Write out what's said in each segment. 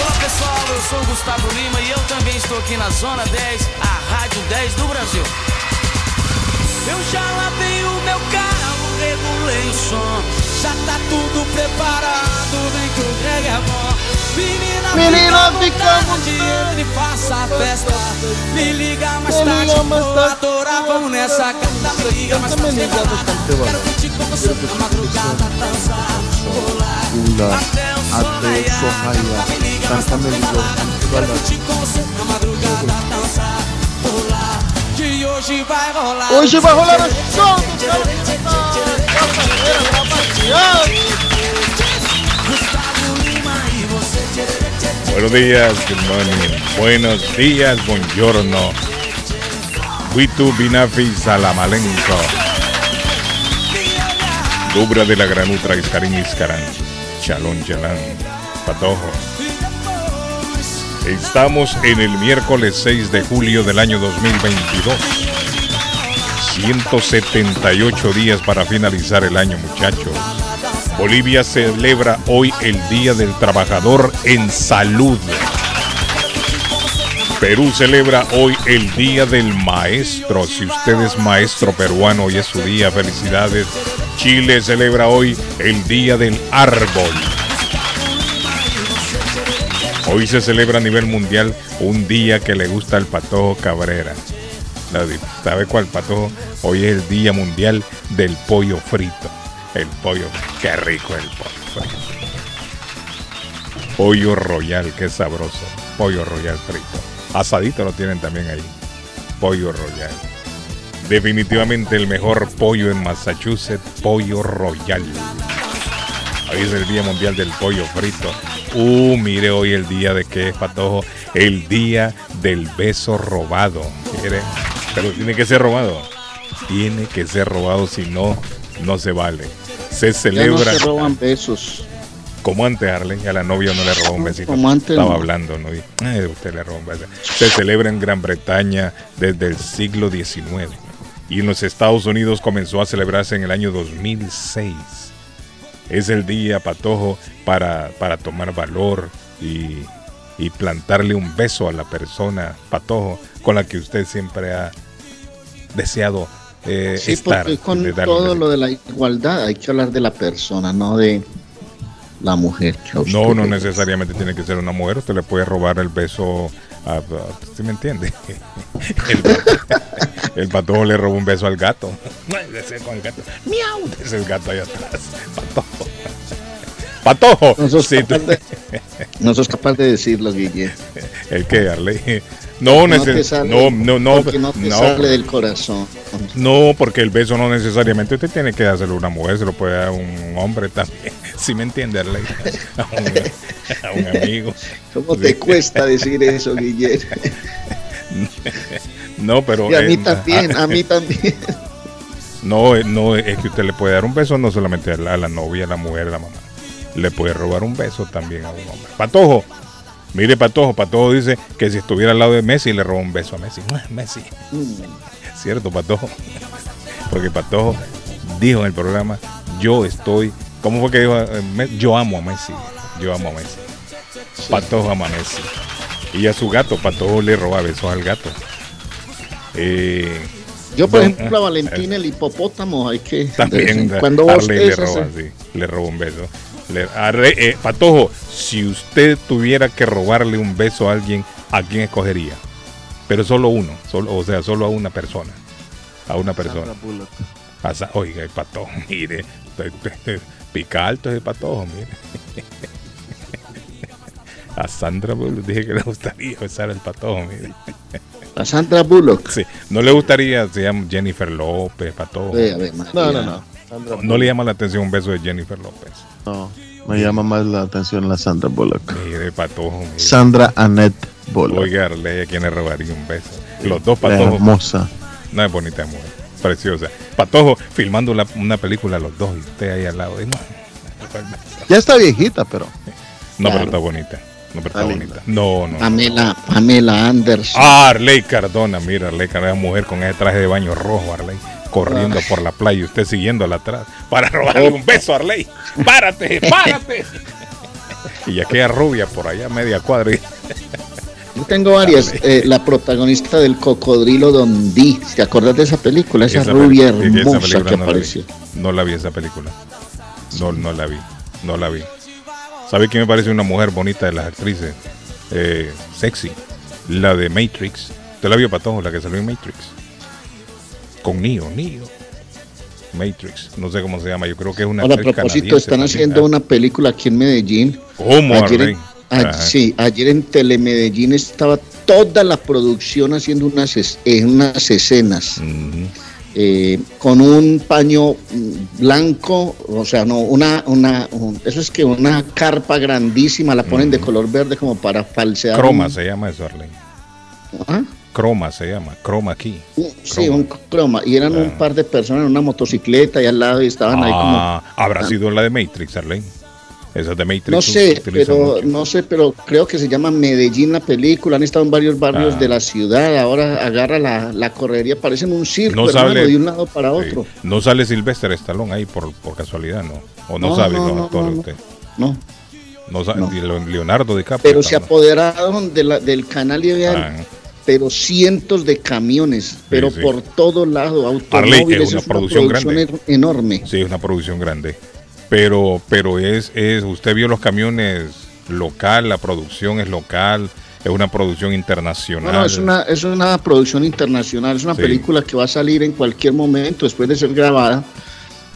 Olá pessoal, eu sou o Gustavo Lima e eu também estou aqui na Zona 10, a Rádio 10 do Brasil. Eu já lavei o meu carro, regulei o som, já tá tudo preparado, vem que o reggae é bom. Menina, Menina, fica vontade, ele faça a festa. Me liga mais Me tarde, liga mais tarde. adorar, vamos nessa canta, me liga mais tarde, liga bastante, balada. Quero curtir com você na madrugada, dançar, rolar, até o sol até o sol raiar. raiar. Me liga mais Canta, me tarde, liga balada. bastante, Quero balada. curtir com você na madrugada, dançar, rolar, que hoje vai rolar. Hoje vai rolar o show do cara. Buenos días, good morning. Buenos días, buongiorno. Huitu Binafi Salamalenco. Dubra de la Granutra Iscarín Iscarán. Chalón Chalán. Patojo. Estamos en el miércoles 6 de julio del año 2022. 178 días para finalizar el año, muchachos. Bolivia celebra hoy el Día del Trabajador en Salud. Perú celebra hoy el Día del Maestro. Si usted es maestro peruano, hoy es su día. Felicidades. Chile celebra hoy el Día del Árbol. Hoy se celebra a nivel mundial un día que le gusta al patojo Cabrera. ¿Sabe cuál patojo? Hoy es el Día Mundial del Pollo Frito. El pollo, qué rico el pollo frito. Pollo Royal, qué sabroso. Pollo Royal frito. Asadito lo tienen también ahí. Pollo Royal. Definitivamente el mejor pollo en Massachusetts, Pollo Royal. Hoy es el Día Mundial del Pollo Frito. Uh, mire hoy el día de qué es, Patojo. El día del beso robado. Mire, pero tiene que ser robado. Tiene que ser robado, si no, no se vale. Se Ya no celebra se roban besos. Como antes, Arlen. A la novia no le robó un besito. Como antes, Estaba no. hablando, ¿no? Y, "Ay, usted le robó un beso. Se celebra en Gran Bretaña desde el siglo XIX. Y en los Estados Unidos comenzó a celebrarse en el año 2006. Es el día, Patojo, para, para tomar valor y, y plantarle un beso a la persona, Patojo, con la que usted siempre ha deseado eh, Sí, estar. porque con de todo besito. lo de la igualdad hay que hablar de la persona, no de la mujer. No, no necesariamente tiene que ser una mujer. Usted le puede robar el beso a. a- ¿Sí me entiende? El, pato- el patojo le robó un beso al gato. Con el gato. ¡Miau! Es el gato ahí atrás. Patojo. ¡Patojo! No sos, Sí, capaz de, no sos capaz de decirlo, Guille. ¿El que Arley? No, No no, no, no, no te no, corazón. no, porque el beso no necesariamente usted tiene que dárselo a una mujer, se lo puede dar a un hombre también. ¿Sí me entiende? A un, a un amigo. ¿Cómo te cuesta decir eso, Guille? No, pero. Y a mí eh, también, a mí también. No, eh, no, es que usted le puede dar un beso no solamente a la, a la novia, a la mujer, a la mamá. Le puede robar un beso también a un hombre. Patojo, mire Patojo, Patojo dice que si estuviera al lado de Messi le roba un beso a Messi. Messi, cierto Patojo. Porque Patojo dijo en el programa, yo estoy, ¿cómo fue que dijo? Eh, Yo amo a Messi, yo amo a Messi. Patojo ama a Messi. Y a su gato, Patojo le roba besos al gato. Eh, Yo, por ejemplo, a eh, Valentín el hipopótamo, hay que. también cuando vos le roba, sí, le roba un beso. Le- eh, Patojo, si usted tuviera que robarle un beso a alguien, ¿a quién escogería? Pero solo uno, solo, o sea, solo a una persona. A una persona. A Sa- Oiga, el patojo, mire. Pica alto ese patojo, mire. A Sandra Bullock dije que le gustaría besar al patojo, mire. A Sandra Bullock. Sí, no le gustaría, se llama Jennifer López, patojo. A ver. No, no, no. No, no le llama la atención un beso de Jennifer López. No, me llama más la atención la Sandra Bullock. Mire, patojo, mire. Sandra Annette. Bola. Oiga, Arley, ¿a quién le robaría un beso? Los dos patojos. Hermosa. No es bonita mujer, preciosa. Patojo filmando la- una película los dos y usted ahí al lado. Y no, Ya está viejita, pero. no, pero está bonita. No, pero está bonita. No, no. Pamela, Pamela Anderson. Ah, Arley Cardona, mira, Arley Cardona, mujer con ese traje de baño rojo, Arley, corriendo por la playa y usted siguiéndola atrás para robarle un beso, Arley. ¡Párate, párate! y aquella rubia por allá, media cuadra. Yo tengo varias. Eh, la protagonista del cocodrilo Don D. ¿Te acuerdas de esa película? Esa, Esa rubia hermosa que no la vi. apareció. No la vi esa película. No, no la vi. No la vi. ¿Sabe quién me parece una mujer bonita de las actrices? Eh, sexy. La de Matrix. ¿Usted la vio, Patojo? La que salió en Matrix. Con Neo, Neo. Matrix. No sé cómo se llama. Yo creo que es una Ahora, a propósito, están haciendo Ah, una película aquí en Medellín. ¿Cómo, Ayer a- sí, ayer en Telemedellín estaba toda la producción haciendo unas, es- eh, unas escenas eh, con un paño blanco, o sea, no, una, una, un- eso es que una carpa grandísima la ponen de color verde como para falsear. Croma un- se llama eso, Arley. ¿Ah? Croma se llama. Croma aquí. Sí, Croma. un croma. Y eran un Ah. par de personas en una motocicleta y al lado y estaban ahí como Ah, habrá sido la de Matrix, Arley. Esa de Matrix. No sé, pero mucho. no sé, pero creo que se llama Medellín la película. Han estado en varios barrios Ah. de la ciudad. Ahora agarra la, la correría, parecen un circo, No hermano, sale- de un lado para Sí. otro. No sale Sylvester Stallone ahí por, por casualidad, ¿no? O no, No, sabe no, no, usted. No, Leonardo DiCaprio. pero se apoderaron de la- del canal y habían, Ah, pero cientos de camiones, pero sí. por todo lado, Arley, automóviles. es una es producción grande. er- enorme. sí, es una producción grande. Pero, pero es, es, usted vio los camiones local, la producción es local, es una producción internacional. No, no, es una, es una producción internacional, es una Sí. película que va a salir en cualquier momento después de ser grabada,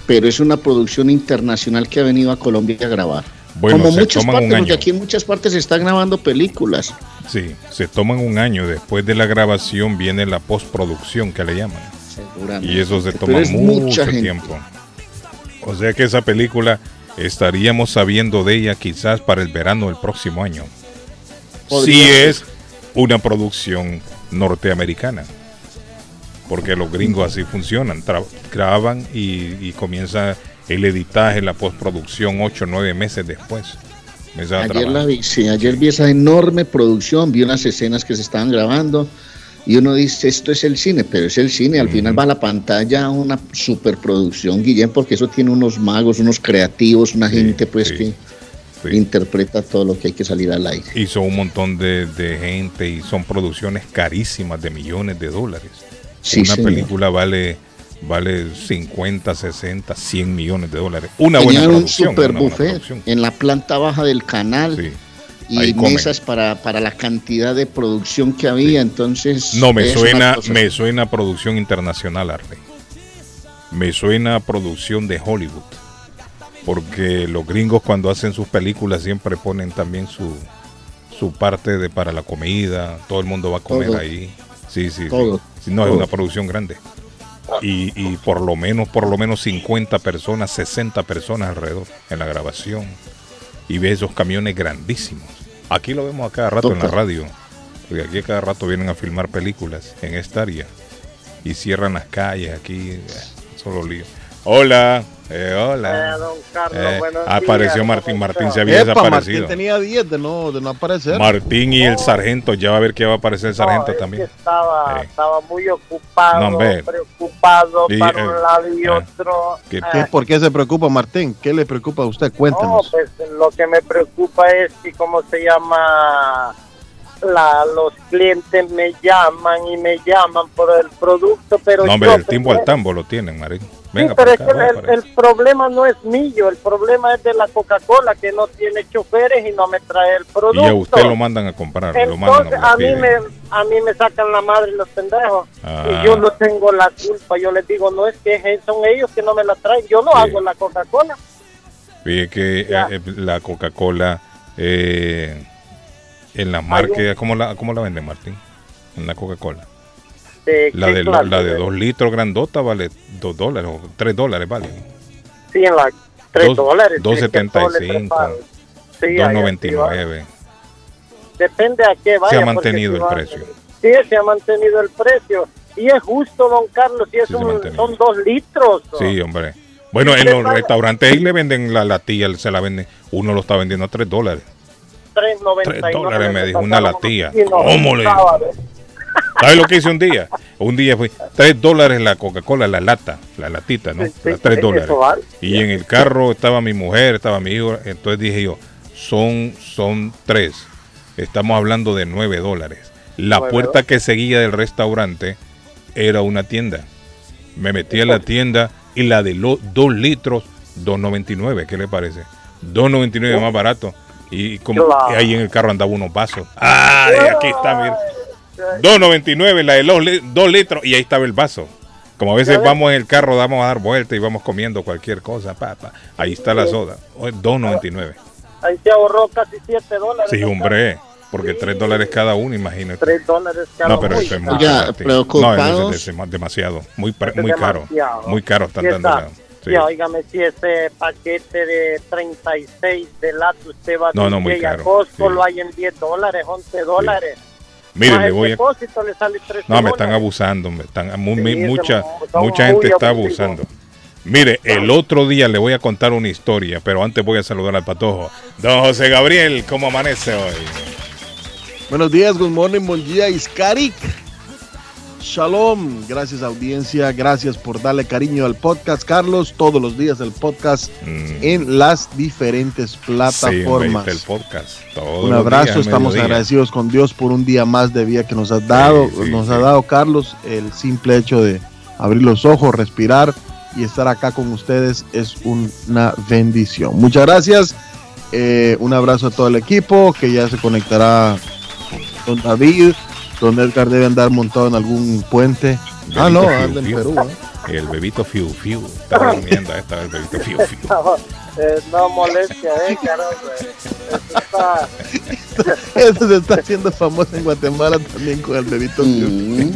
pero es una producción internacional que ha venido a Colombia a grabar. Bueno, Como se muchas toman partes, un porque aquí en muchas partes se están grabando películas. Sí, se toman un año. Después de la grabación viene la postproducción que le llaman. Y eso se toma mucho mucha gente. tiempo. O sea que esa película estaríamos sabiendo de ella quizás para el verano del próximo año. Si es una producción norteamericana. Porque los gringos así funcionan. graban y, y comienza el editaje, la postproducción ocho o nueve meses después. Ayer, la vi, sí, ayer vi esa enorme producción, vi unas escenas que se estaban grabando y uno dice, esto es el cine, pero es el cine, al final va a la pantalla una superproducción, Guillén, porque eso tiene unos magos, unos creativos, una Sí, gente pues sí, que Sí. interpreta todo lo que hay que salir al aire. y son un montón de, de gente y son producciones carísimas de millones de dólares. Una señor. película vale vale 50, 60, 100 millones de dólares. Una buena Tenían un producción. super buffet producción. en la planta baja del canal Sí. Y ahí mesas para, para la cantidad de producción que había, entonces... No, me suena, me suena a producción internacional, Arley. Me suena a producción de Hollywood. Porque los gringos cuando hacen sus películas siempre ponen también su, su parte de para la comida. Todo el mundo va a comer Todo. ahí. Sí, sí. Todo. Sí, No, es una producción grande. Y, y por lo menos, por lo menos 50 personas, 60 personas alrededor en la grabación. Y ve esos camiones grandísimos. Aquí lo vemos a cada rato en la radio. Porque aquí a cada rato vienen a filmar películas en esta área. Y cierran las calles aquí. eh, Solo lío. Hola. Eh, hola. Eh, don Carlos, Eh, buenos apareció días, Martín. ¿cómo Martín se había Epa, desaparecido. Martín tenía 10 de no, de no aparecer. Martín y el sargento. Ya va a ver que va a aparecer el sargento No, es también. que estaba, Eh. estaba muy ocupado, No, preocupado Y, para eh, un lado y ah, otro. ¿qué- Ah, ¿Qué- ¿Por qué se preocupa Martín? ¿Qué le preocupa a usted? no, Cuéntenos. pues lo que me preocupa es que, ¿cómo se llama? La, los clientes me llaman y me llaman por el producto, pero No, hombre, yo el timbo al primero- tambo lo tienen, Marín. Venga, sí, pero es que el, problema no es mío, el problema es de la Coca-Cola que no tiene choferes y no me trae el producto. Y a usted lo mandan a comprar, lo mandan Entonces, a a mí, me, a mí me sacan la madre los pendejos. Ah. Y yo no tengo la culpa. Yo les digo, no es que son ellos que no me la traen. Yo no Sí. hago la Coca-Cola. Fíjate que eh, eh, la Coca-Cola eh, en las marcas, ¿cómo la, ¿cómo la vende Martín? En la Coca-Cola. ¿De La de, clase la de 2 litros grandota vale 2 dólares o 3 dólares, vale. Sí, en la 3 Dos- dólares. dos es que todo le setenta y cinco, preparan. Sí, ahí arriba. 2.99. depende a qué vaya. Se ha mantenido si el precio. Sí, se ha mantenido el precio. Y es justo, don Carlos, y es Sí, un- son dos litros. ¿no? Sí, hombre. Bueno, en los restaurantes ahí le venden la latilla, se la venden. Uno lo está vendiendo a 3 dólares. 3.99 Tres dólares me dijo, una latilla. ¿Cómo le digo? ¿Sabes lo que hice un día? Un día fui 3 dólares la Coca-Cola, la lata, la latita, ¿no? Sí, 3 sí, dólares. Y en el carro estaba mi mujer, estaba mi hijo. Entonces dije yo, son, son 3. Estamos hablando de 9 dólares. La puerta que seguía del restaurante era una tienda. Me metí a la tienda y la de 2 litros, 2.99. ¿Qué le parece? 2.99 más barato. Y como ahí en el carro andaba unos vasos. ¡Ay, aquí está! Mira. 2.99 la de 2 litros y ahí estaba el vaso. Como a veces vamos en el carro, damos a dar vuelta y vamos comiendo cualquier cosa, papá. Ahí está la soda. Oh, 2.99. Ahí se ahorró casi 7 dólares. Sí, hombre. Porque 3 dólares cada uno, imagínate. 3 dólares cada No, pero uno. eso es Uy, mucho. Oiga, para ti. preocupados. No, eso es dema- demasiado. Muy, pre- Eso es muy caro. Muy caro están dando. sí. Sí, óigame, si ese paquete de 36 de lata usted va No, a no, muy DJ a caro, Costco, sí. lo hay en 10 dólares, 11 dólares. Mire, le el voy a... depósito le sale 13 No, me están abusando. Me están, Sí, mucha mucha gente está abusando. Mire, el otro día le voy a contar una historia, pero antes voy a saludar al patojo. Don José Gabriel, ¿cómo amanece hoy? Buenos días, good morning, buen día, Iskarik. Shalom, gracias audiencia, gracias por darle cariño al podcast, Carlos, todos los días el podcast Mm, en las diferentes plataformas. el podcast. todos un abrazo, días, estamos mediodía. agradecidos con Dios por un día más de vida que nos ha dado, Sí, sí, nos ha dado Carlos, el simple hecho de abrir los ojos, respirar y estar acá con ustedes es una bendición. Muchas gracias, eh, un abrazo a todo el equipo que ya se conectará con David, don Edgar debe andar montado en algún puente. Ah, no, Bebito anda en Fiu Perú. Fiu. ¿eh? El bebito Fiu Fiu. Estaba durmiendo, estaba el bebito Fiu Fiu. No, eh, no molestia, eh, caramba. Eso está- Eso se está haciendo famoso en Guatemala también con el bebito. Fiu. Mm.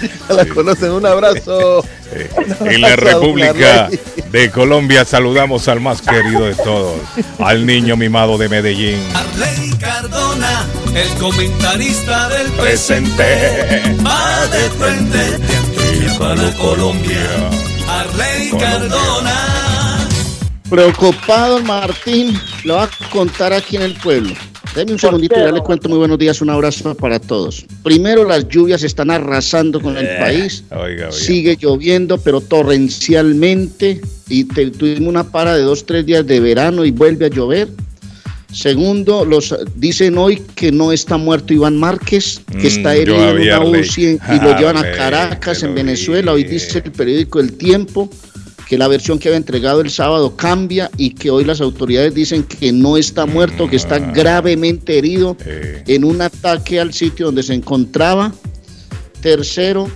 La conocen, un abrazo. Eh, en la República de Colombia saludamos al más querido de todos, al niño mimado de Medellín. Arley Cardona, el comentarista del Presente. va de frente de Antioquia para Colombia. Arley. Cardona. Preocupado Martín, lo va a contar aquí en el pueblo. Deme un ¿Por segundito y ya le don cuento muy buenos días, un abrazo para todos. Primero, las lluvias están arrasando con el Eh, país. Oiga, oiga. Sigue lloviendo, pero torrencialmente. Y te- tuvimos una para de dos, tres días de verano y vuelve a llover. Segundo, los dicen hoy que no está muerto Iván Márquez, que Mm, está herido en una. UCI y lo llevan a Caracas, en Venezuela. Hoy dice el periódico El Tiempo que la versión que había entregado el sábado cambia y que hoy las autoridades dicen que no está muerto, que está Ah. gravemente herido en un ataque al sitio donde se encontraba. Tercero,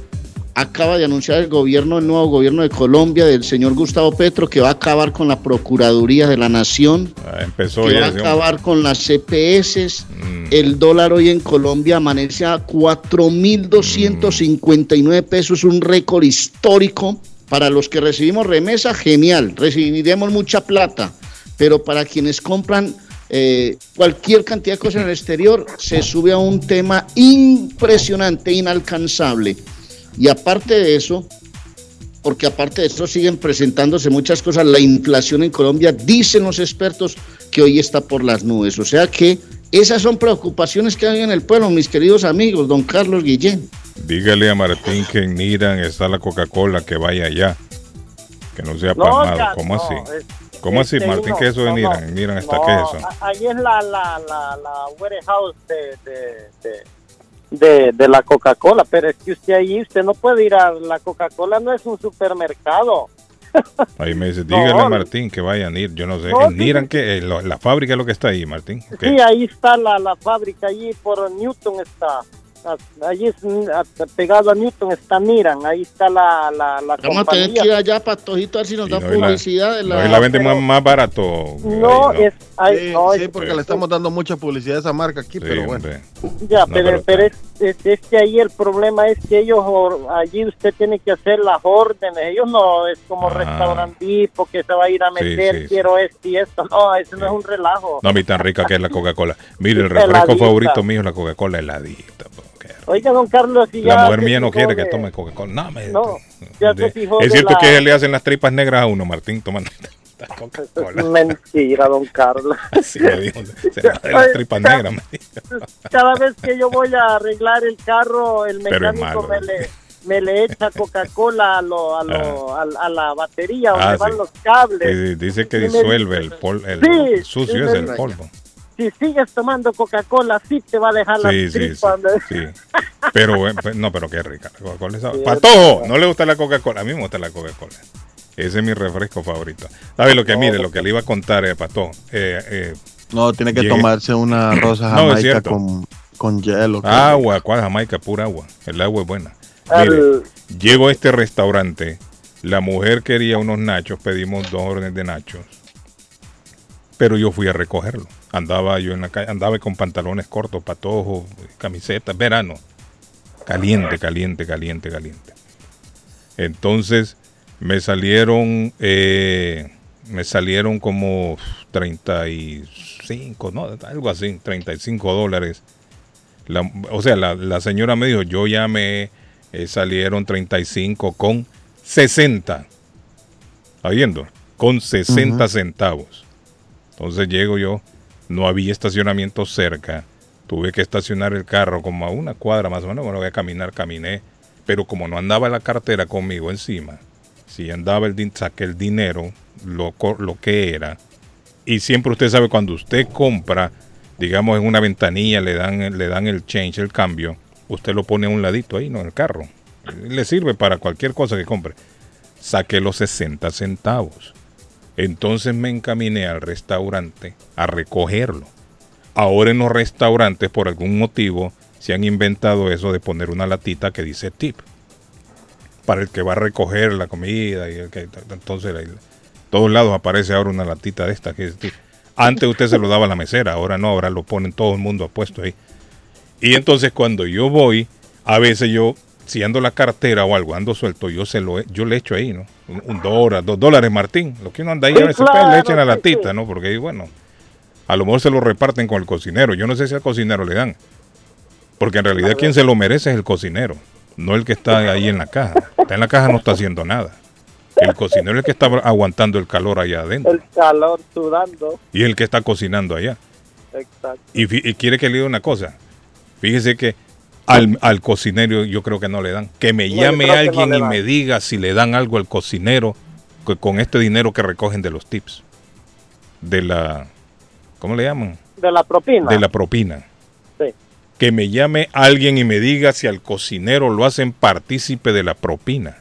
acaba de anunciar el gobierno, el nuevo gobierno de Colombia, del señor Gustavo Petro, que va a acabar con la Procuraduría de la Nación, ah, empezó que ya. va a acabar con las CPS. Mm. El dólar hoy en Colombia amanece a 4.259 pesos, un récord histórico. Para los que recibimos remesa, genial, recibiremos mucha plata, pero para quienes compran eh, cualquier cantidad de cosas en el exterior, se sube a un tema impresionante, inalcanzable. Y aparte de eso, porque aparte de eso siguen presentándose muchas cosas, la inflación en Colombia, dicen los expertos, que hoy está por las nubes. O sea que esas son preocupaciones que hay en el pueblo, mis queridos amigos, don Carlos Guillén. Dígale a Martín que en Niran está la Coca-Cola, que vaya allá. Que no sea No, pasmado. ya, ¿Cómo no, así? es- ¿Cómo así, Martín? no, ¿Qué es eso de no, Niran? ¿En Niran está qué es eso? Ahí es la, la, la, la warehouse de, de, de, de, de la Coca-Cola, pero es que usted ahí, usted no puede ir a la Coca-Cola, no es un supermercado. Ahí me dice, dígale No, a Martín que vaya a Nir. Yo no sé. No, ¿En sí, qué? Eh, lo- La fábrica es lo que está ahí, Martín. Sí, ahí está la, la fábrica, allí por Newton está. Allí es, mm, a- pegado a Newton está Miran, ahí está la, la, la Vamos a tener que ir allá, Patojito, a ver si nos Sí, da no, y la- publicidad de No, la... y la vende más, pero- más barato. No, ahí, es, ay, Sí, no, sí, es- porque le estamos dando mucha publicidad a esa marca aquí, Sí, pero bueno. Ya, No, pero, pero es, es, es que ahí el problema es que ellos, allí usted tiene que hacer las órdenes. Ellos no es como Ah. restaurantipo que se va a ir a meter, sí, quiero esto y esto. No, eso no es un relajo. No, a mí tan rica que es la Coca-Cola. Mire, el refresco Heladita. favorito mío es la Coca-Cola heladita. po, rico. Oiga, don Carlos, si ya La mujer se mía no quiere que tome Coca-Cola. No, me- No, ya de- es cierto la- que le hacen las tripas negras a uno, Martín, tomando Coca-Cola. Mentira, don Carlos. Así me dijo, se le hacen las tripas negras. me. Cada vez que yo voy a arreglar el carro, el mecánico malo. me le, me le echa Coca-Cola a, lo, a, lo, a, a la batería donde Ah, van sí. los cables. Y dice que me disuelve el, pol, el Sí, sucio es me el polvo. Si sigues tomando Coca-Cola, sí te va a dejar Sí, las sí, sí, sí. Pero, eh, pe- no, pero qué rica. la Coca-Cola Patojo, no le gusta la Coca-Cola. A mí me gusta la Coca-Cola. Ese es mi refresco favorito. ¿Sabe lo que? Mire, lo que le iba a contar, eh, Patojo. Eh, eh, No, tiene que Llegué. tomarse una rosa No, es jamaica cierto. con, con hielo. agua, ¿cuál Jamaica? Pura agua. El agua es buena. Mire, llego a este restaurante. La mujer quería unos nachos. Pedimos dos órdenes de nachos. Pero yo fui a recogerlo. Andaba yo en la calle, andaba con pantalones cortos, patojos, camisetas, verano. Caliente, caliente, caliente, caliente. Entonces me salieron, eh, me salieron como 35, no, algo así, 35 dólares. La- o sea, la, la señora me dijo, yo ya me eh, salieron 35 con 60. ¿Está viendo? Con 60 centavos. Entonces llego yo, no había estacionamiento cerca. Tuve que estacionar el carro como a una cuadra más o menos. Bueno, voy a caminar, caminé. Pero como no andaba la cartera conmigo encima, si andaba el saqué el dinero, lo, lo que era. Y siempre usted sabe cuando usted compra, digamos en una ventanilla le dan, le dan el change, el cambio, usted lo pone a un ladito ahí, no en el carro. Le sirve para cualquier cosa que compre. Saqué los 60 centavos. Entonces me encaminé al restaurante a recogerlo. Ahora en los restaurantes, por algún motivo, se han inventado eso de poner una latita que dice tip. Para el que va a recoger la comida y el que entonces ahí, todos lados aparece ahora una latita de esta que dice tip. Antes usted se lo daba a la mesera, ahora no, ahora lo ponen todo el mundo puesto ahí. Y entonces cuando yo voy, a veces yo, si ando la cartera o algo, ando suelto, yo se lo, yo le echo ahí, ¿no? Un, un dólar, dos dólares, Martín. Lo que uno anda ahí Sí, a veces claro, le echen la sí, latita, sí. ¿no? Porque bueno, a lo mejor se lo reparten con el cocinero. Yo no sé si al cocinero le dan. Porque en realidad quien se lo merece es el cocinero, no el que está ahí en la caja. Está en la caja no está haciendo nada. El cocinero es el que está aguantando el calor allá adentro. El calor sudando. Y el que está cocinando allá. Exacto. Y, y quiere que le diga una cosa. Fíjese que al, al cocinero yo creo que no le dan. Que me No, llame alguien no y me diga si le dan algo al cocinero co- con este dinero que recogen de los tips. De la... ¿Cómo le llaman? De la propina. De la propina. Sí. Que me llame alguien y me diga si al cocinero lo hacen partícipe de la propina.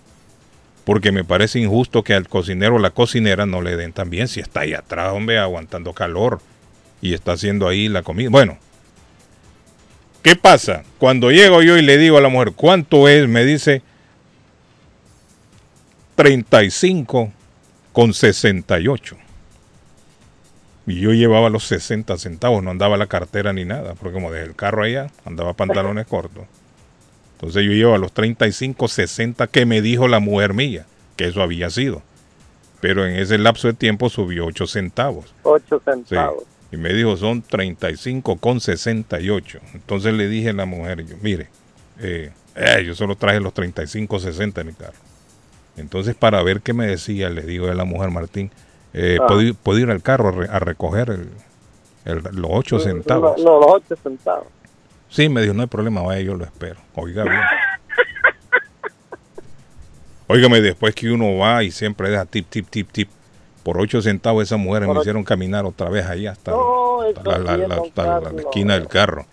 Porque me parece injusto que al cocinero o la cocinera no le den también si está ahí atrás, hombre, aguantando calor y está haciendo ahí la comida. Bueno, ¿qué pasa? Cuando llego yo y le digo a la mujer, ¿cuánto es? Me dice 35 con 68. Y yo llevaba los 60 centavos, no andaba la cartera ni nada, porque como dejé el carro allá, andaba pantalones cortos. Entonces yo llevaba los 35, 60 que me dijo la mujer mía, que eso había sido. Pero en ese lapso de tiempo subió 8 centavos. 8 Sí. Y me dijo, son 35 con 68. Entonces le dije a la mujer, yo, mire, eh, eh, yo solo traje los 35, 60 en mi carro. Entonces para ver qué me decía, le digo a la mujer Martín, eh, Ah. ¿puedo, ir- puedo ir al carro a, re- a recoger el- el- los 8 centavos? No, no, los 8 centavos. Sí, me dijo, no hay problema, vaya, yo lo espero. Oiga bien. Óigame, después que uno va y siempre deja tip, tip, tip, tip, por 8 centavos esas mujeres Por me hicieron caminar otra vez allá hasta, No, hasta la, hasta esquina del carro.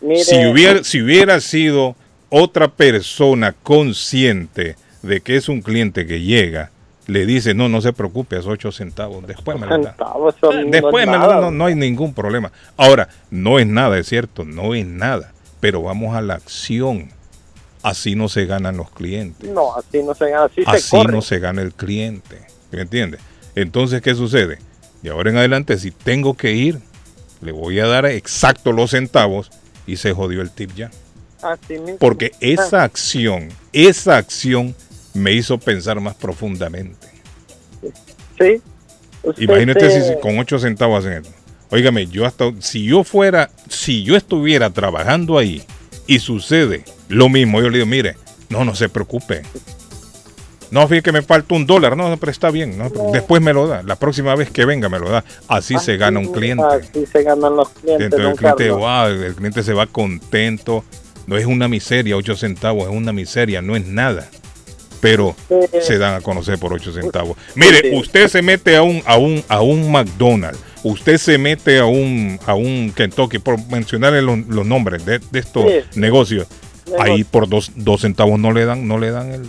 Mire, Si hubiera, si hubiera sido otra persona consciente de que es un cliente que llega, le dice, no, no se preocupe, es 8 centavos, después me lo da. Después me lo- nada. no, no hay ningún problema. Ahora, no es nada, es cierto, no es nada. pero vamos a la acción. Así no se ganan los clientes. No, así no se gana, así, se Así corre. no se gana el cliente. ¿Me entiendes? Entonces, ¿qué sucede? De ahora en adelante, si tengo que ir, le voy a dar exacto los centavos y se jodió el tip ya. Así mismo. Porque Ah, esa acción, esa acción me hizo pensar más profundamente. Sí. Usted Imagínate si, si con 8 centavos hacen esto. Óigame, yo hasta si yo fuera, si yo estuviera trabajando ahí y sucede lo mismo, yo le digo, mire, no, no se preocupe. No, fíjate que me falta un dólar, no, pero está bien, no, después me lo da, la próxima vez que venga me lo da. Así se gana un cliente. Así se ganan los clientes. Entonces el cliente, wow, el cliente se va contento. No es una miseria, 8 centavos, es una miseria, no es nada. Pero se dan a conocer por 8 centavos. Mire, Sí. usted se mete a un, a un, a un McDonald's, usted se mete a un, a un Kentucky, por mencionarle los, los nombres de, de estos Sí. negocios. Negocio. Ahí por dos, dos centavos no le dan, no le dan el,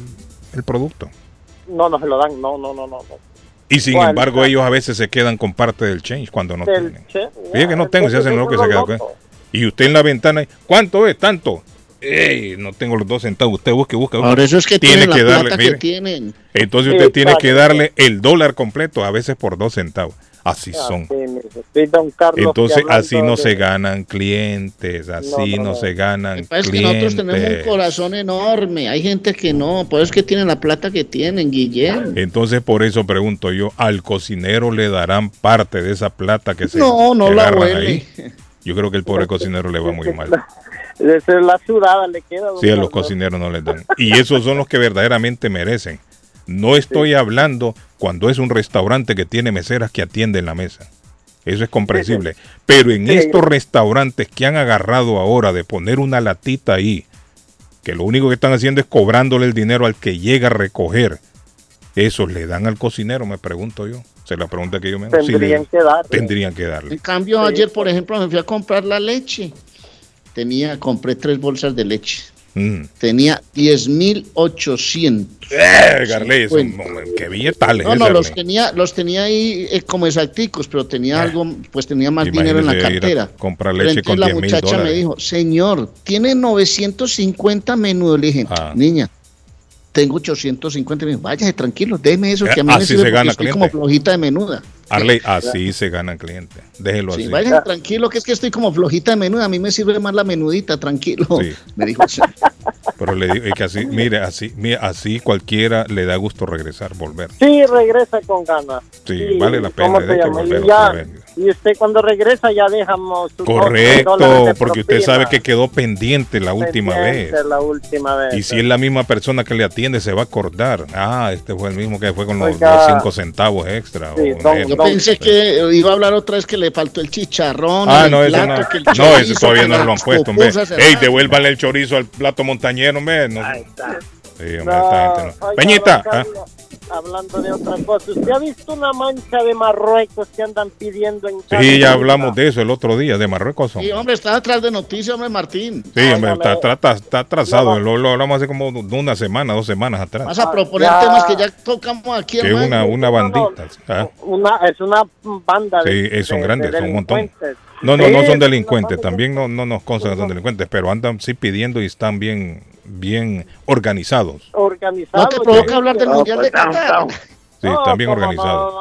el producto. No, no se lo dan, no, no, no, no. Y sin ¿Cuál? embargo, ellos a veces se quedan con parte del change cuando no Del tienen. che- Fíjate que no tengo, se hacen lo que se queda con- Y usted en la ventana, ¿cuánto es? Tanto. Ey, no tengo los dos centavos. Usted busque, busque. busque. Por eso es que Tiene tienen la que darle, plata mire. que tienen. Entonces usted tiene que darle el dólar completo, a veces por dos centavos. Así son. Don Carlos, Entonces así no se ganan clientes, así no, se ganan Lo que pasa es que nosotros tenemos un clientes. corazón enorme. Hay gente que no, por eso es que tienen la plata que tienen, Guillermo. Entonces por eso pregunto yo, ¿al cocinero le darán parte de esa plata que se No, no la agarran huele. ahí? Yo creo que el pobre cocinero le va muy mal. La sudada le queda. Sí, a los cocineros no les dan. Y esos son los que verdaderamente merecen. No estoy hablando cuando es un restaurante que tiene meseras que atienden la mesa. Eso es comprensible. Pero en Sí. estos restaurantes que han agarrado ahora de poner una latita ahí, que lo único que están haciendo es cobrándole el dinero al que llega a recoger, ¿esos le dan al cocinero? Me pregunto yo. Se la pregunta que yo me hago. Tendrían que dar. tendrían que darle. En cambio, Sí. ayer, por ejemplo, me fui a comprar la leche. Tenía, compré tres bolsas de leche. Mm. Tenía 10.800. Eh, Garley, qué billetales. No, no, ese, los tenía, los tenía ahí eh, como exacticos, pero tenía Ah. algo, pues tenía más dinero en la cartera. comprar leche con la 10 mil muchacha me dijo, señor, tiene 950 menús. Le dije, Ah. niña, tengo 850. Me dijo, váyase tranquilo, déjeme eso, que a mí Eh, me sirve se gana estoy como flojita de menuda. Arley, así se ganan clientes. Déjelo Sí, así. váyase tranquilo, que es que estoy como flojita de menuda. A mí me sirve más la menudita, tranquilo. Sí. Me dijo, "Sí". Pero le digo es que así, mire, así, mire, así cualquiera le da gusto regresar, volver. Sí, regresa con ganas. Sí, vale la pena, ¿cómo hay se que llama? volver Y, ya- otra vez. y usted cuando regresa ya dejamos Correcto, de porque usted sabe que quedó pendiente la última vez. Pendiente La última vez. Y si es la misma persona que le atiende, se va a acordar. Ah, este fue el mismo que fue con los, Oiga. los cinco centavos extra. Sí, o don-. Yo No, pensé que iba a hablar otra vez que le faltó el chicharrón. Ah, el no, eso plato, no. que el No, eso todavía no lo han puesto, hombre. Ey, devuélvale el chorizo al plato montañero, hombre. No, Ahí está. sí, hombre, No, esta gente no. oiga, Peñita, hablando de otra cosa, ¿usted ha visto una mancha de Marruecos que andan pidiendo en sí, ya hablamos de eso el otro día, de Marruecos. Sí, hombre. hombre, está atrás de noticias, hombre, Martín. Sí, hombre, Óigame. está, está, está- está atrasado. No, Lo, lo hablamos hace como de una semana, dos semanas atrás. Vas a proponer ya. temas que ya tocamos aquí, Que hermano. una, una No, no, bandita. ¿ah? Una, es una banda Sí, de, eh, son de- grandes, de son un montón. No, no, Sí, no son delincuentes. También no, no nos consta que son delincuentes, pero andan sí pidiendo y están bien, bien organizados. organizados. No te provoca sí. hablar del No, Mundial de pues, Qatar. Sí, no, están bien organizados.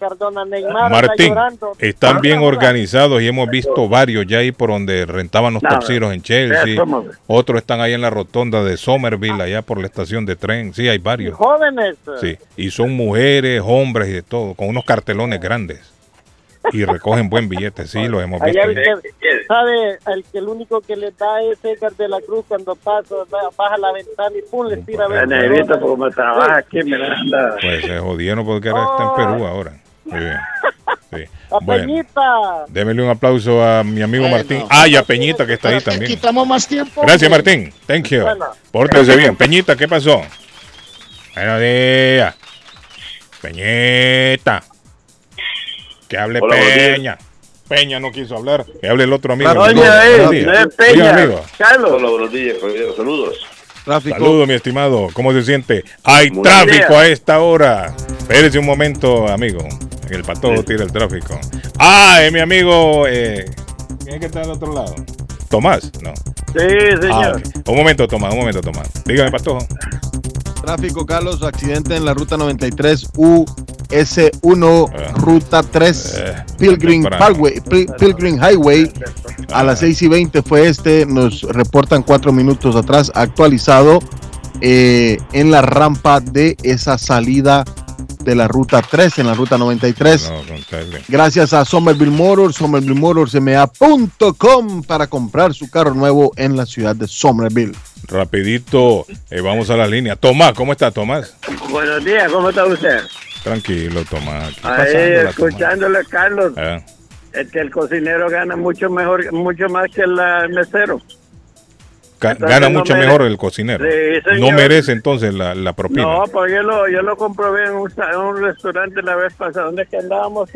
Cardona, Neymar Martín, están bien organizados y hemos visto varios ya ahí por donde rentaban los taxiros en Chelsea. Otros están ahí en la rotonda de Somerville, allá por la estación de tren. Sí, hay varios. Jóvenes. Sí, y son mujeres, hombres y de todo, con unos cartelones grandes. Y recogen buen billete, sí, los hemos visto. Allá el sabe, el que el único que le da es Edgar de la Cruz cuando pasa, baja la ventana y pum, le tira La 20 negrita, dólares. como trabaja aquí, me la anda. Pues se jodieron porque ahora está en Perú ahora. Sí, sí. La Bueno, Peñita. démele un aplauso a mi amigo Bueno. Martín. Ah, y a Peñita que está ahí también. Quitamos más tiempo. Gracias, hombre. Martín. Thank you. Bueno. Pórtese bien. Peñita, ¿qué pasó? Buenos días. Peñita. Que hable Hola. Peña. Peña no quiso hablar. Que hable el otro amigo. La Buenos doña es, días. no es Oiga, Peña. amigo. Carlos. Hola, buenos días. Saludos. Tráfico. Saludos, mi estimado. ¿Cómo se siente? Hay Muy tráfico bien. a esta hora. Espérese un momento, amigo. El patojo tira el tráfico. Ah, es mi amigo. Eh, ¿Quién es que está al otro lado? Tomás. No. Sí, Ah, señor. ok. Un momento, Tomás, un momento, Tomás. Dígame, Patojo. Tráfico, Carlos, accidente en la ruta 93 US1, Ah. ruta 3, Eh, Pilgrim. Parkway, Pil- Pilgrim Highway. A las 6 y 20 fue este, nos reportan cuatro minutos atrás, actualizado eh, en la rampa de esa salida de la ruta 3, en la ruta 93. No. Gracias a Somerville Motors, Somerville Motors MA.com para comprar su carro nuevo en la ciudad de Somerville. Rapidito, eh, vamos a la línea. Tomás, ¿cómo está Tomás? Buenos días, ¿cómo está usted? Tranquilo, Tomás. Ahí, Tomás. escuchándole, Carlos. Ah, Es que el cocinero gana mucho mejor, mucho más que el mesero. Entonces gana no mucho mejor el cocinero. Sí, no merece entonces la, la propina. No, pues yo lo, yo lo comprobé en un, sa- en un restaurante la vez pasada. ¿Dónde es que andábamos?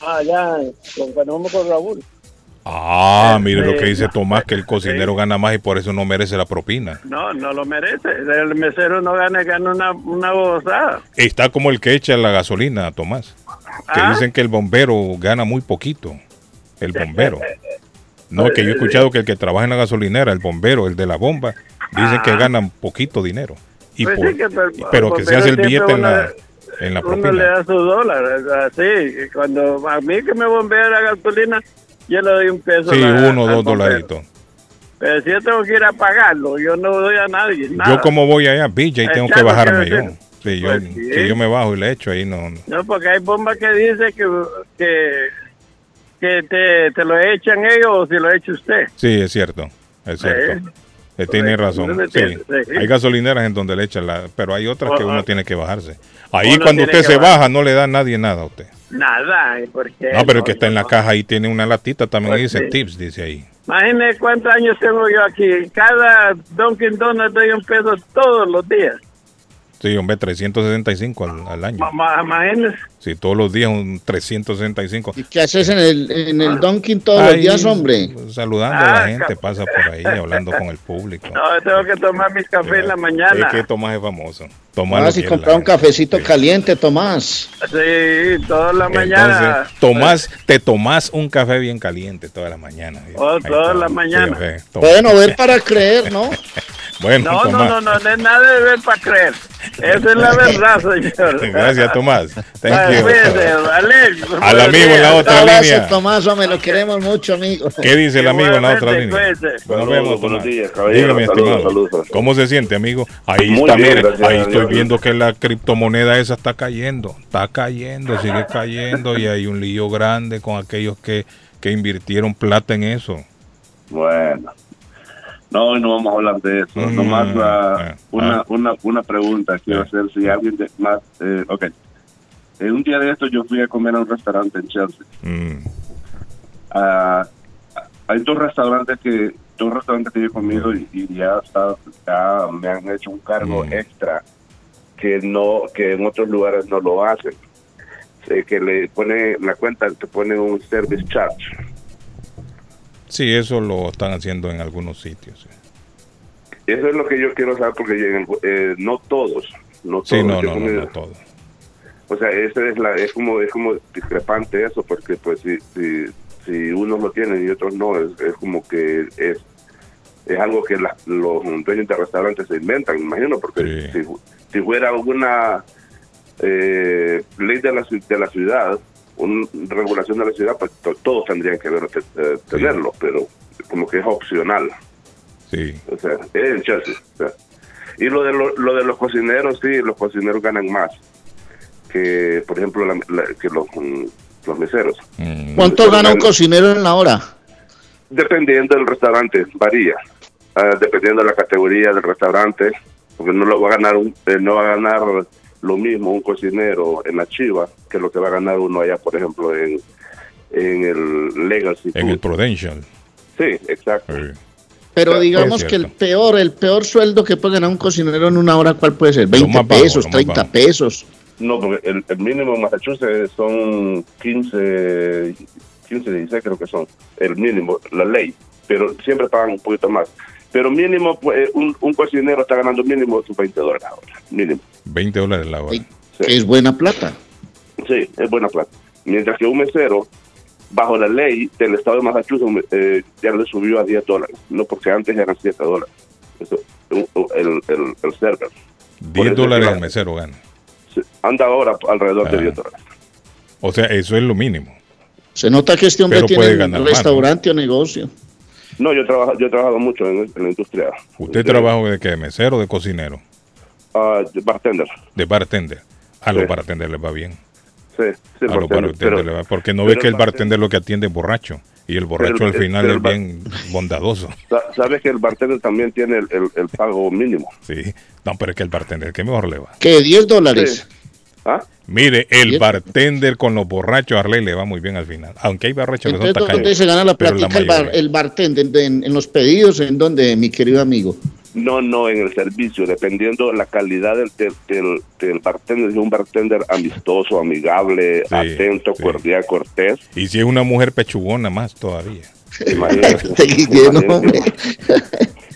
Ah, allá, con, con Raúl. Ah, mire lo que dice. Tomás, que el cocinero Sí. gana más y por eso no merece la propina. No, no lo merece. El mesero no gana, gana una, una bozada. Está como el que echa la gasolina, Tomás. Que Ah. dicen que el bombero gana muy poquito. El bombero. No, que yo he escuchado que el que trabaja en la gasolinera, el bombero, el de la bomba, dicen que Ah. ganan poquito dinero. Y Pues por- sí, que pero- y- pero que se hace el billete en la, en la Uno le propina. da su dólar, así. y Cuando a mí que me bombea la gasolina, yo le doy un peso. Sí, a la- uno o dos dolaritos. Pero si yo tengo que ir a pagarlo, yo no doy a nadie. Nada. Yo como voy allá, BJ, tengo que bajarme yo. Sí, yo, Pues sí. si yo me bajo y le echo ahí, no. no. No, porque hay bombas que dice que, que, que te, te lo echan ellos o si lo echa usted. Sí, es cierto. Es cierto. Eh, tiene razón. Hay gasolineras en donde le echan la, pero hay otras que uno tiene que bajarse. Ahí cuando usted se bajar. baja no le da a nadie nada a usted. Nada, ¿y ¿por qué? No, pero el que está en la caja ahí tiene una latita también Pues dice tips, dice ahí. Imagínese cuántos años tengo yo aquí. Cada Dunkin' Donuts doy un peso todos los días. Sí, hombre, 365 al, al año. Ma- ma- Imagínese. Sí, todos los días un 365. ¿Y qué haces en el, en el Dunkin' todos Ahí, los días, hombre? Saludando a la Ah, gente, pasa por ahí, hablando con el público. No, tengo que tomar mis cafés en la mañana. Es que Tomás es famoso. Tomás Ah, lo si comprar un cafecito Sí. caliente, Tomás. Sí, toda la mañana. Entonces, tomás, te tomás un café bien caliente toda la mañana. Oh, Ahí toda está. la mañana. Sí, sí, toma. Bueno, ver para creer, ¿no? Bueno, No, no, Tomás. no, no, no es nada de ver para creer. Esa es la verdad, señor. Gracias, Tomás. Thank you. Alex. Al amigo en la otra abrazo, línea. Tomás, hombre, lo queremos mucho, amigo. ¿Qué dice el amigo en la otra línea? Saludos, vemos, Tomás. días. Dígame, Saludos, estimado. saludos. ¿Cómo se siente, amigo? Ahí Muy está, bien, mire, gracias ahí estoy Dios. viendo que la criptomoneda esa está cayendo. Está cayendo, sigue cayendo y hay un lío grande con aquellos que, que invirtieron plata en eso. Bueno. No, hoy no vamos a hablar de eso. Mm, Nomás una, ah. una, una pregunta quiero hacer. Si alguien de- más. Eh, ok. En un día de esto yo fui a comer a un restaurante en Chelsea. Mm, Ah, hay dos restaurantes que dos restaurantes que yo he comido y, y ya, está, ya me han hecho un cargo Mm. extra que no que en otros lugares no lo hacen. Eh, que le pone la cuenta, te pone un service charge. Sí, eso lo están haciendo en algunos sitios. Eso es lo que yo quiero saber porque en- eh, no todos, no todos. Sí, no, no, no, comido- no todo. O sea, ese es la es como es como discrepante eso porque pues si si, si unos lo tienen y otros no es, es como que es es algo que la- los dueños de restaurantes se inventan, imagino, porque Sí. si, si fuera alguna eh, ley de la de la ciudad, una regulación de la ciudad, pues to- todos tendrían que ver, eh, tenerlo, pero como que es opcional. Sí. O sea, es o sea. Y lo de, lo, lo de los cocineros, sí, los cocineros ganan más que, por ejemplo, la- la- que los, mm, los meseros. Mm, ¿Cuánto gana un cocinero en la hora? Dependiendo del restaurante, varía. Ah, dependiendo de la categoría del restaurante, porque no lo va a ganar un- eh, no va a ganar lo mismo un cocinero en la Chiva que lo que va a ganar uno allá, por ejemplo, en, en el Legacy en el. Prudential. Sí, exacto. Sí. Pero digamos que el peor, el peor sueldo que puede ganar un cocinero en una hora, ¿cuál puede ser? Lo 20 más bajo, pesos, más 30 bajo. pesos. No, porque el, el mínimo en Massachusetts son 15, 15, 16 creo que son, el mínimo, la ley, pero siempre pagan un poquito más. Pero mínimo, pues, un, un cocinero está ganando mínimo sus 20 dólares la hora, mínimo. 20 dólares la hora. Que es buena plata. Sí, es buena plata. Mientras que un mesero bajo la ley del estado de Massachusetts eh, ya le subió a 10 dólares, no porque antes eran 7 dólares. Eso, el, el, el, el server. Por 10 eso dólares al mesero gana. sí, Anda ahora alrededor de Ah. 10 dólares. O sea, eso es lo mínimo. Se nota que este hombre Pero tiene restaurante o negocio. No, yo, trabajo, yo he trabajado mucho en, en la industria. ¿Usted de- trabaja de qué? ¿De mesero o de cocinero? Ah, de bartender. De bartender. A los Sí. bartenders les va bien. Sí, sí, A los bartender, bartenders pero- les va Porque no pero ve que el bartender lo que atiende es borracho. Y el borracho Pero al final es bien bondadoso. sa- Sabes que el bartender también tiene el, el- el pago mínimo. Sí. No, pero es que el bartender, ¿qué mejor le va? ¿Qué? ¿10 dólares? Sí. ¿Ah? Mire, el bartender con los borrachos a Arley le va muy bien al final. Aunque hay borrachos que son Entonces, ¿dónde tacaños. se gana la plática el, bar- el bartender? ¿En, en los pedidos? ¿En donde, mi querido amigo? No, no, en el servicio, dependiendo la calidad del, del, del, del bartender, si es un bartender amistoso, amigable, Sí, atento, sí. cordial, cortés. Y si es una mujer pechugona más todavía. Imagínate.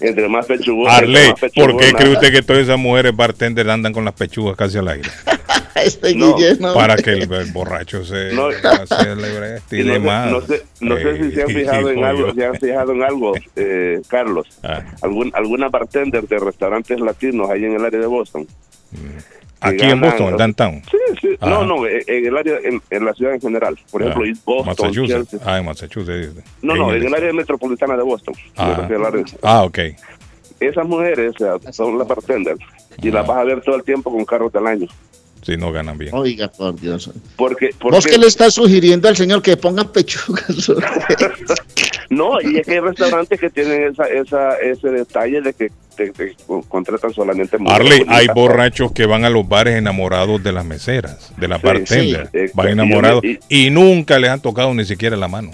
Entre más pechugones. Arley, ¿por qué cree usted que todas esas mujeres bartenders andan con las pechugas casi al aire? Este No, Guillermo. Para que el, el borracho se No. y no, sé, más. no sé, no sé si se han fijado en algo, se han fijado en algo, eh, Carlos. Ah, Algún, alguna bartender de restaurantes latinos ahí en el área de Boston. aquí que en Boston, en downtown. Sí, sí. Ajá. No, no, en, el área, en, en la ciudad en general. Por ejemplo, Ah, East Boston, Massachusetts. Chelsea. Ah, en Massachusetts. No, no, en el área metropolitana de Boston. Ah, área- ah, ok. Esas mujeres o sea, son las bartenders y las vas a ver todo el tiempo con carros del año. Si no ganan bien. Oiga, por Dios. Porque, ¿Vos qué le estás sugiriendo al señor que ponga pechugas? no, y es que hay restaurantes que tienen esa, esa, ese detalle de que te, te contratan solamente mujeres Arley, hay borrachos que van a los bares enamorados de las meseras, de las Sí, bartenders. sí, van enamorados Y y, nunca les han tocado ni siquiera la mano.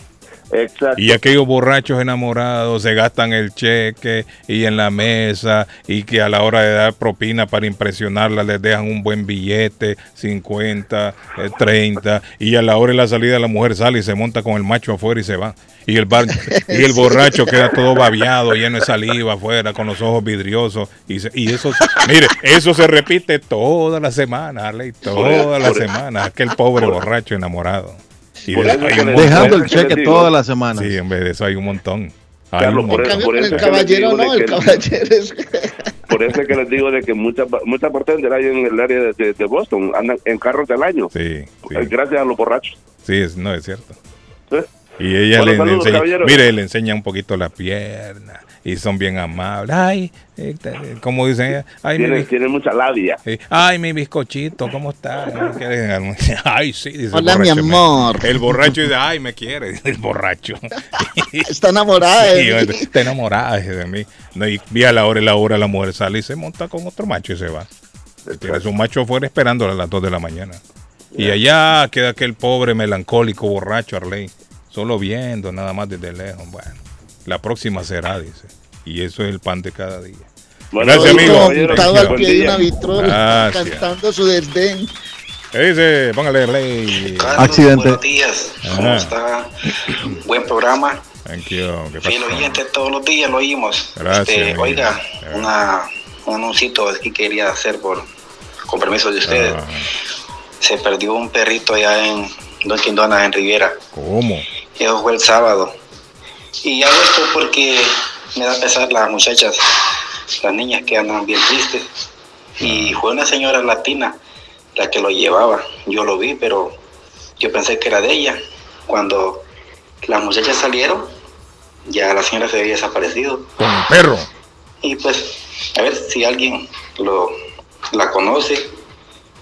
Exacto. Y aquellos borrachos enamorados se gastan el cheque y en la mesa y que a la hora de dar propina para impresionarla les dejan un buen billete, 50, eh, 30 y a la hora de la salida la mujer sale y se monta con el macho afuera y se va. Y el, bar, y el borracho queda todo babiado, lleno de saliva afuera, con los ojos vidriosos. Y, se- y eso, mire, eso se repite toda la semana, Arley, toda la semana. Aquel pobre borracho enamorado. Por eso hay un. Dejando el ¿qué les cheque toda la semana. Sí, en vez de eso hay un montón. Hay Carlos, un por eso- por el es que les caballero, digo de no, el que- caballero es... Por eso es que les digo de que muchas muchas bartenders hay en el área de, de- de Boston, andan en carros del año, Sí, sí, eh, gracias a los borrachos. sí, es, no es cierto. ¿Sí? Y ella Bueno, le, saludos, enseña, caballero. mire, le enseña un poquito la pierna y son bien amables. Ay, eh, como dicen ella, ay, Tienen, mucha labia. ay, mi bizcochito, ¿cómo está? Ay, sí, dice el Hola, mi me- amor. El borracho dice, ay, me quiere, dice el borracho. Está enamorada Sí, de mí. está enamorada de mí. No, y, y a la hora y la hora la mujer sale y se monta con otro macho y se va. Tiene su macho afuera esperándola a las 2 de la mañana. Y allá queda aquel pobre melancólico borracho Arley, solo viendo nada más desde lejos. Bueno, la próxima será, dice. Y eso es el pan de cada día. Bueno, Gracias, amigo. pie de día. una vitrola, cantando su desdén. ¿Qué dice? Póngale. Carlos, Accidente. buenos días. ¿Cómo Ajá. está? Buen programa. Thank you. ¿Qué Fiel pasó? oyente, todos los días lo oímos. Gracias, Este, oiga, una, un anuncito que quería hacer por con permiso de ustedes. Ah, Se perdió un perrito allá en Dunkin' Donuts en Riviera. ¿Cómo? Eso fue el sábado. Y hago esto porque me da pesar las muchachas, las niñas que andan bien tristes. Y fue una señora latina la que lo llevaba. Yo lo vi, pero yo pensé que era de ella. Cuando las muchachas salieron, ya la señora se había desaparecido. Con un perro. Y pues, a ver si alguien lo, la conoce,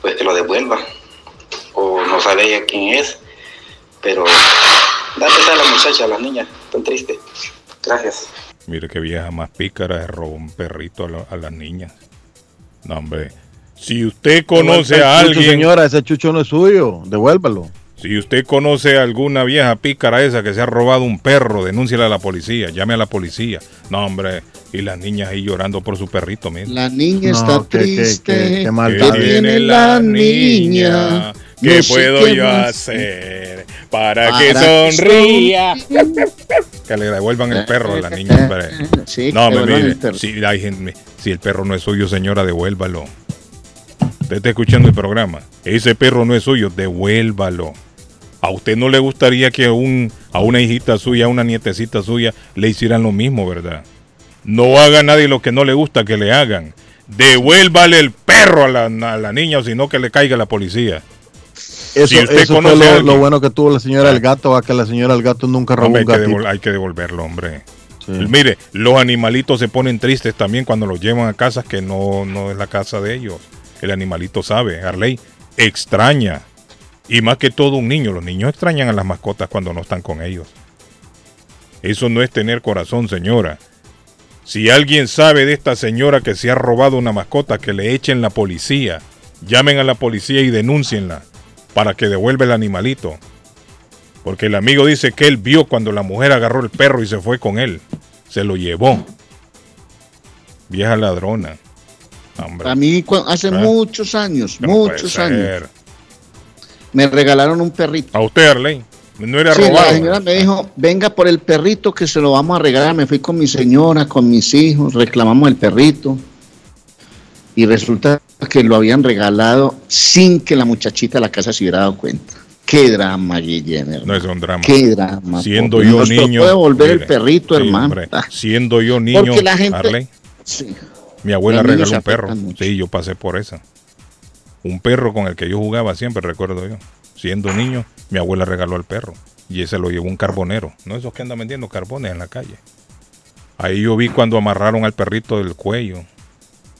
pues que lo devuelva. O no sabe ella quién es. Pero da pesar a las muchachas, a las niñas, tan triste. Gracias. Mire qué vieja más pícara se robó un perrito a, la- a las niñas. No, hombre. Si usted conoce a alguien, señora, ese chucho no es suyo. Devuélvalo. si usted conoce a alguna vieja pícara esa que se ha robado un perro, denúnciala a la policía, llame a la policía. No, hombre. Y las niñas ahí llorando por su perrito, mire. La niña No, está triste. qué- qué ¿Qué maldad. ¿Qué tiene la niña? ¿Qué No puedo qué yo más. hacer para, Para que sonría? Que le devuelvan el perro a la niña, hombre. Sí, No, que me mire, si, hay gente- si el perro no es suyo, señora, devuélvalo. Usted está escuchando el programa. Ese perro no es suyo, devuélvalo. ¿A usted no le gustaría que a, un, a una hijita suya, a una nietecita suya, le hicieran lo mismo, verdad? No haga nadie lo que no le gusta que le hagan. Devuélvale el perro a la, a la niña o si no que le caiga la policía. Eso, Si usted eso fue conoce a lo, lo bueno que tuvo la señora del gato, a que la señora del gato nunca robó Hombre, un hay, que hay que devolverlo, hombre. Sí. Mire, los animalitos se ponen tristes también cuando los llevan a casas que no, no es la casa de ellos. El animalito sabe, Arley, extraña. Y más que todo un niño, los niños extrañan a las mascotas cuando no están con ellos. Eso no es tener corazón, señora. Si alguien sabe de esta señora que se ha robado una mascota, que le echen la policía. Llamen a la policía y denúncienla para que devuelva el animalito. Porque el amigo dice que él vio cuando la mujer agarró el perro y se fue con él. Se lo llevó. Vieja ladrona. Hombre, A mí hace ¿Eh? muchos años, no muchos años, me regalaron un perrito. A usted, Arley. No era Sí, robado. la señora me dijo, venga por el perrito que se lo vamos a regalar. Me fui con mi señora, con mis hijos, reclamamos el perrito. Y resulta que lo habían regalado sin que la muchachita de la casa se hubiera dado cuenta. Qué drama, Guillermo. No es un drama. Qué drama. Siendo yo nos niño. devolver el mire, perrito, sí, hermano. hombre, Ah, siendo yo niño, Porque la gente- Arley, sí. mi abuela regaló un perro. mucho. Sí, yo pasé por esa. Un perro con el que yo jugaba siempre, recuerdo yo. Siendo niño, mi abuela regaló el perro. Y ese lo llevó un carbonero. No esos que andan vendiendo carbones en la calle. Ahí yo vi cuando amarraron al perrito del cuello.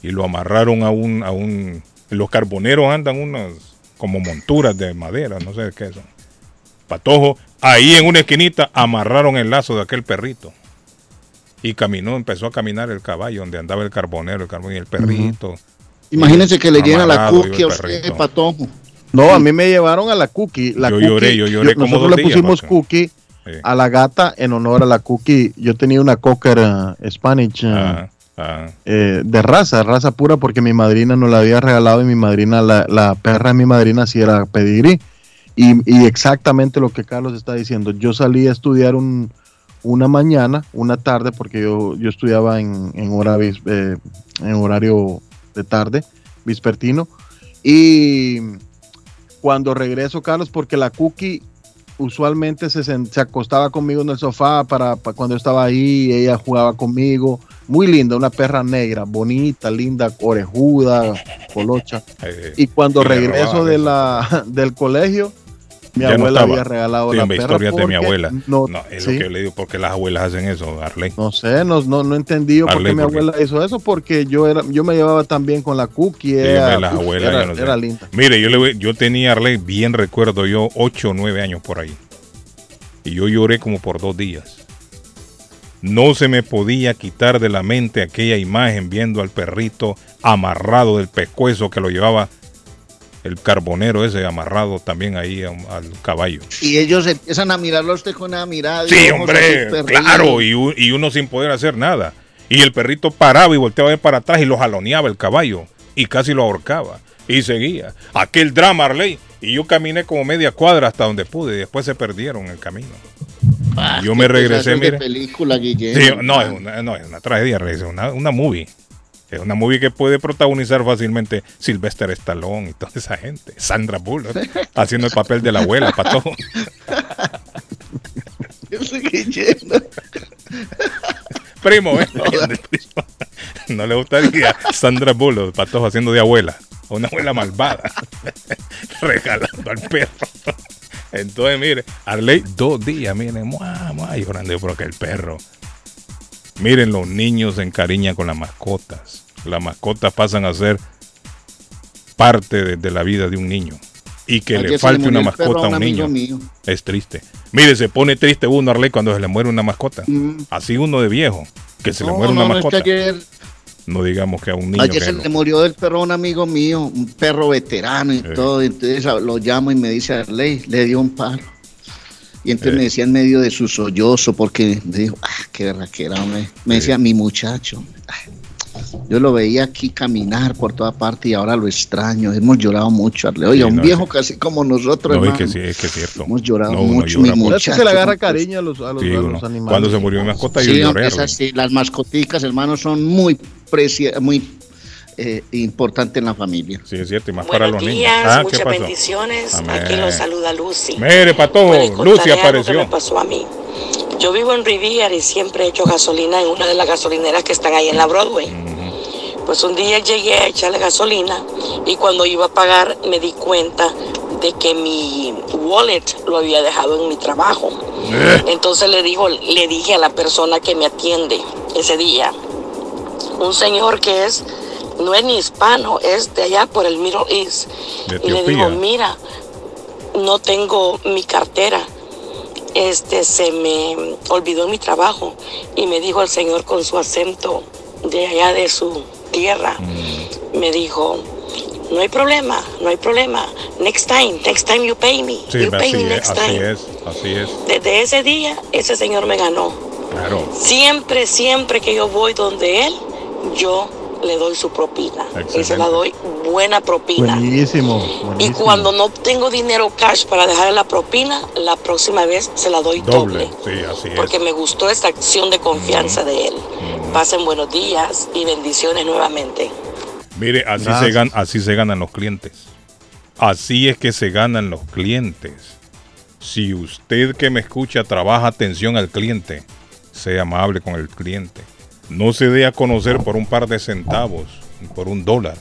Y lo amarraron a un... A un los carboneros andan unas como monturas de madera, no sé qué son. Patojo, ahí en una esquinita amarraron el lazo de aquel perrito. Y caminó, empezó a caminar el caballo donde andaba el carbonero, el carbón y el perrito. Imagínense que le llena la iba a usted, patojo. No, a mí me llevaron a la cookie. La Yo cookie, lloré, yo lloré como Nosotros le pusimos cookie Sí. a la gata en honor a la cookie. Yo tenía una cocker eh, Spanish eh, Ah, ah. eh, de raza, raza pura, porque mi madrina nos la había regalado y mi madrina, la, la perra de mi madrina sí era pedigrí. Y, y exactamente lo que Carlos está diciendo. Yo salí a estudiar un, una mañana, una tarde, porque yo, yo estudiaba en, en, hora, eh, en horario de tarde, vespertino. Y cuando regreso, Carlos, porque la cookie usualmente se, se acostaba conmigo en el sofá para, para cuando estaba ahí, ella jugaba conmigo. Muy linda, una perra negra, bonita, linda, orejuda, colocha. Eh, Y cuando regreso de la, del colegio, mi Ya abuela había regalado Sí, la perra. historias de mi abuela. No, No, es sí. lo que le digo, porque las abuelas hacen eso, Arley. No sé, no, no, no entendí yo por qué mi abuela hizo eso, porque yo era, yo me llevaba tan bien con la cookie, las abuelas, era, yo no sé. era linda. Mire, yo, le, yo tenía Arley, bien recuerdo yo, 8 o 9 años por ahí. Y yo lloré como por dos días. No se me podía quitar de la mente aquella imagen viendo al perrito amarrado del pescuezo que lo llevaba el carbonero ese amarrado también ahí a al caballo. Y ellos empiezan a mirarlo a usted con una mirada. Sí, hombre, claro, y, y uno sin poder hacer nada. Y el perrito paraba y volteaba a ver para atrás y lo jaloneaba el caballo y casi lo ahorcaba. Y seguía. Aquel drama, Arley. Y yo caminé como media cuadra hasta donde pude y después se perdieron en el camino. Ah, yo me regresé, mire. película, Guillermo. Sí, no, es una, no, es una tragedia, es una, una movie. Es una movie que puede protagonizar fácilmente Sylvester Stallone y toda esa gente. Sandra Bullock haciendo el papel de la abuela, Guillermo. Primo, ¿eh? Primo. No le gustaría Sandra Bullock, patojo haciendo de abuela. Una abuela malvada. Regalando al perro. Entonces, mire, Arley, dos días, miren, muah, muah, llorando porque el perro. Miren, los niños se encariñan con las mascotas. Las mascotas pasan a ser parte de, de la vida de un niño. Y que Ayer le falte una el mascota a un niño. mío. Es triste. Mire, se pone triste uno, Arley, cuando se le muere una mascota. Mm. Así uno de viejo, que se le muere no, una no, es que mascota. ayer, No digamos que a un niño. ayer que se lo- le murió del perro a un amigo mío, un perro veterano y Sí. todo. Entonces lo llamo y me dice, Arley, le dio un paro. Y entonces Sí. me decía en medio de su sollozo, porque me dijo, ah, qué berraquera, hombre. Me Sí. decía, mi muchacho. Yo lo veía aquí caminar por toda parte y ahora lo extraño. Hemos llorado mucho, Arley. Oye, Sí, un no, viejo sí. casi como nosotros, No, es hermano. que sí, es que es cierto. Hemos llorado No, mucho, llora mi es que se muchacho, le agarra cariño a los, a los, Sí, a los animales. Cuando se murió mi mascota, yo lloré. es así. Las mascoticas, hermano, son muy preciadas, muy eh, importante en la familia. Sí, es cierto, y más para Buenos los días, niños. Ah, ¿qué muchas pasó? bendiciones. Amén. Aquí los saluda Lucy. Mire, Patojo, Bueno, Lucy apareció. me pasó a mí. Yo vivo en Riviera y siempre he hecho gasolina en una de las gasolineras que están ahí en la Broadway. Pues un día llegué a echarle gasolina y cuando iba a pagar me di cuenta de que mi wallet lo había dejado en mi trabajo. Entonces le digo, le dije a la persona que me atiende ese día, un señor que es no es ni hispano, es de allá por el Middle East. De y le digo, mira, no tengo mi cartera. Este se me olvidó mi trabajo y me dijo el señor con su acento de allá de su tierra. Mm. Me dijo, no hay problema, no hay problema. Next time, next time you pay me. Sí, you pay así me es, next así time. es, así es. Desde ese día, ese señor me ganó. Claro. Siempre, siempre que yo voy donde él, yo le doy su propina. Y se Excelente. la doy buena propina. Buenísimo. Y cuando no tengo dinero cash para dejar la propina, la próxima vez se la doy Doble. doble. Sí, así es. Porque me gustó esta acción de confianza de él. Pasen buenos días y bendiciones nuevamente. Mire, así Gracias. se, gan- así se ganan los clientes. Así es que se ganan los clientes. Si usted que me escucha trabaja atención al cliente, sea amable con el cliente. No se dé a conocer por un par de centavos, por un dólar.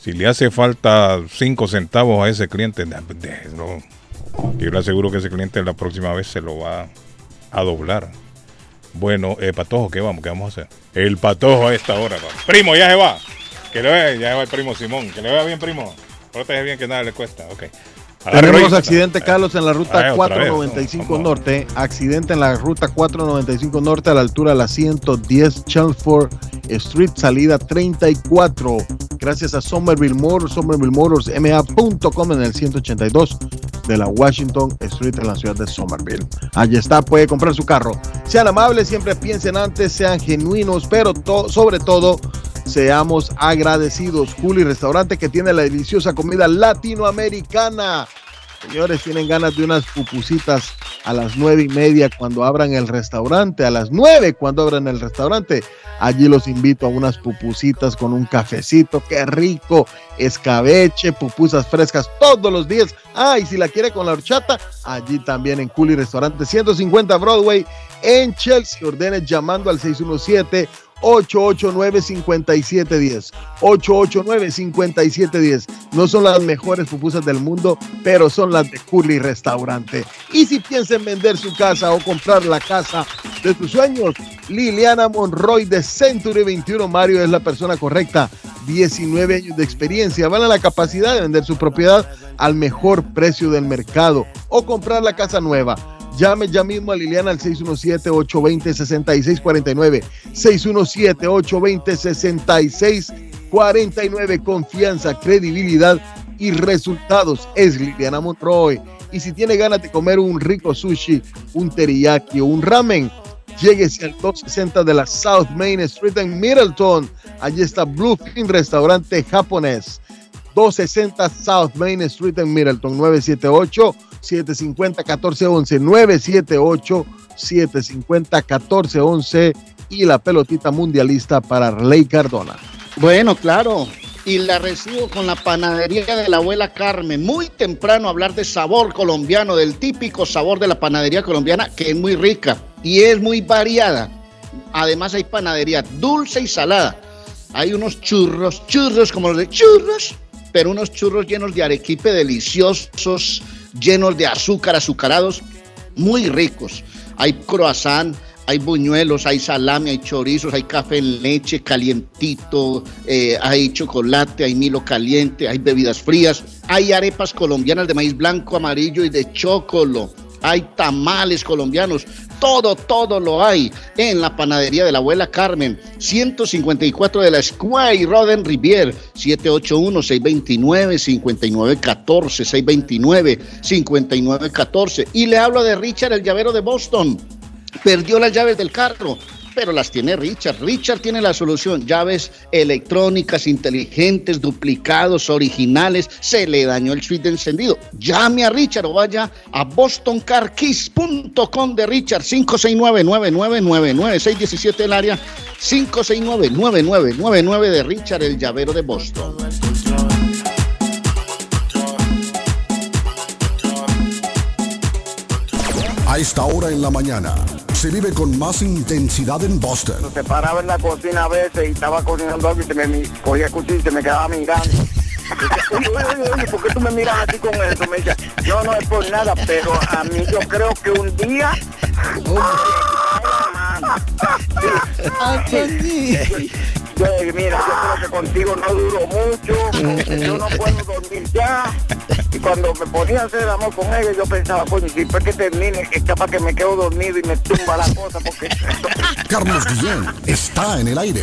Si le hace falta cinco centavos a ese cliente, da- déjelo. Yo le aseguro que ese cliente la próxima vez se lo va a doblar. Bueno, eh, Patojo, ¿qué vamos? ¿Qué vamos a hacer? El Patojo a esta hora. Primo, ya se va. Que le vea, ya se va el primo Simón. Que le vea bien, primo. Protege bien que nada le cuesta. Ok. Tenemos accidente, Carlos, en la ruta otra vez, 495 vamos. Norte. Accidente en la ruta 495 Norte a la altura de la 110 Chelmsford Street, salida 34. Gracias a Somerville Motors, Somerville Motors, MA.com en el 182 de la Washington Street en la ciudad de Somerville. Allí está, puede comprar su carro. Sean amables, siempre piensen antes, sean genuinos, pero to- sobre todo seamos agradecidos. Juli Restaurante que tiene la deliciosa comida latinoamericana. Señores, tienen ganas de unas pupusitas a las nueve y media cuando abran el restaurante, a las nueve cuando abran el restaurante. Allí los invito a unas pupusitas con un cafecito, qué rico, escabeche, pupusas frescas todos los días. Ah, y si la quiere con la horchata, allí también en Culi Restaurante 150 Broadway en Chelsea. Ordene llamando al 617 889-5710. 889-5710. No son las mejores pupusas del mundo, pero son las de Curly Restaurante. Y si piensa en vender su casa o comprar la casa de tus sueños, Liliana Monroy de Century 21 Mario es la persona correcta. 19 años de experiencia. Van a la capacidad de vender su propiedad al mejor precio del mercado o comprar la casa nueva. Llame ya mismo a Liliana al 617-820-6649. 617-820-6649. Confianza, credibilidad y resultados. Es Liliana Monroy. Y si tiene ganas de comer un rico sushi, un teriyaki o un ramen, lléguese al 260 de la South Main Street en Middleton. Allí está Bluefin Restaurante Japonés. 260 South Main Street en Middleton, 978-750-1411, 978-750-1411 y la pelotita mundialista para Rey Cardona. Bueno, claro. Y la recibo con la panadería de la abuela Carmen. Muy temprano hablar de sabor colombiano, del típico sabor de la panadería colombiana, que es muy rica y es muy variada. Además hay panadería dulce y salada. Hay unos churros, churros como los de churros, pero unos churros llenos de arequipe deliciosos, llenos de azúcar, azucarados, muy ricos. Hay croissant, hay buñuelos, hay salami, hay chorizos, hay café en leche calientito, eh, hay chocolate, hay milo caliente, hay bebidas frías, hay arepas colombianas de maíz blanco, amarillo y de chocolo. Hay tamales colombianos, todo, todo lo hay en la panadería de la abuela Carmen, 154 de la Square Road en Rivier, 781-629-5914, 629-5914. Y le hablo de Richard, el llavero de Boston. Perdió las llaves del carro. Pero las tiene Richard. Richard tiene la solución. Llaves electrónicas, inteligentes, duplicados, originales. Se le dañó el switch de encendido. Llame a Richard o vaya a bostoncarkeys.com de Richard 569 617 el área 569-9999 de Richard, el llavero de Boston. Esta hora en la mañana se vive con más intensidad en Boston. Se paraba en la cocina a veces y estaba cocinando algo y se me cogía el cuchillo y se me quedaba mirando. Oye, oye, oye, ¿por qué tú me miras así con eso? Me decía, yo no es por nada, pero a mí yo creo que un día... Yo, mira, yo creo que contigo no duró mucho, yo no puedo dormir ya. Y cuando me ponía a hacer amor con ella, yo pensaba, coño, si después que termine, es capaz que me quedo dormido y me tumba la cosa, porque... Carlos Guillén está en el aire.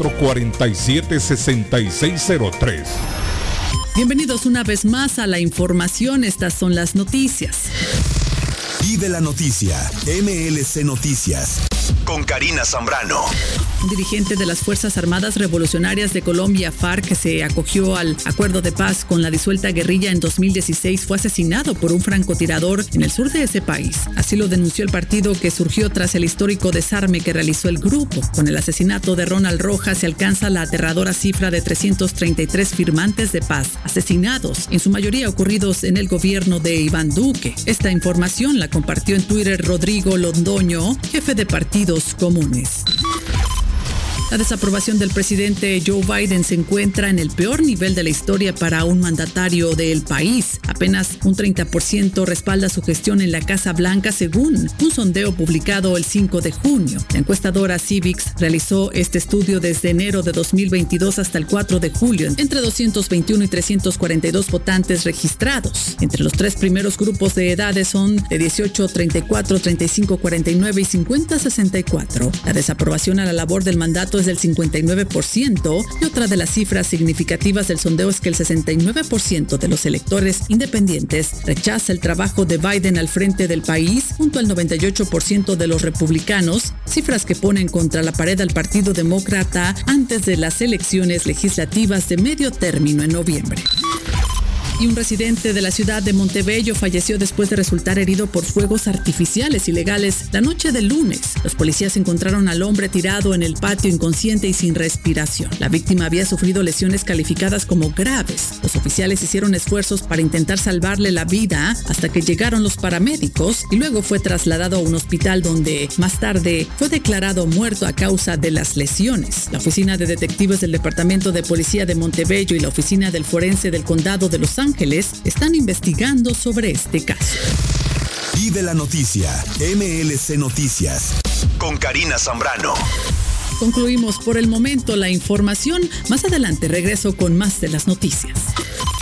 6603 Bienvenidos una vez más a la información. Estas son las noticias. Vive la noticia. MLC Noticias. Con Karina Zambrano. Dirigente de las Fuerzas Armadas Revolucionarias de Colombia, FARC, que se acogió al acuerdo de paz con la disuelta guerrilla en 2016, fue asesinado por un francotirador en el sur de ese país. Así lo denunció el partido que surgió tras el histórico desarme que realizó el grupo. Con el asesinato de Ronald Rojas se alcanza la aterradora cifra de 333 firmantes de paz asesinados, en su mayoría ocurridos en el gobierno de Iván Duque. Esta información la compartió en Twitter Rodrigo Londoño, jefe de partidos comunes. La desaprobación del presidente Joe Biden se encuentra en el peor nivel de la historia para un mandatario del país. Apenas un 30% respalda su gestión en la Casa Blanca según un sondeo publicado el 5 de junio. La encuestadora Civics realizó este estudio desde enero de 2022 hasta el 4 de julio entre 221 y 342 votantes registrados. Entre los tres primeros grupos de edades son de 18, 34, 35, 49 y 50, 64. La desaprobación a la labor del mandato del 59% y otra de las cifras significativas del sondeo es que el 69% de los electores independientes rechaza el trabajo de Biden al frente del país junto al 98% de los republicanos, cifras que ponen contra la pared al Partido Demócrata antes de las elecciones legislativas de medio término en noviembre y un residente de la ciudad de Montebello falleció después de resultar herido por fuegos artificiales ilegales la noche del lunes. Los policías encontraron al hombre tirado en el patio inconsciente y sin respiración. La víctima había sufrido lesiones calificadas como graves. Los oficiales hicieron esfuerzos para intentar salvarle la vida hasta que llegaron los paramédicos y luego fue trasladado a un hospital donde más tarde fue declarado muerto a causa de las lesiones. La oficina de detectives del Departamento de Policía de Montebello y la oficina del forense del condado de Los Ángeles están investigando sobre este caso. Vive la noticia, MLC Noticias, con Karina Zambrano. Concluimos por el momento la información. Más adelante regreso con más de las noticias.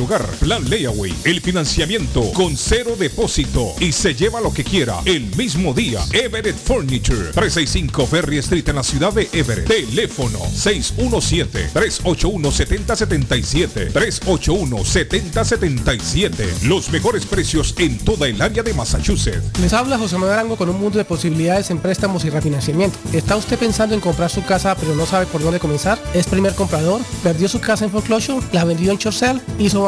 hogar. Plan Layaway. El financiamiento con cero depósito y se lleva lo que quiera el mismo día. Everett Furniture. 365 Ferry Street en la ciudad de Everett. Teléfono 617 381 7077 381 7077 Los mejores precios en toda el área de Massachusetts. Les habla José Manuel Arango con un mundo de posibilidades en préstamos y refinanciamiento. ¿Está usted pensando en comprar su casa pero no sabe por dónde comenzar? ¿Es primer comprador? ¿Perdió su casa en foreclosure? ¿La vendió en Chorcel? ¿Hizo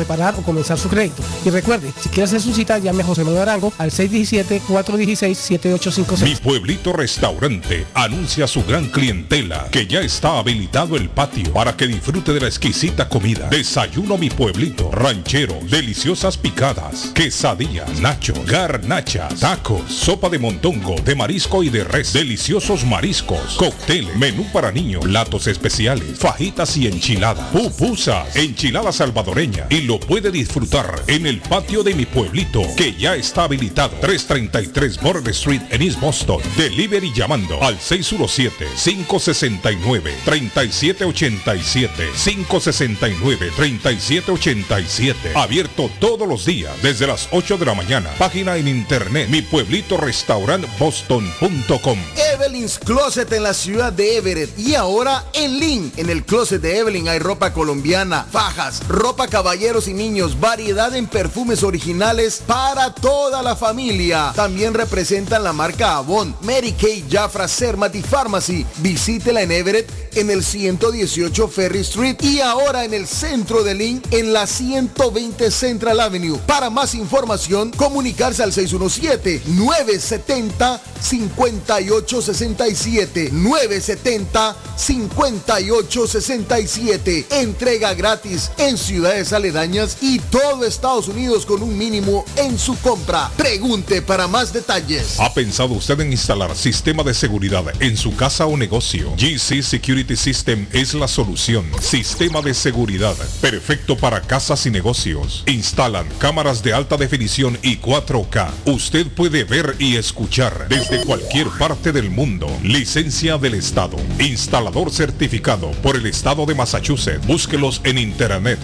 reparar o comenzar su crédito. Y recuerde, si quiere hacer su cita, llame a José Manuel Arango al 617-416-7856. Mi pueblito restaurante anuncia su gran clientela que ya está habilitado el patio para que disfrute de la exquisita comida. Desayuno mi pueblito, ranchero, deliciosas picadas, quesadillas, nacho, garnachas, tacos, sopa de montongo, de marisco y de res, deliciosos mariscos, cócteles, menú para niños, platos especiales, fajitas y enchiladas, pupusas, enchilada salvadoreña y lo puede disfrutar en el patio de mi pueblito que ya está habilitado 333 Border Street en East Boston. Delivery llamando al 617 569 3787 569 3787. Abierto todos los días desde las 8 de la mañana. Página en internet mi pueblito restaurant boston.com. Evelyn's Closet en la ciudad de Everett y ahora en Lynn. En el closet de Evelyn hay ropa colombiana, fajas, ropa caballeros y niños, variedad en perfumes originales para toda la familia. También representan la marca Avon, Mary Kay, Jafra, Sermat y Pharmacy. Visítela en Everett en el 118 Ferry Street y ahora en el centro de Lynn en la 120 Central Avenue. Para más información, comunicarse al 617 970 5867 970 5867 Entrega gratis en ciudades aledañas y todo Estados Unidos con un mínimo en su compra. Pregunte para más detalles. ¿Ha pensado usted en instalar sistema de seguridad en su casa o negocio? GC Security System es la solución. Sistema de seguridad perfecto para casas y negocios. Instalan cámaras de alta definición y 4K. Usted puede ver y escuchar desde cualquier parte del mundo. Licencia del Estado. Instalador certificado por el Estado de Massachusetts. Búsquelos en internet.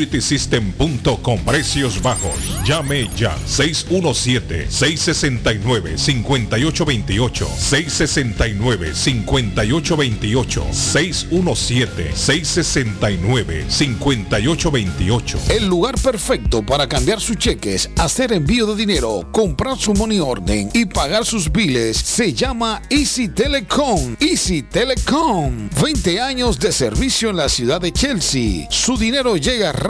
gcsecuritysystem.com. Precios bajos. Llame ya. 617-669-5828. 669-5828. 617-669-5828. El lugar perfecto para cambiar sus cheques, hacer envío de dinero, comprar su money orden y pagar sus biles se llama Easy Telecom. Easy Telecom. 20 años de servicio en la ciudad de Chelsea. Su dinero llega rápido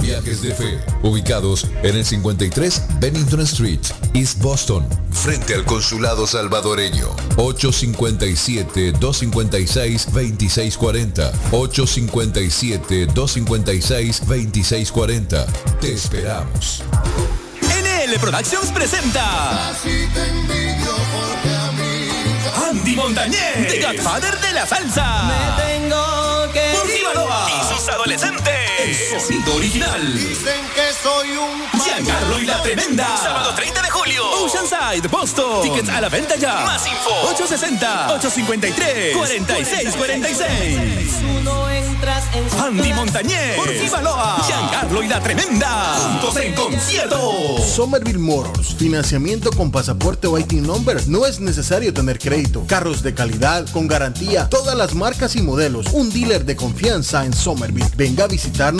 Viajes de Fe, ubicados en el 53 Bennington Street, East Boston, frente al Consulado Salvadoreño. 857-256-2640. 857-256-2640. Te esperamos. NL Productions presenta Andy Montañez, The Godfather de la salsa. Me tengo que Por Baloa y sus adolescentes. Sonido original. Dicen que soy un Giancarlo y la Tremenda. Sábado 30 de julio. Oceanside, Boston. Tickets a la venta ya. Más info. 860-853-4646. Uno entras en Andy Montañez. Por Baloa. Giancarlo y la Tremenda. Juntos en concierto. Somerville Motors, financiamiento con pasaporte o IT number. No es necesario tener crédito. Carros de calidad, con garantía, todas las marcas y modelos. Un dealer de confianza en Somerville. Venga a visitarnos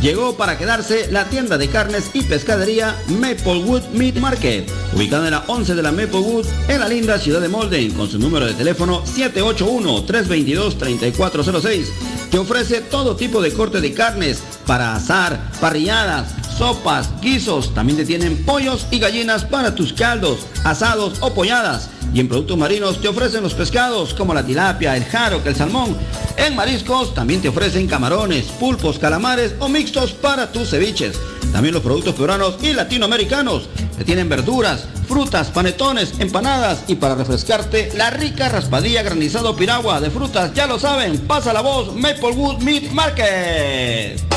Llegó para quedarse la tienda de carnes y pescadería Maplewood Meat Market, ubicada en la 11 de la Maplewood, en la linda ciudad de Molden, con su número de teléfono 781-322-3406, que ofrece todo tipo de corte de carnes para asar, parrilladas, sopas, guisos. También te tienen pollos y gallinas para tus caldos, asados o polladas. Y en productos marinos te ofrecen los pescados como la tilapia, el jaro, el salmón. En mariscos también te ofrecen camarones, pulpos, calamares o mixtos para tus ceviches. También los productos peruanos y latinoamericanos. Te tienen verduras, frutas, panetones, empanadas y para refrescarte la rica raspadilla granizado piragua de frutas. Ya lo saben, pasa la voz Maplewood Meat Market.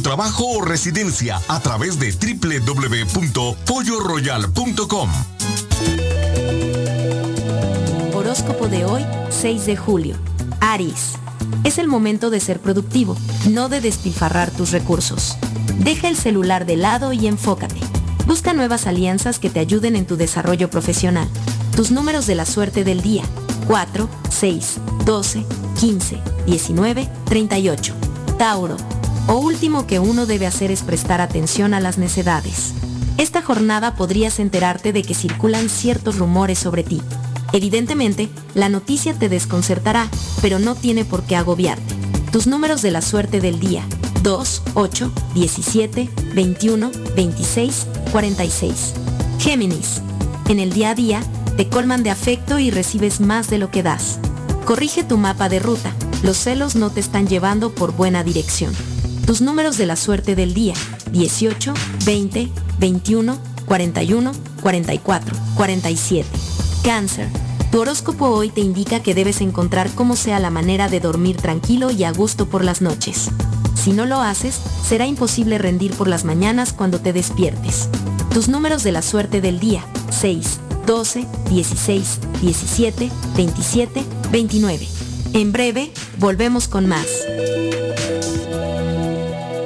trabajo o residencia a través de www.polloroyal.com. Horóscopo de hoy, 6 de julio. Aries. Es el momento de ser productivo, no de despilfarrar tus recursos. Deja el celular de lado y enfócate. Busca nuevas alianzas que te ayuden en tu desarrollo profesional. Tus números de la suerte del día. 4, 6, 12, 15, 19, 38. Tauro. O último que uno debe hacer es prestar atención a las necedades. Esta jornada podrías enterarte de que circulan ciertos rumores sobre ti. Evidentemente, la noticia te desconcertará, pero no tiene por qué agobiarte. Tus números de la suerte del día. 2, 8, 17, 21, 26, 46. Géminis. En el día a día, te colman de afecto y recibes más de lo que das. Corrige tu mapa de ruta. Los celos no te están llevando por buena dirección. Tus números de la suerte del día. 18, 20, 21, 41, 44, 47. Cáncer. Tu horóscopo hoy te indica que debes encontrar cómo sea la manera de dormir tranquilo y a gusto por las noches. Si no lo haces, será imposible rendir por las mañanas cuando te despiertes. Tus números de la suerte del día. 6, 12, 16, 17, 27, 29. En breve, volvemos con más.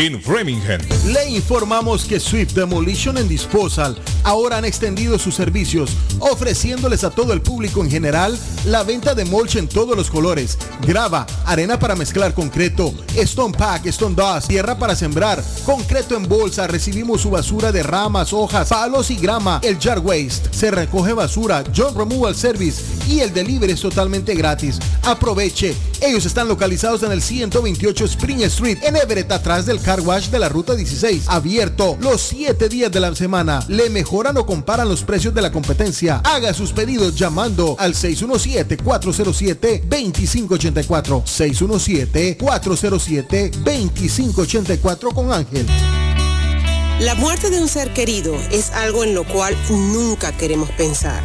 En Framingham. Le informamos que Swift Demolition and Disposal ahora han extendido sus servicios, ofreciéndoles a todo el público en general la venta de mulch en todos los colores, grava, arena para mezclar concreto, stone pack, stone dust, tierra para sembrar, concreto en bolsa, recibimos su basura de ramas, hojas, palos y grama, el jar waste, se recoge basura, John Removal Service y el delivery es totalmente gratis. Aproveche, ellos están localizados en el 128 Spring Street en Everett atrás del car wash de la ruta 16, abierto los 7 días de la semana. Le mejoran o comparan los precios de la competencia. Haga sus pedidos llamando al 617-407-2584. 617-407-2584 con Ángel. La muerte de un ser querido es algo en lo cual nunca queremos pensar,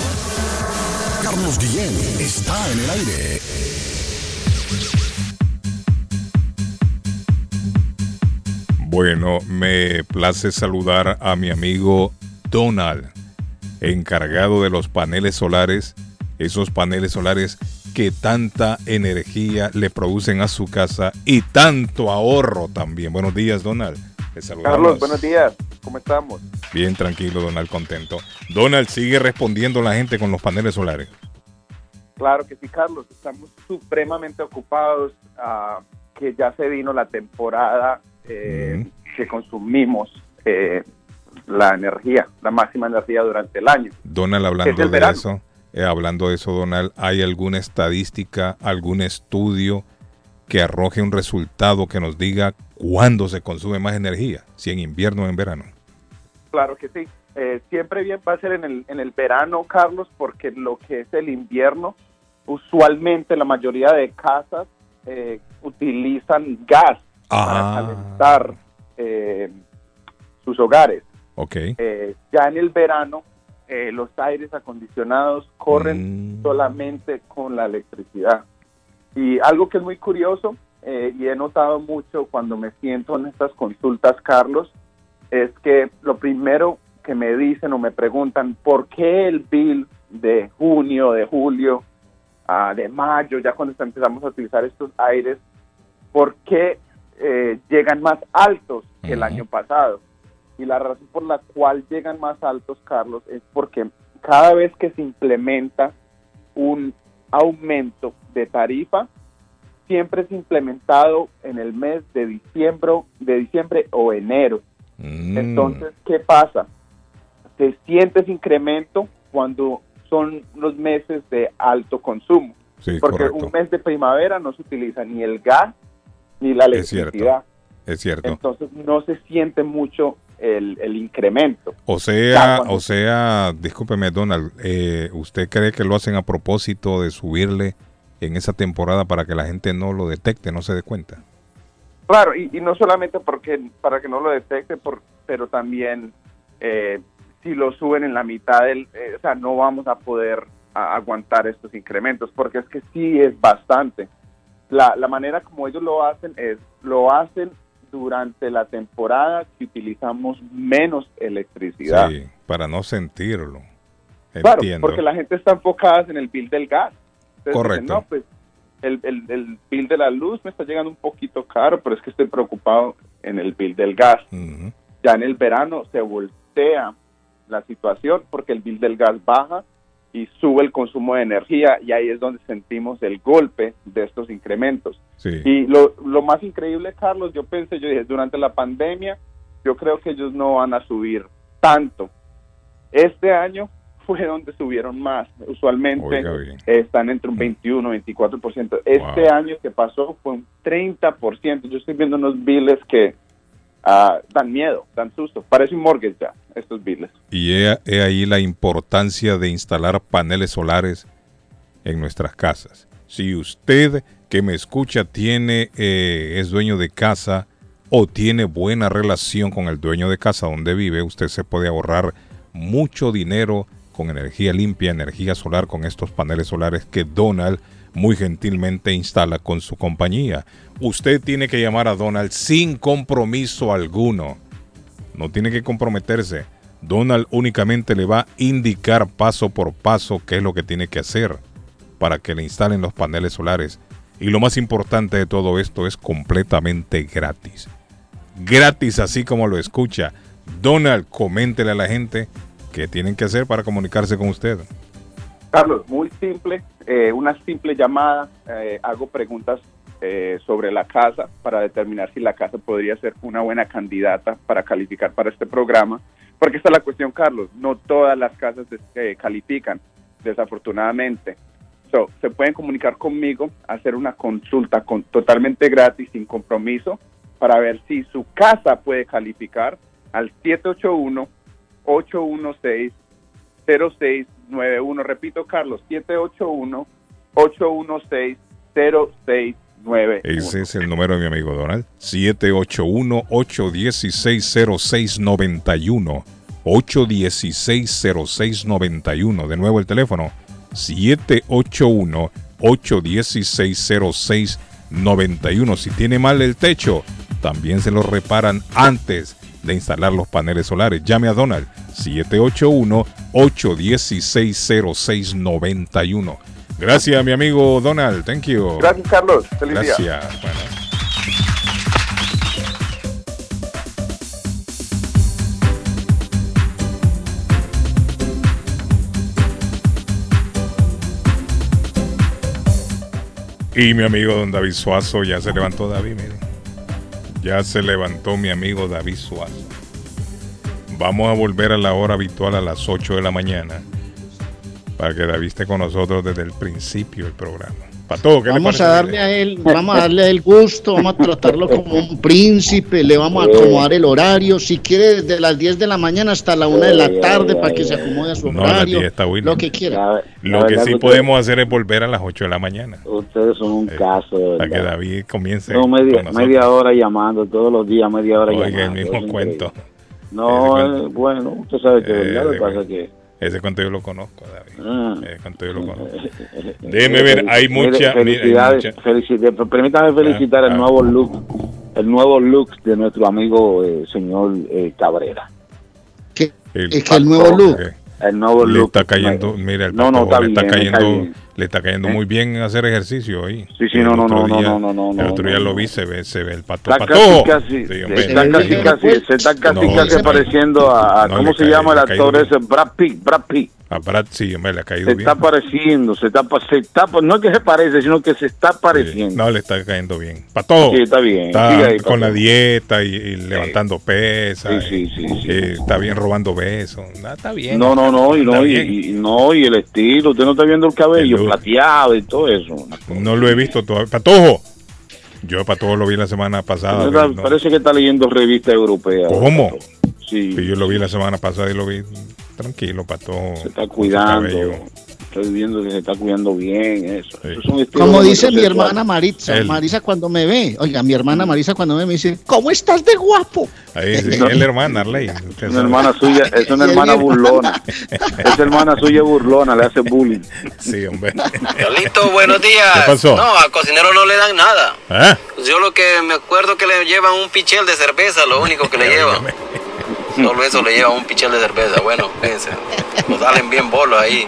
Carlos Guillén está en el aire. Bueno, me place saludar a mi amigo Donald, encargado de los paneles solares, esos paneles solares que tanta energía le producen a su casa y tanto ahorro también. Buenos días, Donald. Carlos, buenos días. ¿Cómo estamos? Bien, tranquilo, Donald, contento. Donald sigue respondiendo la gente con los paneles solares. Claro que sí, Carlos. Estamos supremamente ocupados, ah, que ya se vino la temporada eh, que consumimos eh, la energía, la máxima energía durante el año. Donald, hablando de eso, eh, hablando de eso, Donald, ¿hay alguna estadística, algún estudio que arroje un resultado que nos diga cuándo se consume más energía? Si en invierno o en verano. Claro que sí. Eh, siempre bien va a ser en el, en el verano, Carlos, porque lo que es el invierno, usualmente la mayoría de casas eh, utilizan gas Ah. para calentar eh, sus hogares. Ok. Eh, ya en el verano, eh, los aires acondicionados corren Mm. solamente con la electricidad. Y algo que es muy curioso, eh, y he notado mucho cuando me siento en estas consultas, Carlos, es que lo primero que me dicen o me preguntan, ¿por qué el bill de junio, de julio, ah, de mayo, ya cuando empezamos a utilizar estos aires, ¿por qué eh, llegan más altos que el año pasado? Y la razón por la cual llegan más altos, Carlos, es porque cada vez que se implementa un aumento de tarifa, siempre es implementado en el mes de diciembre, de diciembre o enero. Mm. Entonces, ¿qué pasa? Se siente ese incremento cuando son los meses de alto consumo. Sí, porque correcto. un mes de primavera no se utiliza ni el gas ni la Es cierto. electricidad. Es cierto. Entonces no se siente mucho el, el incremento. O sea, cuando- o sea, discúlpeme, Donald, eh, ¿usted cree que lo hacen a propósito de subirle en esa temporada para que la gente no lo detecte, no se dé cuenta? Claro, y, y no solamente porque para que no lo detecte, por, pero también eh, si lo suben en la mitad del, eh, o sea, no vamos a poder a- aguantar estos incrementos, porque es que sí es bastante. La, la manera como ellos lo hacen es, lo hacen durante la temporada que utilizamos menos electricidad. Sí, para no sentirlo. Claro, porque la gente está enfocada en el bill del gas. Entonces Correcto. dicen, no, pues el, el, el bill de la luz me está llegando un poquito caro, pero es que estoy preocupado en el bill del gas. Ya en el verano se voltea la situación porque el bill del gas baja y sube el consumo de energía y ahí es donde sentimos el golpe de estos incrementos. Sí. Y lo, lo más increíble, Carlos, yo pensé, yo dije, durante la pandemia, yo creo que ellos no van a subir tanto. Este año fue donde subieron más. Usualmente están entre un 21, 24%. Este Wow. año que pasó fue un 30%. Yo estoy viendo unos biles que ah, dan miedo, dan susto. Parece un mortgage ya, estos biles. Y he, ahí la importancia de instalar paneles solares en nuestras casas. Si usted que me escucha tiene eh, es dueño de casa o tiene buena relación con el dueño de casa donde vive, usted se puede ahorrar mucho dinero con energía limpia, energía solar, con estos paneles solares que Donald muy gentilmente instala con su compañía. Usted tiene que llamar a Donald sin compromiso alguno. No tiene que comprometerse. Donald únicamente le va a indicar paso por paso qué es lo que tiene que hacer para que le instalen los paneles solares. Y lo más importante de todo esto es completamente gratis. Gratis así como lo escucha. Donald, coméntele a la gente qué tienen que hacer para comunicarse con usted. Carlos, muy simple, eh, una simple llamada, eh, hago preguntas eh, sobre la casa para determinar si la casa podría ser una buena candidata para calificar para este programa, porque esta es la cuestión, Carlos, no todas las casas eh, califican, desafortunadamente. So, se pueden comunicar conmigo, hacer una consulta con, totalmente gratis, sin compromiso, para ver si su casa puede calificar al 781 816 0691. Repito, Carlos, 781-816-0691. Ese es el número de mi amigo Donald. 781-816-0691. 816-0691. De nuevo el teléfono. 781-816-0691. Si tiene mal el techo, también se lo reparan antes de instalar los paneles solares. Llame a Donald. 781-816-0691. Gracias, mi amigo Donald. Thank you. Gracias, Carlos. Feliz día. Gracias. Bueno. Y mi amigo don David Suazo ya se levantó David, miren. Ya se levantó mi amigo David Suazo. Vamos a volver a la hora habitual a las 8 de la mañana para que David esté con nosotros desde el principio del programa. Pato, ¿qué le Vamos parece a la darle a él, vamos a darle a él gusto, vamos a tratarlo como un príncipe, le vamos a acomodar el horario, si quiere desde las 10 de la mañana hasta la 1 de la tarde para que se acomode a su No, a las horario, 10 está Willy. lo que quiera. Lo que sí podemos hacer es volver a las 8 de la mañana. Ustedes son un caso, de Para que verdad. David comience. No, media, media hora llamando, todos los días, media hora Oiga, llamando. el mismo cuento. No, eh, bueno, usted sabe que Eh, verdad, lo que ese pasa que... Ese cuento yo lo conozco, David. Ah. Ese cuento yo lo conozco. Déjeme ver, hay Mire, mucha. mira, hay Felicidades, mucha- felici- permítame felicitar Ah, el ah. nuevo look, el nuevo look de nuestro amigo eh, señor eh, Cabrera. Es que el nuevo look. El nuevo le look. está cayendo, mira, el No, no, está le está bien, está cayendo, bien. Le está cayendo ¿Eh? muy bien hacer ejercicio ahí. Sí, sí, no, no, no, no, no, no, no, El otro día lo vi, se ve, se ve el pato. Está casi, casi, Sí, se hombre. está casi, casi, se está casi, No, casi pareciendo a, a- no, ¿cómo se cae- llama el actor ese? Brad Pitt, Brad Pitt. A Brad sí, hombre, le ha caído Se bien. está pareciendo, se está, se está, no es que se parece, sino que se está pareciendo. No, le está cayendo bien. Pato. Sí, está bien. Está Sigue ahí, con la dieta y, y levantando pesas. Sí, sí, sí, está bien robando besos. Está bien. No, no, no, y no, y- no, y el estilo, usted no está viendo el cabello Plateado y todo eso. No lo he visto todavía. Patojo. Yo Patojo lo vi la semana pasada. Está- vi, ¿no? Parece que está leyendo revistas europeas. ¿Cómo? Sí. yo lo vi la semana pasada y lo vi tranquilo, Patojo. Se está cuidando. Estoy viendo que se está cuidando bien, eso. Eso es un estilo Como dice mi hermana Maritza, Él. Marisa cuando me ve, oiga, mi hermana Marisa cuando me ve me dice, ¿cómo estás de guapo? Ahí sí, es la hermana, Arley. Usted Una sabe. hermana suya, es una hermana burlona. Esa hermana suya burlona, le hace bullying. Sí, hombre. Listo, buenos días. ¿Qué pasó? No, al cocinero no le dan nada. ¿Ah? Yo lo que me acuerdo que le llevan un pichel de cerveza, lo único que le llevan. Solo eso le llevan un pichel de cerveza. Bueno, fíjense. Nos salen bien bolos ahí.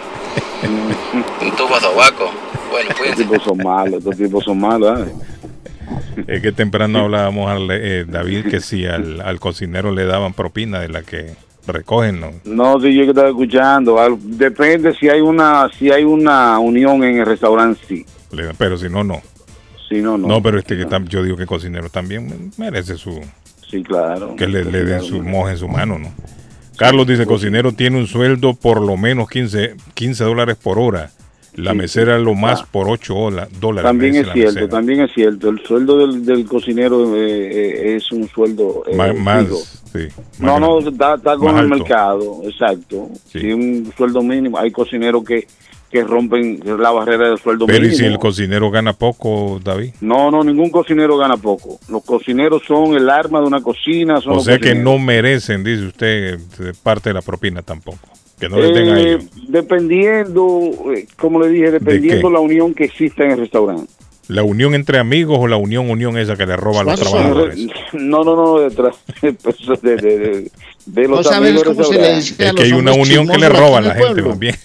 Un tubo a sobaco. Bueno, Estos cuídense. tipos son malos, estos tipos son malos. ¿eh? Es que temprano hablábamos, al, eh, David, que si al, al cocinero le daban propina de la que recogen, ¿no? No, sí, yo que estaba escuchando. Al- Depende si hay una si hay una unión en el restaurante, sí. Le dan- pero si no, no. Si no, no. No, pero este que tam- yo digo que el cocinero también merece su... Sí, claro. Que le, le den su moja en su mano, ¿no? Carlos dice, cocinero tiene un sueldo por lo menos 15, 15 dólares por hora. La Sí, mesera lo más Ah. por 8 hola- dólares. También es cierto, mesera. también es cierto. El sueldo del, del cocinero eh, eh, es un sueldo eh, Más, más, fijo. sí, No, más no, está, está con el mercado, exacto. Sí. un sueldo mínimo. Hay cocineros que, que rompen la barrera del sueldo Pero ¿y mínimo. si el cocinero gana poco, David? No, no, ningún cocinero gana poco. Los cocineros son el arma de una cocina. Son O los sea que no merecen, dice usted, de parte de la propina tampoco. Que no les den a Eh, ellos. dependiendo, eh, como le dije, dependiendo qué? la unión que exista en el restaurante. ¿La unión entre amigos o la unión, unión esa que le roba a los trabajadores? No, no, no, detrás de, de, de, de los ¿No amigos cómo se le dice a Es que hay una unión que le roba a la gente también.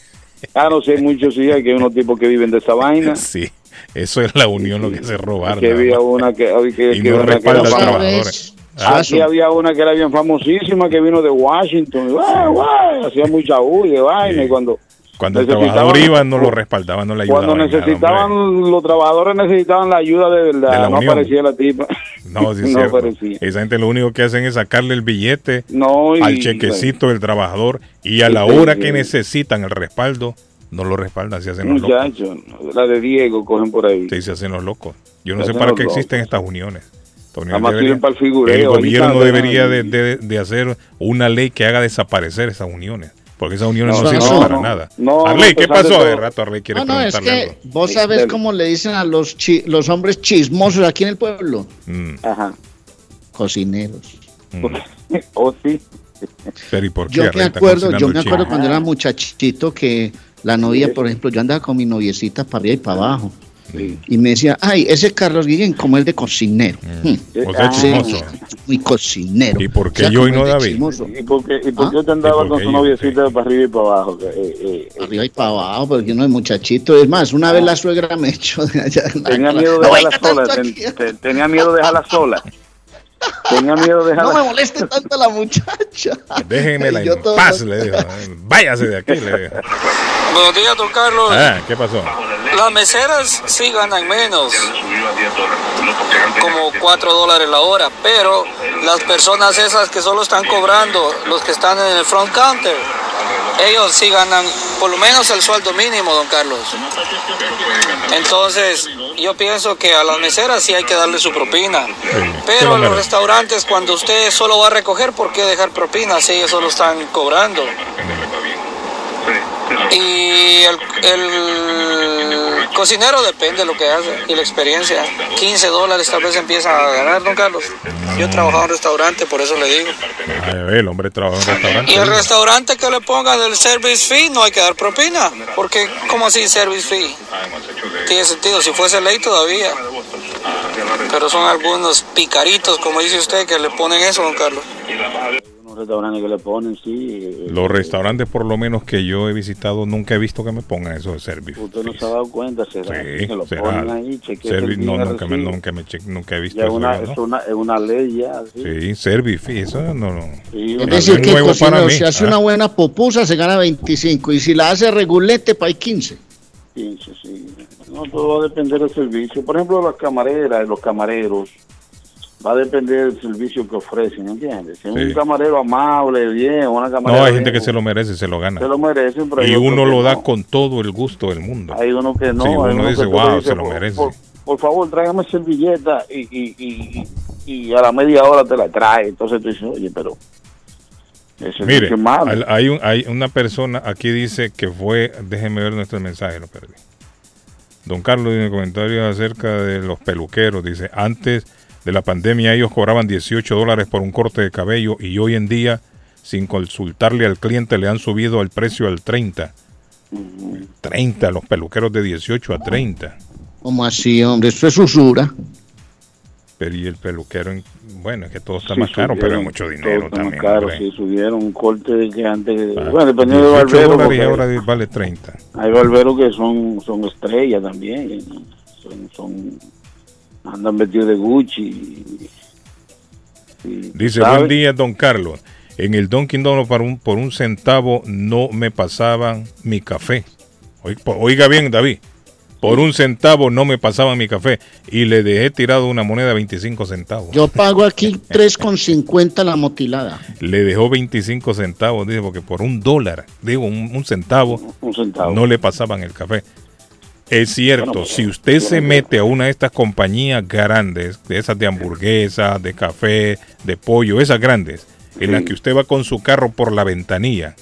Ah, no sé, muchos sí, hay que hay unos tipos que viven de esa vaina. Sí, eso es la unión lo que se robar. que había una que, que, Y que no una que respalda era a los fam- trabajadores. Ah, Aquí había una que era bien famosísima que vino de Washington, y, guay, guay, hacía mucha bulla de vaina y cuando Cuando el trabajador iba, no lo respaldaba, no le ayudaba. cuando nada, necesitaban los trabajadores necesitaban la ayuda de verdad, De la no unión. aparecía la tipa. No, sí, no aparecía. Esa gente lo único que hacen es sacarle el billete No, y- al chequecito del trabajador y a la hora que necesitan el respaldo, no lo respaldan, se hacen los locos. Muchachos, la de Diego cogen por ahí. Sí, se hacen los locos. Yo no Se sé para qué locos. existen estas uniones. Debería- para el figureo, el gobierno debería de, dejan- de- de hacer una ley que haga desaparecer esas uniones. Porque esas uniones no, No, sirven no, para no. nada. No, Arley, no, ¿qué pues, pasó? De rato Arley quiere No, no, es preguntarle que algo. vos sabes cómo le dicen a los, chi- los hombres chismosos aquí en el pueblo. Mm. Ajá. Cocineros. ¿O sí? Pero ¿y por qué? Yo Arley me acuerdo, yo me acuerdo cuando era muchachito que la novia, por ejemplo, yo andaba con mi noviecita para arriba y para abajo. Y me decía, ay, ese Carlos Guillén como el de cocinero. Hmm. O sea, Sí, chismoso. Muy cocinero. ¿Y por qué O sea, yo y no David? chismoso. ¿Y por qué, y por ¿Ah? qué usted andaba ¿Y por con su noviecita para arriba y para abajo? Eh, eh, Para arriba y para abajo, porque uno es muchachito. Es más, una vez la suegra me echó de allá. Tenía miedo de No dejarla sola. ten- ten- tenía miedo de dejarla sola. Tenía miedo de No me moleste tanto la muchacha. Déjenmela en todo- paz, le dijo. Váyase de aquí, le dijo. Buenos días, don Carlos. Ah, ¿qué pasó? Las meseras sí ganan menos, como 4 dólares la hora, pero las personas esas que solo están cobrando, los que están en el front counter, ellos sí ganan por lo menos el sueldo mínimo, don Carlos. Entonces, yo pienso que a las meseras sí hay que darle su propina. Pero a los restaurantes, cuando usted solo va a recoger, ¿por qué dejar propina si ellos solo están cobrando? Y el, el cocinero depende de lo que hace y la experiencia. 15 dólares tal vez empieza a ganar, don Carlos. Yo he trabajado en restaurante, por eso le digo. Ay, el hombre trabaja en restaurante. Y el restaurante que le pongan del service fee no hay que dar propina. Porque, ¿cómo así service fee? Tiene sentido, si fuese ley todavía. Pero son algunos picaritos, como dice usted, que le ponen eso, don Carlos. Unos restaurantes que le ponen, sí. eh, Los restaurantes, por lo menos que yo he visitado, nunca he visto que me pongan eso de service. Usted no se ha dado cuenta, será. Sí, que lo será. ponen ahí, Service- no, nunca me, nunca, me nunca he visto Ya eso. una, ¿no? es, una, es una ley ya. Sí. Sí, service fee, eso no, no. Sí, Es decir, que el nuevo para cocinero mí. si hace Ah. una buena pupusa se gana 25 y si la hace regulete, para 15. 15, sí. No, todo va a depender del servicio. Por ejemplo, las camareras, los camareros, va a depender del servicio que ofrecen, ¿entiendes? Si es Sí. un camarero amable, bien, una camarera No, hay gente bien, que se lo merece, se lo gana. se lo merecen, pero Y uno lo da no. con todo el gusto del mundo. Hay uno que no. Sí, uno uno dice, wow, se lo por- merece. Por, por favor, tráigame servilleta y, y, y, y, a la media hora te la trae. Entonces tú dices, oye, pero... Ese Mire, es malo. al- hay, un- hay una persona aquí dice que fue, déjeme ver nuestro mensaje, lo perdí. Don Carlos tiene comentarios acerca de los peluqueros. Dice, antes de la pandemia ellos cobraban 18 dólares por un corte de cabello y hoy en día, sin consultarle al cliente, le han subido el precio al 30. 30, los peluqueros de 18 a 30. ¿Cómo así, hombre? Eso es usura. Pero y el peluquero, en- bueno, es que todo está Sí, más caro, pero hay subieron, mucho todo dinero está más también. caro, sí, subieron un corte que antes... Ah, bueno, dependiendo del 18 barbero. dólares y ahora vale 30. Hay barberos que son, son estrellas también. Son, son, andan vestidos de Gucci. y- y, Dice, ¿sabe? buen día, don Carlos. En el Dunkin' Donuts por un, por un centavo no me pasaban mi café. Oiga bien, David. Por un centavo no me pasaban mi café. Y le dejé tirado una moneda de 25 centavos. Yo pago aquí 3,50 la motilada. Le dejó 25 centavos, dice, porque por un dólar, digo, un, un centavo, Un centavo. no le pasaban el café. Es cierto, Bueno, pues, si usted se tiene mete a una de estas compañías grandes, de esas de hamburguesa, de café, de pollo, esas grandes, en las que usted va con su carro por la ventanilla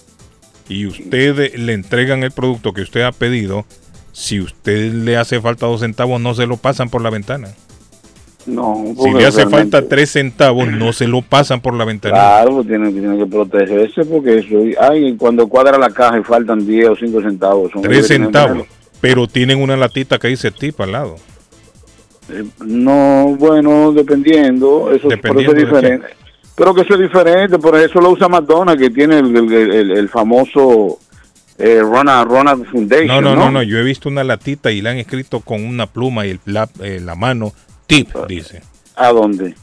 y usted eh, le entregan el producto que usted ha pedido, si usted le hace falta dos centavos, no se lo pasan por la ventana. No, Si le hace falta tres centavos, no se lo pasan por la ventanilla. Claro, tienen que protegerse porque eso. Ay, cuando cuadra la caja y faltan 10 o 5 centavos. son Tres centavos. Pero tienen una latita que dice tip al lado. Eh, No, bueno, dependiendo, eso, Dependiendo por eso de es diferente. Pero que eso es diferente, por eso lo usa McDonald's, que tiene el, el, el- el famoso eh, Ronald, Ronald Foundation. No, no, no, no. Yo he visto una latita y la han escrito con una pluma y el, la, eh, la mano tip, dice. ¿A dónde?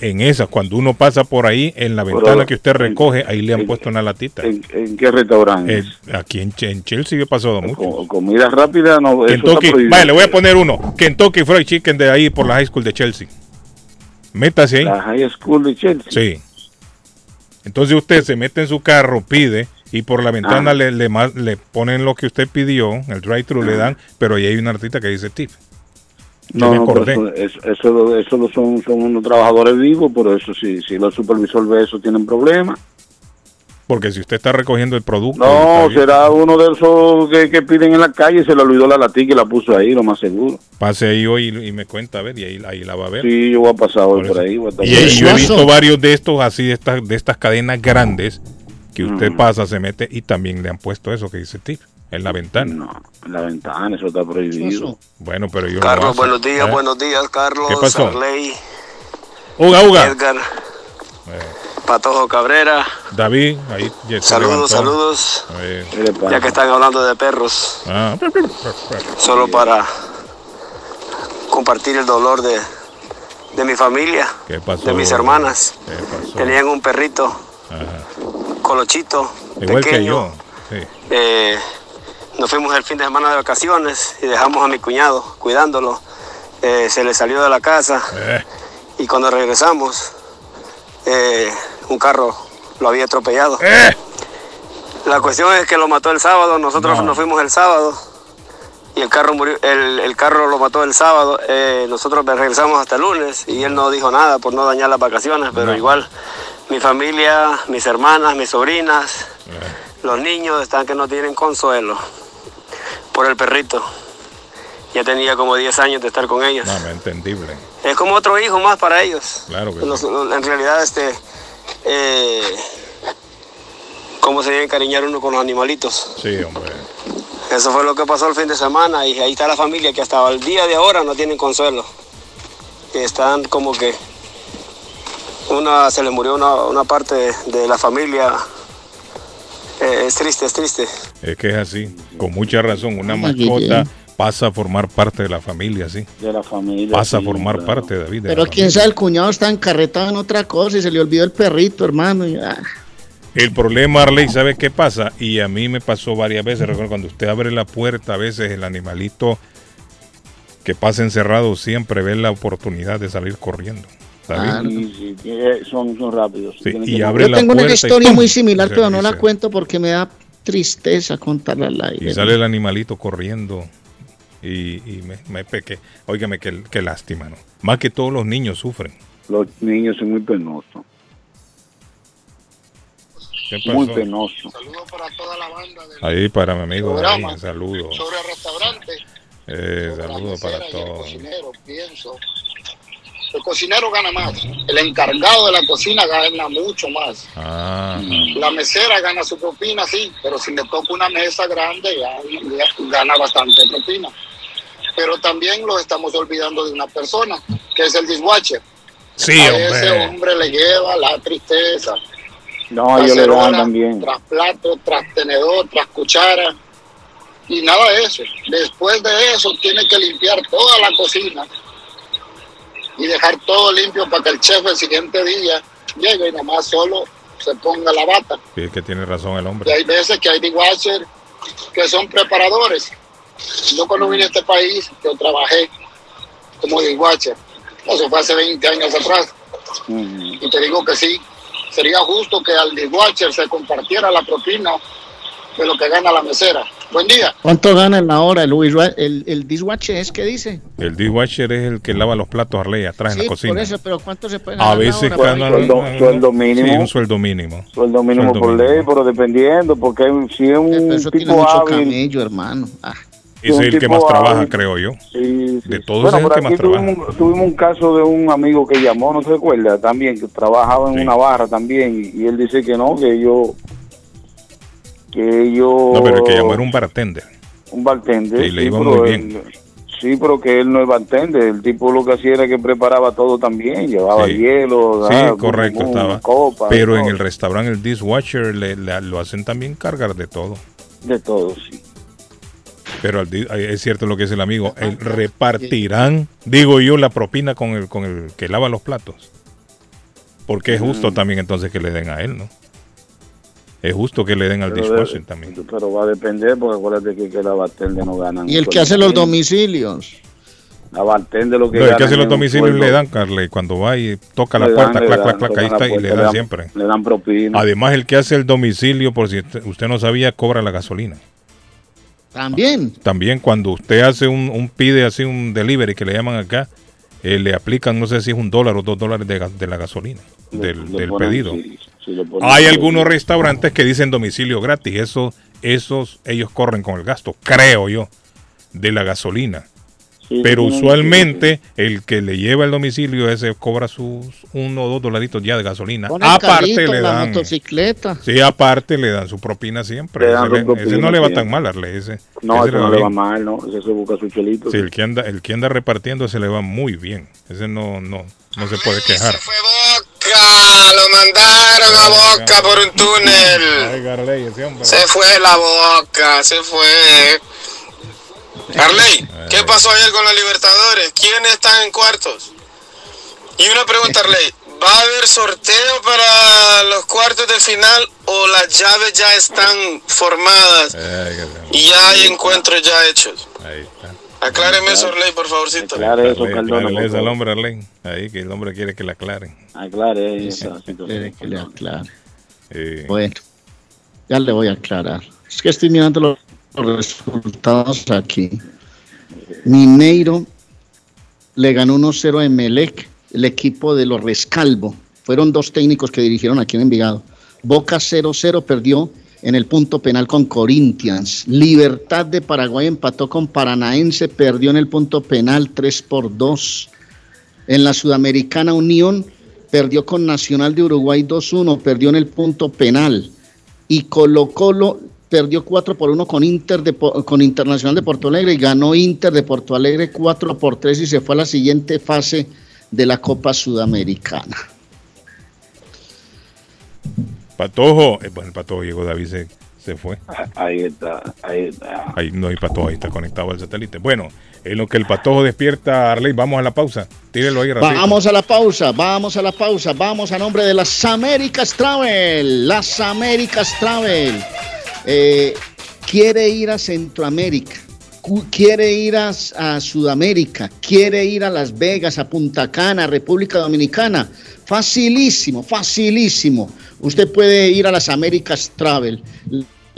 En esa, cuando uno pasa por ahí, en la ventana que usted recoge, ahí le han puesto una latita. ¿En, en qué restaurante? Aquí en, en Chelsea he pasado mucho. Co- comida rápida, no. eso Kentucky, prohibido. vale, le voy a poner uno. Kentucky Fried Chicken de ahí por la High School de Chelsea. Métase ahí. La High School de Chelsea. Sí. Entonces usted se mete en su carro, pide y por la ventana Ah. le, le, le ponen lo que usted pidió, el drive-thru le dan, pero ahí hay una latita que dice tip. No, me no, pero acordé. eso, eso, eso, eso son, son unos trabajadores vivos, por eso si, si los supervisores ve eso tienen problemas. Porque si usted está recogiendo el producto. No, será uno de esos que, que piden en la calle se le olvidó la latica y la puso ahí, lo más seguro. Pase ahí hoy y, y me cuenta a ver y ahí, ahí la va a ver. Sí, yo voy a pasar hoy Por por, eso. ahí. voy a estar Y, por ahí. y yo he visto varios de estos así, de estas, de estas cadenas grandes, que usted Mm. pasa, se mete y también le han puesto eso que dice tip en la ventana. No, en la ventana, eso está prohibido. Bueno, pero yo lo Carlos, buenos días, ¿eh? buenos días, Carlos, ¿Qué pasó? Arley, Uga, uga. Edgar, Eh, Patojo Cabrera. David, ahí Saludos, saludos. Eh, Ya que están hablando de perros, ah, solo para compartir el dolor de, de mi familia, ¿Qué pasó? de mis hermanas. ¿Qué pasó? Tenían un perrito, Ajá. colochito, Igual que pequeño. yo. Sí. Eh, nos fuimos el fin de semana de vacaciones y dejamos a mi cuñado cuidándolo. Eh, se le salió de la casa Eh, y cuando regresamos, eh, un carro lo había atropellado. La cuestión es que lo mató el sábado, nosotros nos fuimos el sábado y el carro murió, el, el carro lo mató el sábado, nosotros regresamos hasta el lunes y él no dijo nada por no dañar las vacaciones, pero igual mi familia, mis hermanas, mis sobrinas, los niños están que no tienen consuelo por el perrito. Ya tenía como 10 años de estar con ellos. No, entendible. Es como otro hijo más para ellos. Claro que Los- sí. en realidad, este, eh, cómo se debe encariñar uno con los animalitos. Sí, hombre. Eso fue lo que pasó el fin de semana y ahí está la familia que hasta el día de ahora no tienen consuelo. Están como que una se le murió una, una parte de, de la familia. Eh, es triste, es triste. Es que es así. Con mucha razón. Una mascota pasa a formar parte de la familia, sí. De la familia. Pasa a formar claro. parte, David. de la Pero familia. quién sabe, el cuñado está encarretado en otra cosa y se le olvidó el perrito, hermano. y, ah. El problema, Arley, ¿sabe qué pasa? Y a mí me pasó varias veces. Recuerdo cuando usted abre la puerta, a veces el animalito que pasa encerrado siempre ve la oportunidad de salir corriendo. Sí, que son, son rápidos. Sí, Tienen y que- abre Yo la tengo una y historia muy similar, pero no la cuento porque me da tristeza contarla al aire. Y sale el animalito corriendo. Y, y me, me pequé. Óigame, qué, qué lástima, ¿no? Más que todos los niños sufren. Los niños son muy penosos. ¿Qué Muy pasó? penosos. Ahí para mi amigo programa. David, saludos. sobre restaurante, Eh, saludos para el todos. cocinero, pienso. El cocinero gana más, el encargado de la cocina gana mucho más. Ah, La mesera gana su propina, sí, pero si le toca una mesa grande, ya, ya gana bastante propina. Pero también lo estamos olvidando de una persona, que es el dishwasher. Sí, A ese hombre. hombre le lleva la tristeza. No, ellos le dan también. Tras plato, tras tenedor, tras cuchara. Y nada de eso. Después de eso, tiene que limpiar toda la cocina y dejar todo limpio para que el chef el siguiente día llegue y nada más solo se ponga la bata. Sí, es que tiene razón el Y hombre. hay veces que hay dishwasher que son preparadores. Yo cuando vine a este país, yo trabajé como dishwasher. Eso fue hace 20 años atrás. Y te digo que sí, sería justo que al dishwasher se compartiera la propina de lo que gana la mesera. Buen día. ¿Cuánto gana en la hora el, el, el dishwasher? ¿Es que dice? El dishwasher es el que lava los platos Arley atrás en Sí, la cocina. por eso, pero ¿cuánto se puede ganar A veces ganan Sueldo- sueldo mínimo. Sí, un sueldo mínimo. Sueldo mínimo Sueldo por mínimo. ley, pero dependiendo, porque hay- si es un Eso tiene tipo mucho hábil. camello, hermano. Ah. Ese es el que más trabaja, creo yo. Sí, sí. De todos Bueno, es el que más trabaja. tuvimos, tuvimos un caso de un amigo que llamó, no se recuerda, también, que trabajaba en una barra también, y, y él dice que no, que yo, que yo... No, pero el que llamó era un bartender. un bartender. Sí, le sí, iba pero muy él- bien. sí, pero que él no es bartender, el tipo lo que hacía era que preparaba todo también, llevaba Sí. hielo, Sí, ah, correcto, estaba. copa, Pero en el restaurante, el dishwasher, le, le- lo hacen también cargar de todo. De todo, sí. Pero al es cierto lo que dice el amigo, el repartirán, digo yo, la propina con el, con el que lava los platos. Porque es justo Mm. también entonces que le den a él, ¿no? Es justo que le den al dishwasher también. Pero va a depender, porque acuérdate que, que la bartender no gana. Y el que hace los domicilios. La bartender lo que No, el que hace los domicilios le dan, Carly, cuando va y toca la puerta, le clac, clac, clac, ahí está y puerta, le le dan dan- siempre. Le dan propina. Además, el que hace el domicilio, por si usted- no sabía, cobra la gasolina. También. También cuando usted hace un, un pide así un delivery que le llaman acá, eh, le aplican, no sé si es un dólar o dos dólares de, de la gasolina, del, del pedido. Hay algunos restaurantes que dicen domicilio gratis, eso, esos ellos corren con el gasto, creo yo, de la gasolina. Sí, Pero usualmente el que le lleva el domicilio ese cobra sus uno o dos dolaritos ya de gasolina. Pone Aparte carrito, le la dan. motocicleta. Sí, aparte le dan su propina siempre. Le dan ese, su le- propina ese no le va tan mal, Arle. Ese, No, ese no le va mal, ¿no? Ese se busca su chelito. Sí, el que anda, el que anda repartiendo ese le va muy bien. Ese no, no, no se puede quejar. Boca, lo mandaron a Boca por un túnel. Se fue la Boca, se fue. Arley, ¿qué pasó ayer con los Libertadores? ¿Quiénes están en cuartos? Y una pregunta, Arley. ¿Va a haber sorteo para los cuartos de final o las llaves ya están formadas y ya hay encuentros ya hechos? Ahí está. Acláreme eso, Arley, por favorcito. Aclare eso, Aclare- Cardona, por eso al hombre, Arley. Ahí que el hombre quiere que le aclaren. Aclare esa que le aclare. Eh, Bueno. Ya le voy a aclarar. Es que estoy mirando los, los resultados aquí. Mineiro le ganó 1-0 a Emelec, el equipo de los Rescalvo. Fueron dos técnicos que dirigieron aquí en Envigado. Boca 0-0 perdió en el punto penal con Corinthians. Libertad de Paraguay empató con Paranaense, perdió en el punto penal 3 por 2. En la Sudamericana Unión perdió con Nacional de Uruguay 2-1, perdió en el punto penal. Y Colo Colo perdió 4 por 1 con, Inter de, con Internacional de Porto Alegre y ganó Inter de Porto Alegre 4 por 3 y se fue a la siguiente fase de la Copa Sudamericana. Patojo, eh, bueno, el Patojo llegó, David se, se fue. Ahí está, ahí está. Ahí no hay Patojo, ahí está conectado al satélite. Bueno, en lo que el Patojo despierta, Arley, vamos a la pausa. Tírelo ahí, rapidito. Vamos a la pausa, vamos a la pausa, vamos a nombre de las Américas Travel. Las Américas Travel. Eh, quiere ir a Centroamérica, quiere ir a, a Sudamérica, quiere ir a Las Vegas, a Punta Cana, República Dominicana. Facilísimo, facilísimo. Usted puede ir a las Américas Travel.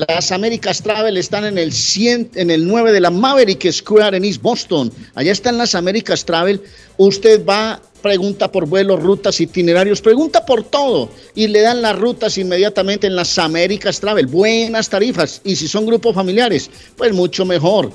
Las Américas Travel están en el, 100, en el 9 de la Maverick Square en East Boston. Allá están las Américas Travel. Usted va, pregunta por vuelos, rutas, itinerarios, pregunta por todo y le dan las rutas inmediatamente en las Américas Travel. Buenas tarifas. Y si son grupos familiares, pues mucho mejor.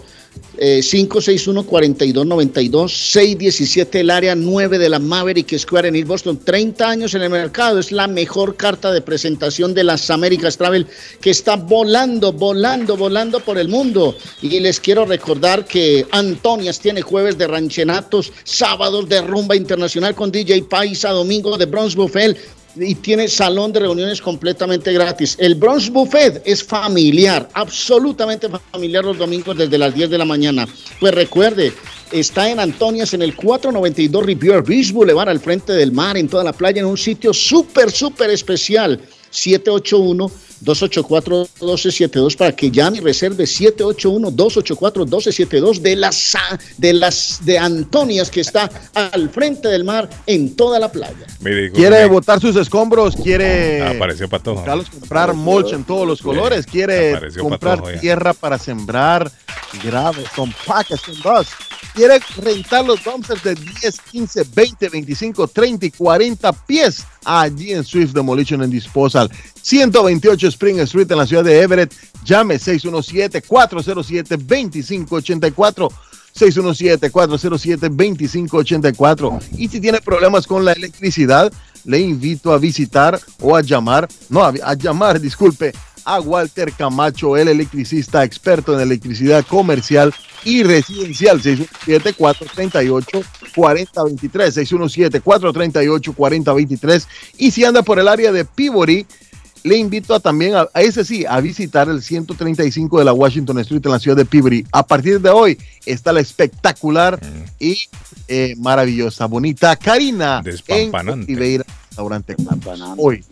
Eh, 561-4292, 617 el área 9 de la Maverick Square en East Boston. 30 años en el mercado, es la mejor carta de presentación de las Américas Travel que está volando, volando, volando por el mundo. Y les quiero recordar que Antonias tiene jueves de ranchenatos, sábados de rumba internacional con DJ Paisa, domingo de Bronze Buffet y tiene salón de reuniones completamente gratis. El Bronx Buffet es familiar, absolutamente familiar los domingos desde las 10 de la mañana. Pues recuerde, está en Antonias en el 492 Riviera Beach Boulevard al frente del mar, en toda la playa, en un sitio súper, súper especial. 781 284-1272 para que llame y reserve 781-284-1272 de las, de las de Antonias que está al frente del mar en toda la playa. Mire, Quiere botar sus escombros, quiere apareció Patojo. Carlos, comprar mulch en todos los colores, quiere apareció comprar Patojo tierra para sembrar grave, con pacas, con bus. Quiere rentar los dumpsters de 10, 15, 20, 25, 30 y 40 pies allí en Swift Demolition and Disposal. 128 Spring Street en la ciudad de Everett. Llame 617-407-2584. 617-407-2584. Y si tiene problemas con la electricidad, le invito a visitar o a llamar, no, a, a llamar, disculpe, a Walter Camacho, el electricista experto en electricidad comercial y residencial. 617-438-4023. 617-438-4023. Y si anda por el área de Peabody, le invito a también, a, a ese sí, a visitar el 135 de la Washington Street en la ciudad de Peabody. A partir de hoy está la espectacular y eh, maravillosa, bonita Karina en. Oliveira Restaurante. Hoy,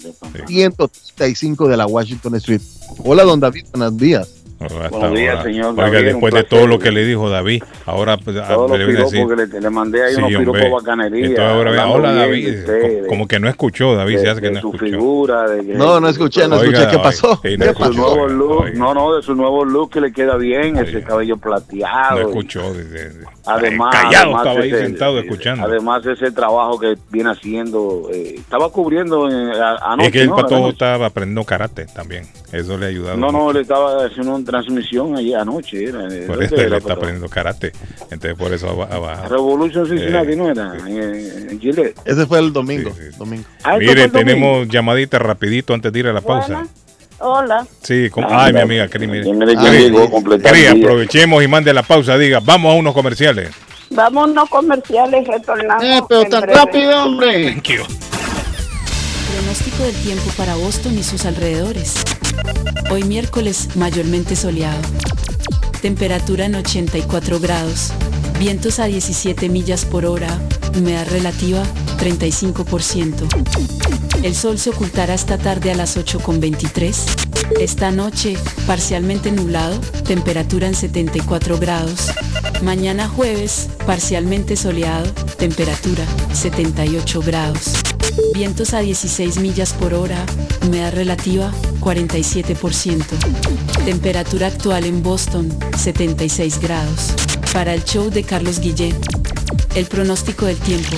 135 de la Washington Street. Hola, don David, buenos días. Hasta Buenos días, ahora. señor Oiga, David, un después de todo lo que le dijo David, ahora pues, ah, Todos los le voy a piropos decir. que le, le mandé ahí, Sí, unos hombre. piropos bacanería. Entonces ahora, hablando hola David, usted, como que no escuchó David, se hace que de no su escuchó. figura, de que- No, no escuché, no Oiga, escuché. ¿Qué pasó? sí, no nuevo look, no, no, de su nuevo look que le queda bien, ese cabello plateado. No escuchó. de- de- de- Además, Callado además estaba ahí ese- sentado escuchando. Además, ese trabajo que viene haciendo, eh, estaba cubriendo eh, anoche. es que el ¿no? patojo estaba aprendiendo karate también. Eso le ha ayudado. No, no, le estaba haciendo una transmisión ayer anoche. Era, Por ¿dónde eso era, él está aprendiendo karate. Entonces por eso bajado. Revolution Cincinnati, Eh, ¿no era? En, en Chile. Ese fue el domingo. domingo. Ah, ¿esto fue Mire, domingo? tenemos llamadita rapidito antes de ir a la pausa. Hola. Sí, con- Ah, ay, mi amiga Cris, mire. Cris, a aprovechemos y mande la pausa. Diga, vamos a unos comerciales. Vámonos comerciales, retornamos. Eh, pero tan breve. rápido, hombre. Pronóstico del tiempo para Boston y sus alrededores. Hoy miércoles mayormente soleado. Temperatura en 84 grados. Vientos a 17 millas por hora. Humedad relativa 35%. El sol se ocultará esta tarde a las 8.23. Esta noche parcialmente nublado. Temperatura en 74 grados. Mañana jueves parcialmente soleado. Temperatura 78 grados. Vientos a 16 millas por hora, humedad relativa 47%. Temperatura actual en Boston 76 grados. Para el show de Carlos Guillén, el pronóstico del tiempo.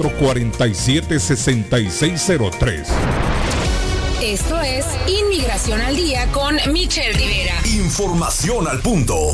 6603 Esto es Inmigración al Día con Michelle Rivera. Información al punto.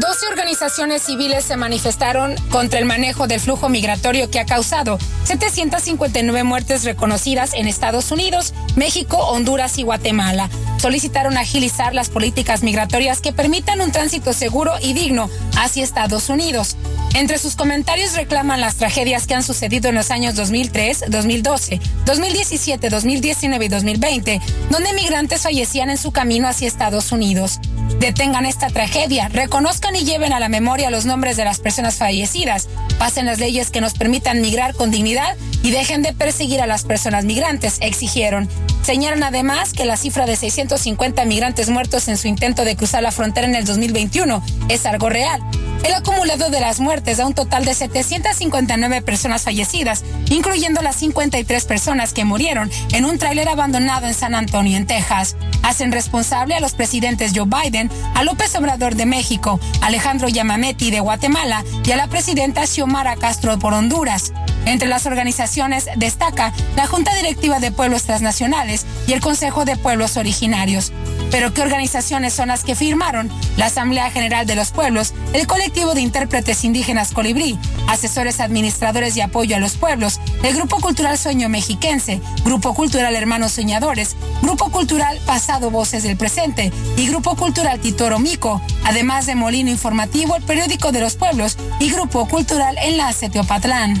12 organizaciones civiles se manifestaron contra el manejo del flujo migratorio que ha causado 759 muertes reconocidas en Estados Unidos, México, Honduras y Guatemala. Solicitaron agilizar las políticas migratorias que permitan un tránsito seguro y digno hacia Estados Unidos. Entre sus comentarios reclaman las tragedias que han sucedido en los años 2003, 2012, 2017, 2019 y 2020, donde migrantes fallecían en su camino hacia Estados Unidos. Detengan esta tragedia, reconozcan y lleven a la memoria los nombres de las personas fallecidas, pasen las leyes que nos permitan migrar con dignidad y dejen de perseguir a las personas migrantes, exigieron. Señalan además que la cifra de 650 migrantes muertos en su intento de cruzar la frontera en el 2021 es algo real. El acumulado de las muertes da un total de 759 personas fallecidas, incluyendo las 53 personas que murieron en un tráiler abandonado en San Antonio, en Texas. Hacen responsable a los presidentes Joe Biden, a López Obrador de México, Alejandro Yamameti de Guatemala y a la presidenta Xiomara Castro por Honduras. Entre las organizaciones destaca la Junta Directiva de Pueblos Transnacionales y el Consejo de Pueblos Originarios. Pero ¿qué organizaciones son las que firmaron? La Asamblea General de los Pueblos, el Colectivo de Intérpretes Indígenas Colibrí, Asesores Administradores de Apoyo a los Pueblos, el Grupo Cultural Sueño Mexiquense, Grupo Cultural Hermanos Soñadores, Grupo Cultural Pasado Voces del Presente y Grupo Cultural Titoro Mico, además de Molino Informativo, el Periódico de los Pueblos y Grupo Cultural Enlace Teopatlán.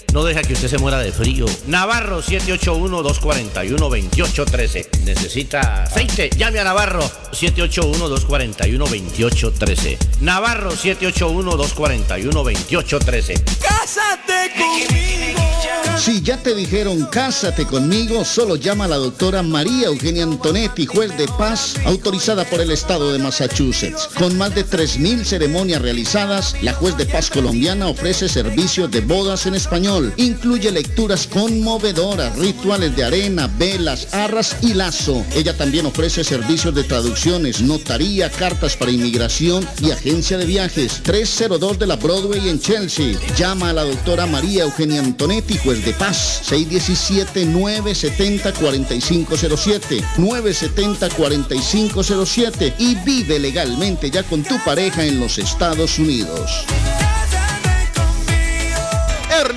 no deja que usted se muera de frío. Navarro 781-241-2813. Necesita aceite. Llame a Navarro 781-241-2813. Navarro 781-241-2813. ¡Cásate conmigo! Si ya te dijeron cásate conmigo, solo llama a la doctora María Eugenia Antonetti, juez de paz, autorizada por el estado de Massachusetts. Con más de 3.000 ceremonias realizadas, la juez de paz colombiana ofrece servicios de bodas en español. Incluye lecturas conmovedoras, rituales de arena, velas, arras y lazo. Ella también ofrece servicios de traducciones, notaría, cartas para inmigración y agencia de viajes. 302 de la Broadway en Chelsea. Llama a la doctora María Eugenia Antonetti, juez de paz. 617-970-4507. 970-4507. Y vive legalmente ya con tu pareja en los Estados Unidos.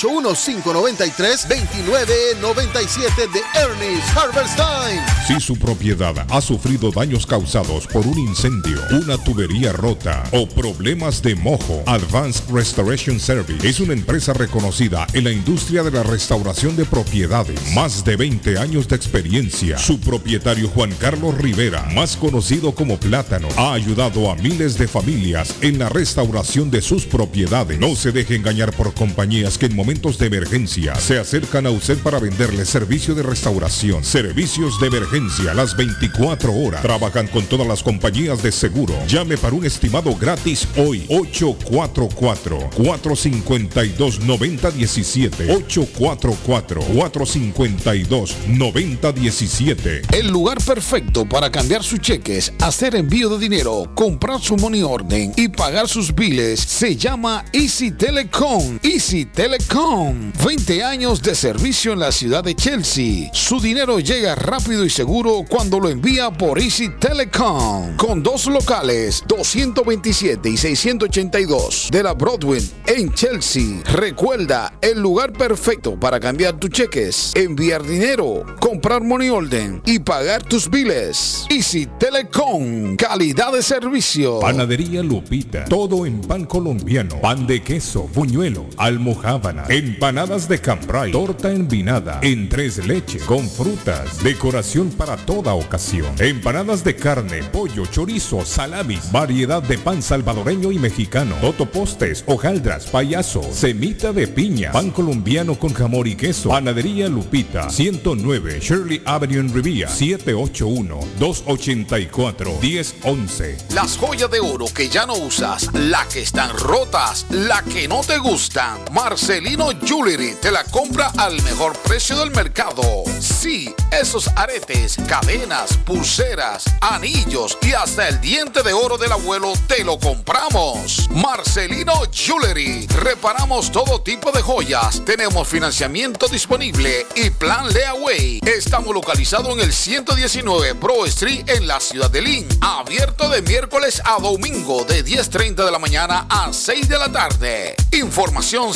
781-593-2997 de Ernest Harvest Time. Si su propiedad ha sufrido daños causados por un incendio, una tubería rota o problemas de mojo, Advanced Restoration Service es una empresa reconocida en la industria de la restauración de propiedades. Más de 20 años de experiencia. Su propietario Juan Carlos Rivera, más conocido como Plátano, ha ayudado a miles de familias en la restauración de sus propiedades. No se deje engañar por compañías que en momentos de emergencia se acercan a usted para venderle servicio de restauración, servicios de emergencia las 24 horas. Trabajan con todas las compañías de seguro. Llame para un estimado gratis hoy. 844-452-9017. 844-452-9017. El lugar perfecto para cambiar sus cheques, hacer envío de dinero, comprar su money orden y pagar sus biles se llama Easy Telecom. Easy Telecom. 20 años de servicio en la ciudad de Chelsea. Su dinero llega rápido y seguro cuando lo envía por Easy Telecom. Con dos locales, 227 y 682 de la Broadway en Chelsea. Recuerda, el lugar perfecto para cambiar tus cheques, enviar dinero, comprar money order y pagar tus biles. Easy Telecom. Calidad de servicio. Panadería Lupita. Todo en pan colombiano. Pan de queso, buñuelo, almohábana, empanadas de cambray, torta envinada, en tres leches, con frutas, decoración para toda ocasión. Empanadas de carne, pollo, chorizo, salamis, variedad de pan salvadoreño y mexicano, totopostes, hojaldras, payaso, semita de piña, pan colombiano con jamón y queso. Panadería Lupita, 109 Shirley Avenue en Rivia, 781-284-1011. Las joyas de oro que ya no usas, las que están rotas, la que no te gustan. Marcelino Jewelry te la compra al mejor precio del mercado. Sí, esos aretes, cadenas, pulseras, anillos y hasta el diente de oro del abuelo te lo compramos. Marcelino Jewelry. Reparamos todo tipo de joyas. Tenemos financiamiento disponible y plan Leaway. Estamos localizados en el 119 Pro Street en la ciudad de Lynn. Abierto de miércoles a domingo de 10.30 de la mañana a 6 de la tarde. Información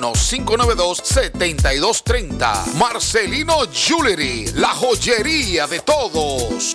781-592-7230. Marcelino Jewelry, la joyería de todos.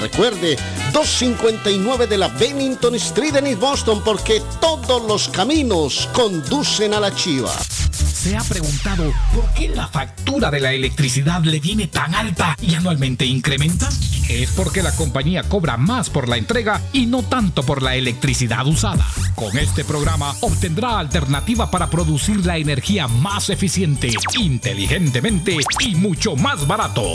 Recuerde, 259 de la Bennington Street en East Boston porque todos los caminos conducen a la chiva. ¿Se ha preguntado por qué la factura de la electricidad le viene tan alta y anualmente incrementa? Es porque la compañía cobra más por la entrega y no tanto por la electricidad usada. Con este programa obtendrá alternativa para producir la energía más eficiente, inteligentemente y mucho más barato.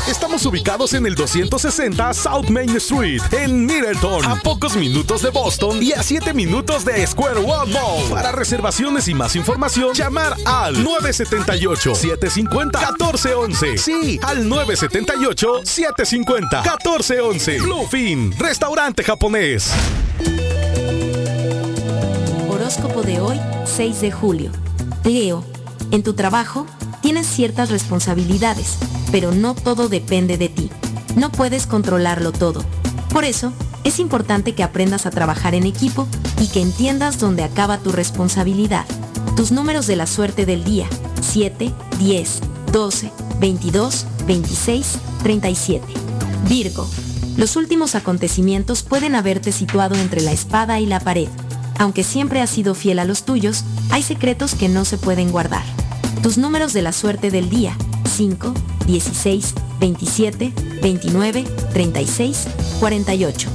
Estamos ubicados en el 260 South Main Street, en Middleton, a pocos minutos de Boston y a 7 minutos de Square One Mall. Para reservaciones y más información, llamar al 978-750-1411. Sí, al 978-750-1411. Bluefin, restaurante japonés. Horóscopo de hoy, 6 de julio. Leo, en tu trabajo tienes ciertas responsabilidades, pero no todo depende de ti. No puedes controlarlo todo. Por eso, es importante que aprendas a trabajar en equipo y que entiendas dónde acaba tu responsabilidad. Tus números de la suerte del día, 7, 10, 12, 22, 26, 37. Virgo, los últimos acontecimientos pueden haberte situado entre la espada y la pared. Aunque siempre has sido fiel a los tuyos, hay secretos que no se pueden guardar. Tus números de la suerte del día, 5, 16, 27, 29, 36, 48.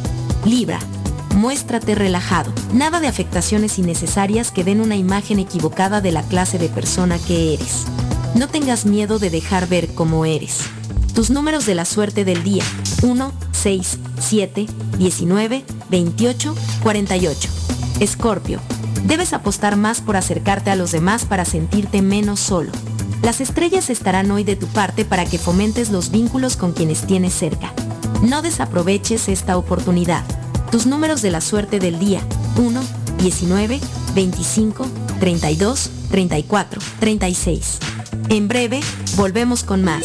Libra, muéstrate relajado. Nada de afectaciones innecesarias que den una imagen equivocada de la clase de persona que eres. No tengas miedo de dejar ver cómo eres. Tus números de la suerte del día, 1, 6, 7, 19, 28, 48. Escorpio, debes apostar más por acercarte a los demás para sentirte menos solo. Las estrellas estarán hoy de tu parte para que fomentes los vínculos con quienes tienes cerca. No desaproveches esta oportunidad. Tus números de la suerte del día, 1, 19, 25, 32, 34, 36. En breve, volvemos con más.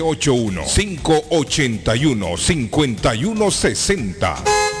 781-581-5160.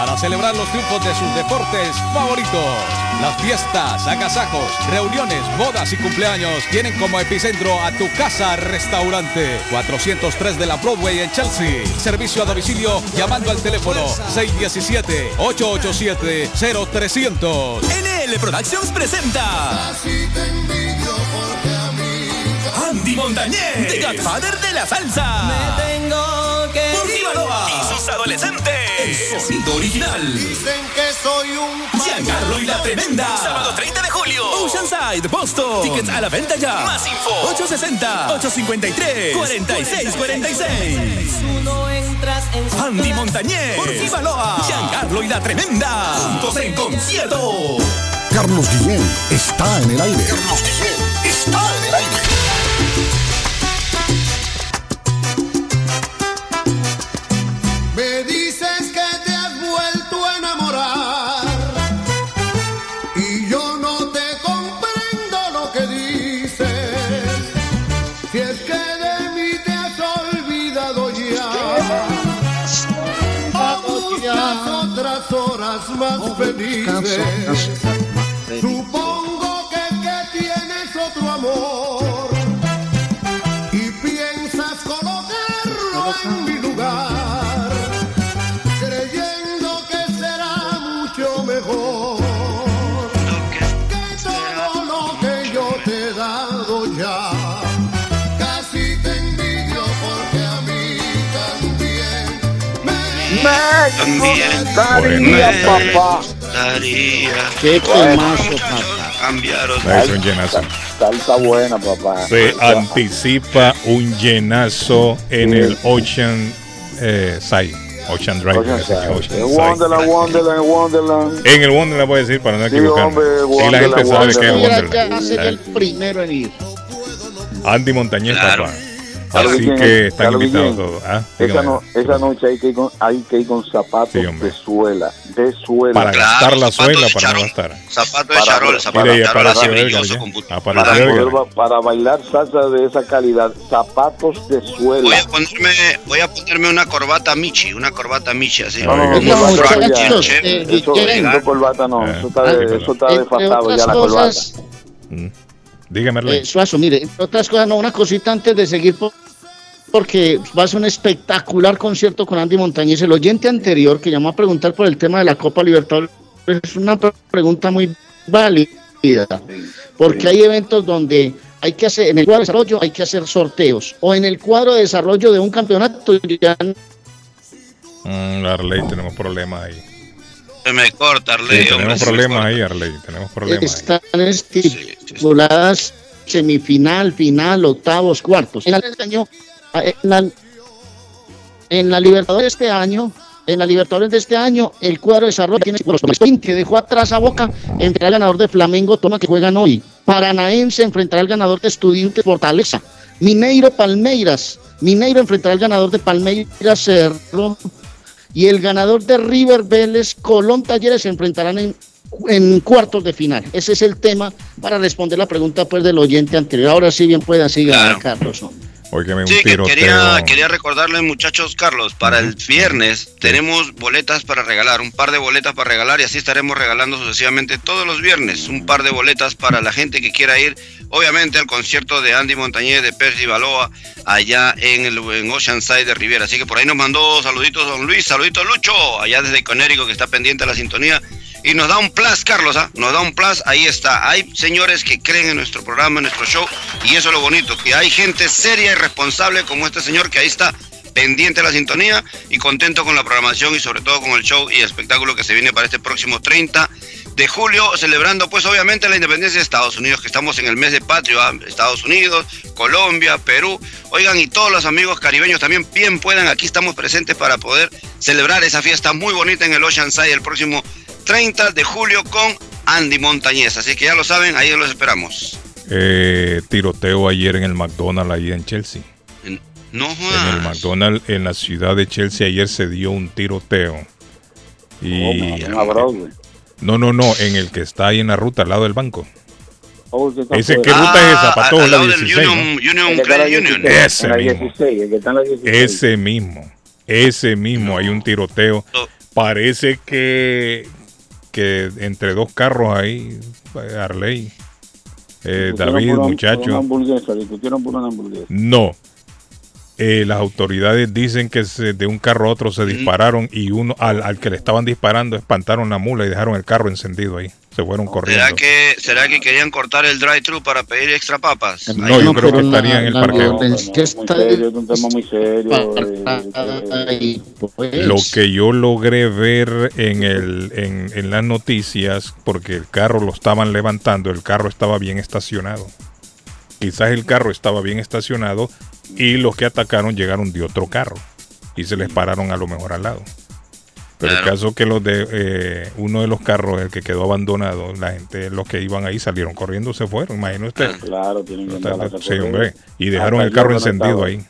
para celebrar los triunfos de sus deportes favoritos. Las fiestas, agasajos, reuniones, bodas y cumpleaños tienen como epicentro a tu casa restaurante 403 de la Broadway en Chelsea. Servicio a domicilio llamando al teléfono 617-887-0300. NL Productions presenta Andy Montañez, The Godfather de la salsa. Me tengo que Por Baloa y sus adolescentes. El sonido original. Dicen que soy un Giancarlo y la Tremenda. Sábado 30 de julio. Oceanside, Boston. Tickets a la venta ya. Más info. 860-853-4646. Andy Montañez. Por Baloa. Giancarlo y la Tremenda. Juntos en concierto. Carlos Guillén está en el aire. Carlos Guillén está en el aire. Felices. Daría, papá. Daría. Qué temazo, papá. Cambiaron. Es un llenazo. Salsa buena, papá. Se anticipa un llenazo en el Ocean eh, Side. Ocean Drive. Ocean Side. Ocean. Wonderland, Wonderland, Wonderland. En el Wonderland voy a decir para no Sí, equivocarme. hombre, y la gente Wonderland, sabe que es Wonderland. el primero en ir. Andy Montañez, Claro. papá. Así que están Carlos invitados todos. ¿ah? Esa, no- noche hay que ir con, hay que ir con zapatos Sí, de suela, de suela. Para gastar la zapatos suela, para no gastar. Zapato de charol, zapato Mira, de charol así brilloso con Para- ba- para bailar salsa de esa calidad, zapatos de Voy suela. a ponerme, voy a ponerme una corbata Michi, una corbata Michi así. No, no, no, muchachos, eh, Eso, corbata no, eso está, de- Ah, desfasado ya la corbata. Dígame, eh, Suazo, mire, otras cosas, no, una cosita antes de seguir, por- porque va a ser un espectacular concierto con Andy Montañez. El oyente anterior que llamó a preguntar por el tema de la Copa Libertadores es una pre- pregunta muy válida, porque hay eventos donde hay que hacer, en el cuadro de desarrollo hay que hacer sorteos, o en el cuadro de desarrollo de un campeonato ya Mm, Arley, tenemos problemas ahí. Se me corta, Sí, Arley, hombre. tenemos problemas ahí, Arley. Tenemos problemas ahí. están estipuladas semifinal, final, octavos, cuartos. En la, este año, en la, en la Libertadores de este año, en la Libertadores de este año, el cuadro de desarrollo tiene los 20 que dejó atrás a Boca entre el ganador de Flamengo, Toma que juegan hoy. Paranaense enfrentará al ganador de Estudiantes Fortaleza. Mineiro Palmeiras. Mineiro enfrentará al ganador de Palmeiras Cerro. Y el ganador de River Vélez, Colón Talleres se enfrentarán en, en cuartos de final. Ese es el tema para responder la pregunta pues del oyente anterior. Ahora sí bien pueda siga Carlos. Óigame, un Sí, que quería, quería recordarles, muchachos, Carlos, para el viernes tenemos boletas para regalar, un par de boletas para regalar y así estaremos regalando sucesivamente todos los viernes, un par de boletas para la gente que quiera ir, obviamente, al concierto de Andy Montañez de Percy Baloa allá en, el, en Oceanside de Riviera. Así que por ahí nos mandó saluditos don Luis, saluditos Lucho, allá desde Conérico que está pendiente de la sintonía. Y nos da un plus, Carlos, ¿ah? Nos da un plus, ahí está. Hay señores que creen en nuestro programa, en nuestro show, y eso es lo bonito, que hay gente seria y responsable como este señor que ahí está pendiente de la sintonía y contento con la programación y sobre todo con el show y espectáculo que se viene para este próximo 30 de julio, celebrando pues obviamente la independencia de Estados Unidos, que estamos en el mes de patrio, ¿ah? Estados Unidos, Colombia, Perú, oigan, y todos los amigos caribeños también bien puedan, aquí estamos presentes para poder celebrar esa fiesta muy bonita en el Oceanside el próximo 30 de julio con Andy Montañez, así que ya lo saben, ahí los esperamos. Eh, tiroteo ayer en el McDonald's ahí en Chelsea. No En el jodas. McDonald's en la ciudad de Chelsea ayer se dio un tiroteo. Y Broadway. no, no, no, en el que está ahí en la ruta al lado del banco. Oh, Ese qué ruta es esa, Ah, para todos la lado del 16. ¿no? Union, Union El que está en la Credit Union. 16, Ese en la mismo. 16, el que está en la 16. Ese mismo, ese mismo, hay un tiroteo. Parece que, que entre dos carros ahí, Arley, eh, David, por por muchacho. Una por una hamburguesa. No. eh, las autoridades dicen que se- de un carro a otro se dispararon y uno al, al que le estaban disparando espantaron la mula y dejaron el carro encendido ahí. Se fueron corriendo. ¿Será que, ¿Será que querían cortar el drive-thru para pedir extra papas? No, yo creo que estaría en el parqueo. violencia está serio, es un tema muy serio. Ay, pues. Lo que yo logré ver en, el, en, en las noticias, porque el carro lo estaban levantando, el carro estaba bien estacionado. Quizás el carro estaba bien estacionado y los que atacaron llegaron de otro carro y se les pararon a lo mejor al lado. Pero el caso que los de eh, uno de los carros, el que quedó abandonado, la gente, los que iban ahí salieron corriendo, se fueron. Imagino usted. Claro, tienen que entrar a la Sí, hombre. Y dejaron Hasta el carro encendido ahí.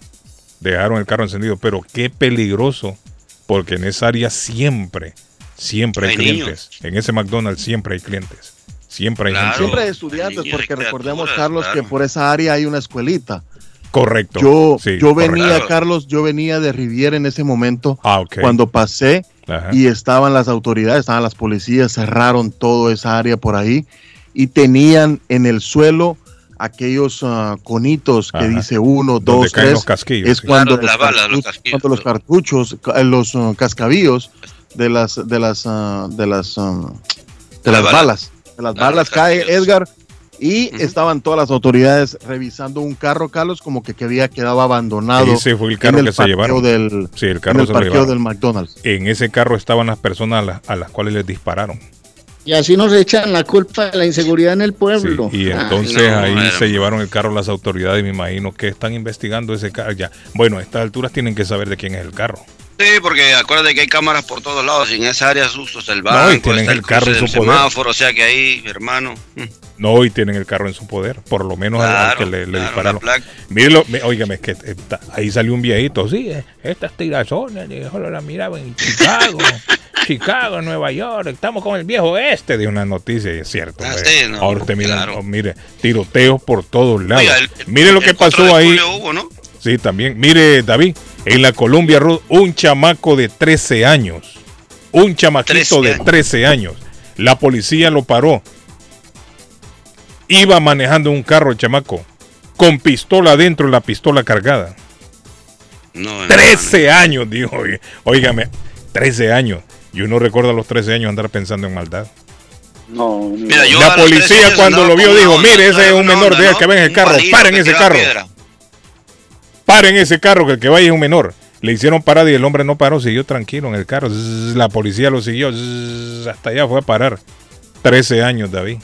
Dejaron el carro encendido. Pero qué peligroso. Porque en esa área siempre, siempre hay, Hay clientes. En ese McDonald's siempre hay clientes. Siempre hay gente. Siempre hay estudiantes, porque recordemos, Carlos, claro. que por esa área hay una escuelita. Correcto. Yo, Sí, yo venía, correcto. Carlos, yo venía de Riviera en ese momento, Ah, ok. cuando pasé Ajá. y estaban las autoridades, estaban las policías, cerraron toda esa área por ahí y tenían en el suelo aquellos ah, conitos que Ajá. dice uno, Donde dos, caen tres. los casquillos, es sí. cuando, Claro, los las balas, los cartuchos, cuando los cartuchos, ca- los ah, cascabillos de las de las ah, de las de las Las balas, de las balas cae Edgar y estaban todas las autoridades revisando un carro, Carlos, como que, que había quedado abandonado. Ese fue el carro en que se llevaron. Del, sí, el en carro el se parqueo del McDonald's. En ese carro estaban las personas a, las- a las cuales les dispararon. Y así nos echan la culpa de la inseguridad en el pueblo. Y Ah, entonces no, ahí se llevaron el carro las autoridades, me imagino que están investigando ese carro ya. Bueno, a estas alturas tienen que saber de quién es el carro. Sí, porque acuérdate que hay cámaras por todos lados. y En esa área sustos el No, y banco, tienen está el el carro en su poder. semáforo, o sea que ahí, hermano. No, y tienen el carro en su poder, por lo menos al- que le, le claro, dispararon. Mírelo, mi- óigame, es que está- ahí salió un viejito, sí, eh, estas tirazones, solo la miraba en Chicago, Chicago, Nueva York, estamos con el viejo este de una noticia, y es cierto. Ah, eh. sí, no, Ahora usted mira, claro. oh, mire, tiroteos por todos lados. Oiga, el- mire lo que 4 pasó ahí. julio hubo, ¿no? Sí, también. Mire, David, en la Columbia Road, un chamaco de 13 años. Un chamaquito 13 de años. 13 años. La policía lo paró. Iba manejando un carro, el chamaco, con pistola adentro y la pistola cargada. No, 13 años, dijo. Óigame, 13 años. Y uno recuerda a los 13 años andar pensando en maldad. No, Mira, yo la a los 13 policía años cuando lo vio dijo, mire, ese es un menor de que va en el carro, paren ese carro. piedra. Paren ese carro, que el que vaya es un menor. Le hicieron parada y el hombre no paró, siguió tranquilo en el carro. Zzz, La policía lo siguió, zzz, hasta allá fue a parar. 13 años, David.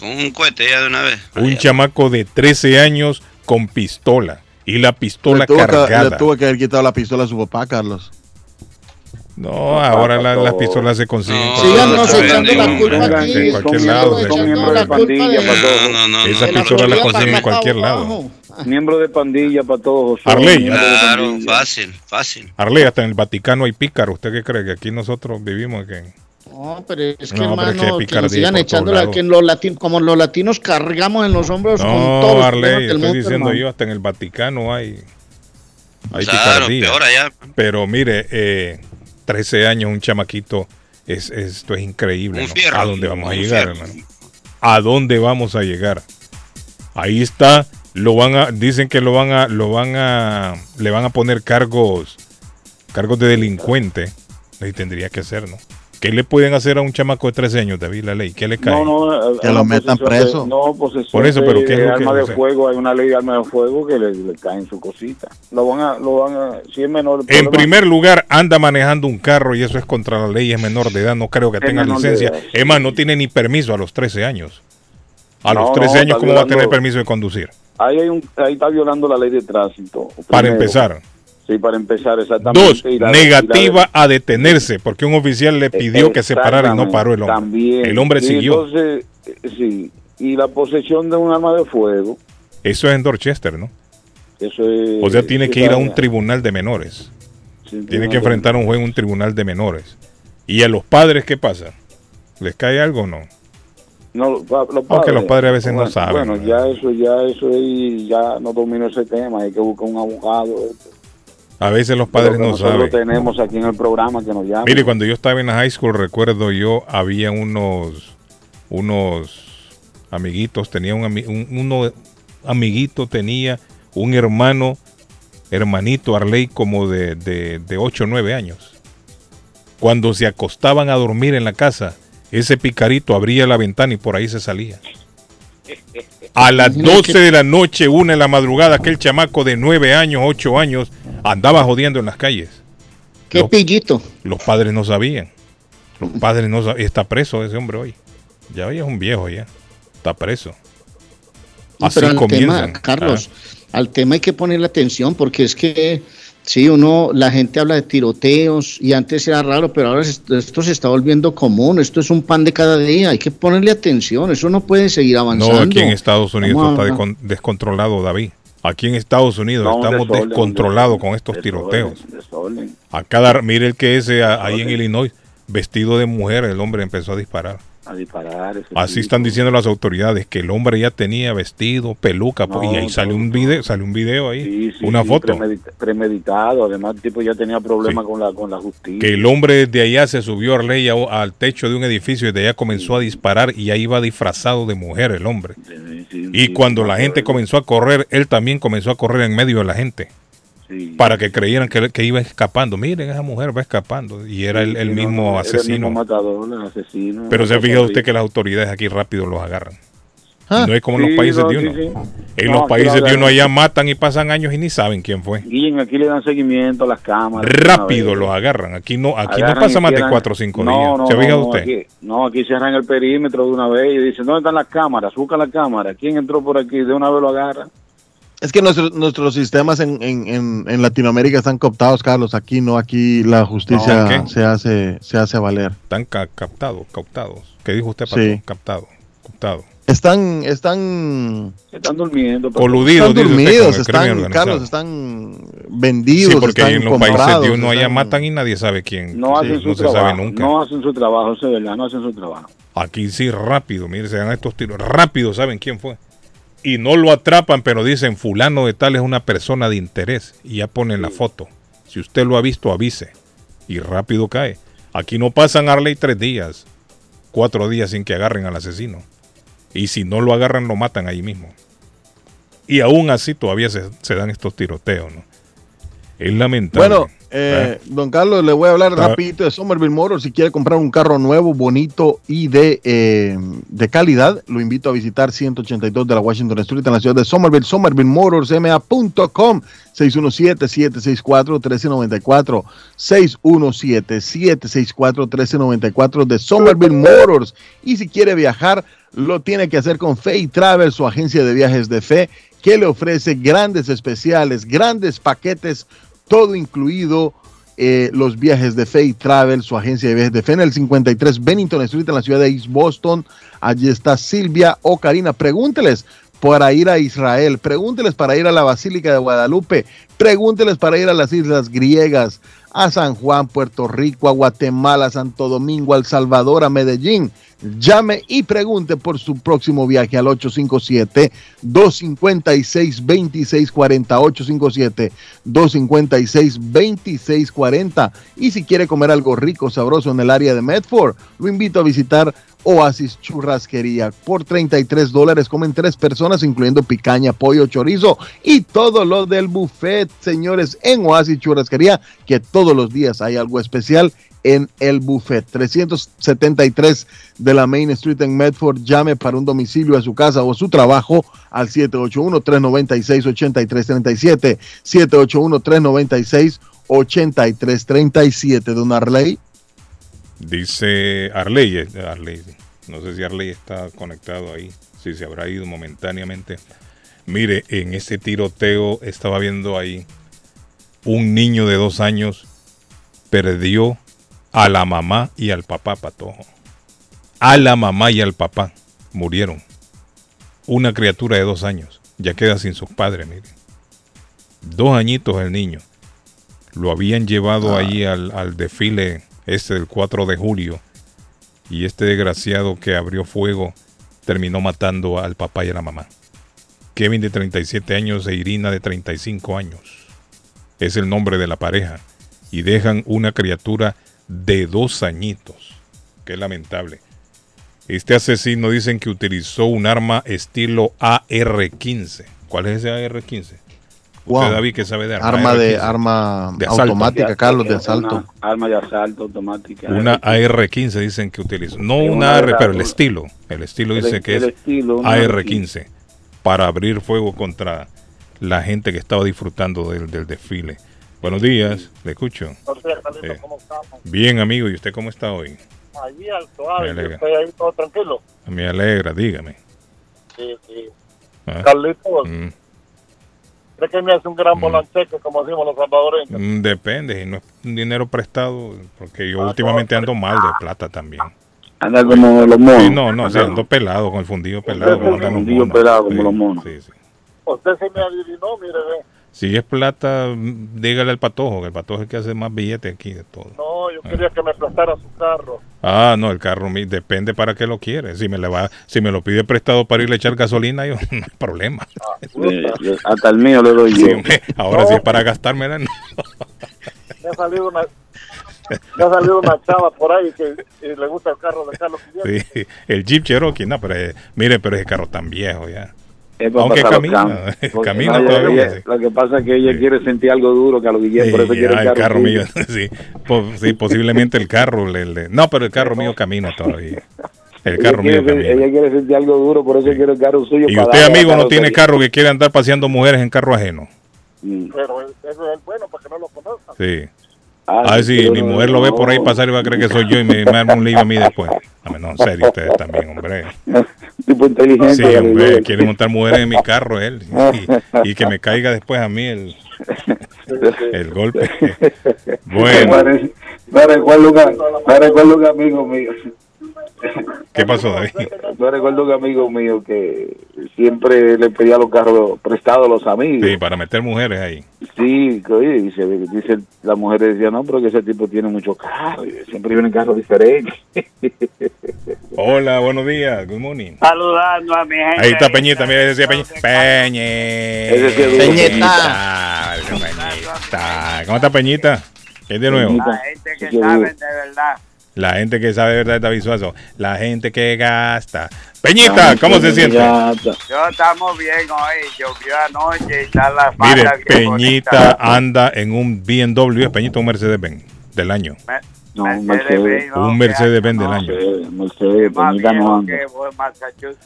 Con un cohete ya de una vez. Un chamaco de 13 años con pistola. Y la pistola Le tuvo, que, cargada. le tuvo que haber quitado la pistola a su papá, Carlos. No, ahora la- las pistolas se consiguen. No, echando partes, la en- culpa en- aquí, En cualquier lado. miembros- de- son miembros de la culpa pandilla de- para todos. No, no, Esa no. pistola la autoridad consiguen en cualquier lado. Miembro de pandilla para todos. José. Arley. Claro, fácil, fácil. Arley, hasta en el Vaticano hay pícaro. ¿Usted qué cree? Que aquí nosotros vivimos que... No, pero es que, No, que hermano, que, nos sigan echando la que los latinos, como los latinos cargamos en los hombros con No, los Arley, problemas del estoy mundo, diciendo hermano. yo, hasta en el Vaticano hay, hay Claro, picardía. peor allá. Pero mire, eh, 13 años, un chamaquito, es, esto es increíble. Un ¿no? fierro, ¿A dónde vamos a llegar, fierro. hermano? ¿A dónde vamos a llegar? Ahí está, lo van a, dicen que lo van a, lo van a, le van a poner cargos, cargos de delincuente. Y tendría que ser, ¿no? ¿Qué le pueden hacer a un chamaco de 13 años, David, la ley? ¿Qué le cae? No, no, Que lo metan posesión de- preso. no, posesión Por eso, de- pero ¿qué es de lo que- arma de o sea? fuego, hay una ley de arma de fuego que le, le caen su cosita. Lo van a, lo van a, si es menor. En primer lugar, anda manejando un carro y eso es contra la ley, es menor de edad, no creo que Es tenga licencia. Es más, no tiene ni permiso a los 13 años. A No, los 13 no, años, ¿cómo va a tener permiso de conducir? ahí, hay un, ahí está violando la ley de tránsito. Para empezar. Sí, para empezar, exactamente. Dos, Y la- negativa y la- a detenerse, porque un oficial le pidió que se parara y no paró el hombre. También. El hombre Y siguió. Entonces, sí, y la posesión de un arma de fuego, Eso es en Dorchester, ¿no? eso es... O sea, tiene que ir a un tribunal de menores. sí, Tiene que enfrentar a un juez en un tribunal de menores. ¿Y a los padres qué pasa? ¿Les cae algo o no? No, los padres a veces no bueno, saben, Bueno, ¿no? ya eso, ya eso ahí, ya no domino ese tema, hay que buscar un abogado. esto. A veces los padres no nosotros saben. tenemos aquí en el programa que nos llaman. Mire, cuando yo estaba en la high school, recuerdo yo, había unos, unos amiguitos, tenía un, un- uno amiguito, tenía un hermano hermanito Arley como de, de, de 8 o 9 años. Cuando se acostaban a dormir en la casa, ese picarito abría la ventana y por ahí se salía. A las 12 de la noche, una de la madrugada, aquel chamaco de 9 años, 8 años, andaba jodiendo en las calles. Qué pillito. Los padres no sabían. Los padres no sabían. Está preso ese hombre hoy. Ya hoy es un viejo ya. Está preso. Así pero al tema, Carlos, Ah. al tema hay que ponerle atención porque es que, sí, uno, la gente habla de tiroteos y antes era raro, pero ahora es- esto se está volviendo común, esto es un pan de cada día, hay que ponerle atención, eso no puede seguir avanzando. No, aquí en Estados Unidos está descon- descontrolado, David. Aquí en Estados Unidos No, estamos desorden, descontrolados con estos desorden, tiroteos. desorden. A cada, mire el que ese a- ahí en Illinois, vestido de mujer, el hombre empezó a disparar. A disparar. ese Así tipo. están diciendo las autoridades que el hombre ya tenía vestido, peluca, po- y No, ahí salió un video, salió un video ahí, Sí, sí, una sí, foto. premedita- premeditado. Además, el tipo ya tenía problemas con la con la justicia. que el hombre desde allá se subió a ley a- al techo de un edificio y de allá comenzó a disparar y ahí iba disfrazado de mujer el hombre. Y cuando la gente comenzó a correr, él también comenzó a correr en medio de la gente. Para que creyeran que, que iba escapando. Miren, esa mujer va escapando. Y era el, el no, mismo no, era el asesino. mismo matador, el asesino. Pero se fija usted que las autoridades aquí rápido los agarran. Ah. no es como en Sí, los países no, de uno. sí. En No, los países de uno allá matan y pasan años y ni saben quién fue. Guillen, aquí le dan seguimiento a las cámaras. Rápido los agarran. Aquí no, aquí no pasa más de cierran- cuatro o cinco no, días. No, ¿Se fija no, usted? Aquí, no, aquí cierran el perímetro de una vez y dicen, ¿dónde están las cámaras? Busca la cámara. ¿Quién entró por aquí? De una vez lo agarran. Es que nuestro- nuestros sistemas en, en- en- en Latinoamérica están cooptados, Carlos. Aquí no, aquí la justicia se hace se hace valer. Están ca- captados, captados. ¿Qué dijo usted, Pato? Sí. Captado, captado. Están están Están durmiendo. pero- Coludidos, están crimen están. Carlos, están vendidos, Sí, porque están en los países de uno allá están- matan y nadie sabe quién. No Sí, hacen su no se sabe trabajo. nunca. No hacen su trabajo, eso es verdad. No hacen su trabajo. Aquí sí, rápido, mire, se dan estos tiros. Rápido saben quién fue. Y no lo atrapan, pero dicen, fulano de tal es una persona de interés. Y ya ponen la foto. Si usted lo ha visto, avise. Y rápido cae. Aquí no pasan Arley tres días, cuatro días sin que agarren al asesino. Y si no lo agarran, lo matan ahí mismo. Y aún así todavía se, se dan estos tiroteos, ¿no? Es lamentable. Bueno, eh, don Carlos, le voy a hablar Ah. rapidito de Somerville Motors. Si quiere comprar un carro nuevo, bonito y de, eh, de calidad, lo invito a visitar 182 de la Washington Street en la ciudad de Somerville, somervillemotorsma.com, 617-764-1394, 617-764-1394 de Somerville Motors. Y si quiere viajar, lo tiene que hacer con Fay Travel, su agencia de viajes de fe, que le ofrece grandes especiales, grandes paquetes todo incluido eh, los viajes de Fay Travel, su agencia de viajes de fe el 53 Bennington Street en la ciudad de East Boston. Allí está Silvia o Karina. Pregúnteles para ir a Israel, pregúnteles para ir a la Basílica de Guadalupe, pregúnteles para ir a las islas griegas, a San Juan, Puerto Rico, a Guatemala, a Santo Domingo, El Salvador, a Medellín. Llame y pregunte por su próximo viaje al 857-256-2640. 857-256-2640. Y si quiere comer algo rico, sabroso en el área de Medford, lo invito a visitar Oasis Churrasquería. Por 33 dólares comen tres personas, incluyendo picaña, pollo, chorizo y todo lo del buffet, señores, en Oasis Churrasquería, que todos los días hay algo especial en el buffet. 373 de la Main Street en Medford. Llame para un domicilio a su casa o a su trabajo al 781-396-8337. 781-396-8337. Don Arley. Dice Arley, eh, Arley, no sé si Arley está conectado ahí, si se habrá ido momentáneamente. Mire, en ese tiroteo estaba viendo ahí un niño de dos años perdió a la mamá y al papá, patojo. A la mamá y al papá murieron. Una criatura de dos años ya queda sin sus padres, mire. Dos añitos el niño. Lo habían llevado ahí al, al desfile este del 4 de julio. Y este desgraciado que abrió fuego terminó matando al papá y a la mamá. Kevin de 37 años e Irina de 35 años. Es el nombre de la pareja. Y dejan una criatura de dos añitos. Qué lamentable. Este asesino dicen que utilizó un arma estilo AR-15. ¿Cuál es ese AR-15? Wow. Usted, David, que sabe de arma. Arma de AR-15. arma De automática, Carlos, de asalto. Una arma de asalto automática. Una AR-15 dicen que utiliza. No Sí, una una AR, pero el estilo. El estilo El- dice que el es estilo, una AR-15 para abrir fuego contra la gente que estaba disfrutando del, del desfile. Buenos días, le escucho. Eh, ¿Cómo estamos? bien, amigo, ¿y usted cómo está hoy? Allí al suave, Me estoy ahí todo tranquilo. Me alegra, dígame. Sí, sí. Ah, Carlitos, mm, ¿cree que me hace un gran volancheque, como decimos los salvadoreños? mm, depende, si no es un dinero prestado, porque yo últimamente ando mal de plata también. Anda como los monos. Sí, no, no, sí, ando pelado, con el fundido pelado. como andan los Fundido monos. pelado Sí, como los monos. sí, sí. Usted se me adivinó, mire, ve. Si es plata, dígale al patojo, que el patojo es el que hace más billetes aquí de todo. No, yo quería que me prestara su carro. Ah, no, el carro mi- depende para qué lo quiere. Si me le va, si me lo pide prestado para irle a echar gasolina, yo no hay problema. Yo- hasta el mío le doy Sí, yo. ahora si es para gastármela, no. Me ha salido una, me ha salido una chava por ahí que y le gusta el carro de Carlos. Sí, el Jeep Cherokee, no, pero eh, mire, pero ese carro tan viejo ya. Es para Aunque camina, camina no, todavía. ella- Lo que pasa es que ella quiere sentir algo duro que a los Guillermo, por eso quiere ah, el carro mío, sí, Po- sí, posiblemente el carro le, le- no, pero el carro mío camina todavía. El Ella carro mío quiere, camina. ella quiere sentir algo duro, por eso quiere el carro suyo. Y para usted, amigo, no tiene carro que quiere andar paseando mujeres en carro ajeno. Pero eso es el bueno para que no lo conozcan. Sí. Ah, sí, mi no, mujer lo ve por ahí no. pasar y va a creer que soy yo y me, me arma un lío a mí después. A no, en serio, ustedes también, hombre. Tipo inteligente. Sí, hombre, quiere montar mujeres en mi carro él y, y que me caiga después a mí el, el golpe. Bueno, Me recuerdo me recuerdo un amigo mío. ¿qué pasó, David? Me recuerdo un amigo mío que siempre le pedía los carros prestados a los amigos. Sí, para meter mujeres ahí. Sí, que, oye, dice, dice la mujer decía, no, pero que ese tipo tiene mucho carro, y siempre vienen carros diferentes. Hola, buenos días, good morning. Saludando a mi gente. Ahí está Peñita, mira, decía Peñita. Peñita. Peñita. Peñita. ¿Cómo está Peñita? ¿Qué es de nuevo? La gente que saben de verdad. La gente que sabe de verdad está visuazo. La gente que gasta. Peñita, ¿cómo se siente? Yo estamos bien hoy. Llovió anoche y está la Mire, Peñita anda en un BMW, es Peñita un Mercedes-Benz del año. No, un Mercedes-Benz, Un Mercedes-Benz del año. Mercedes, Peñita no que.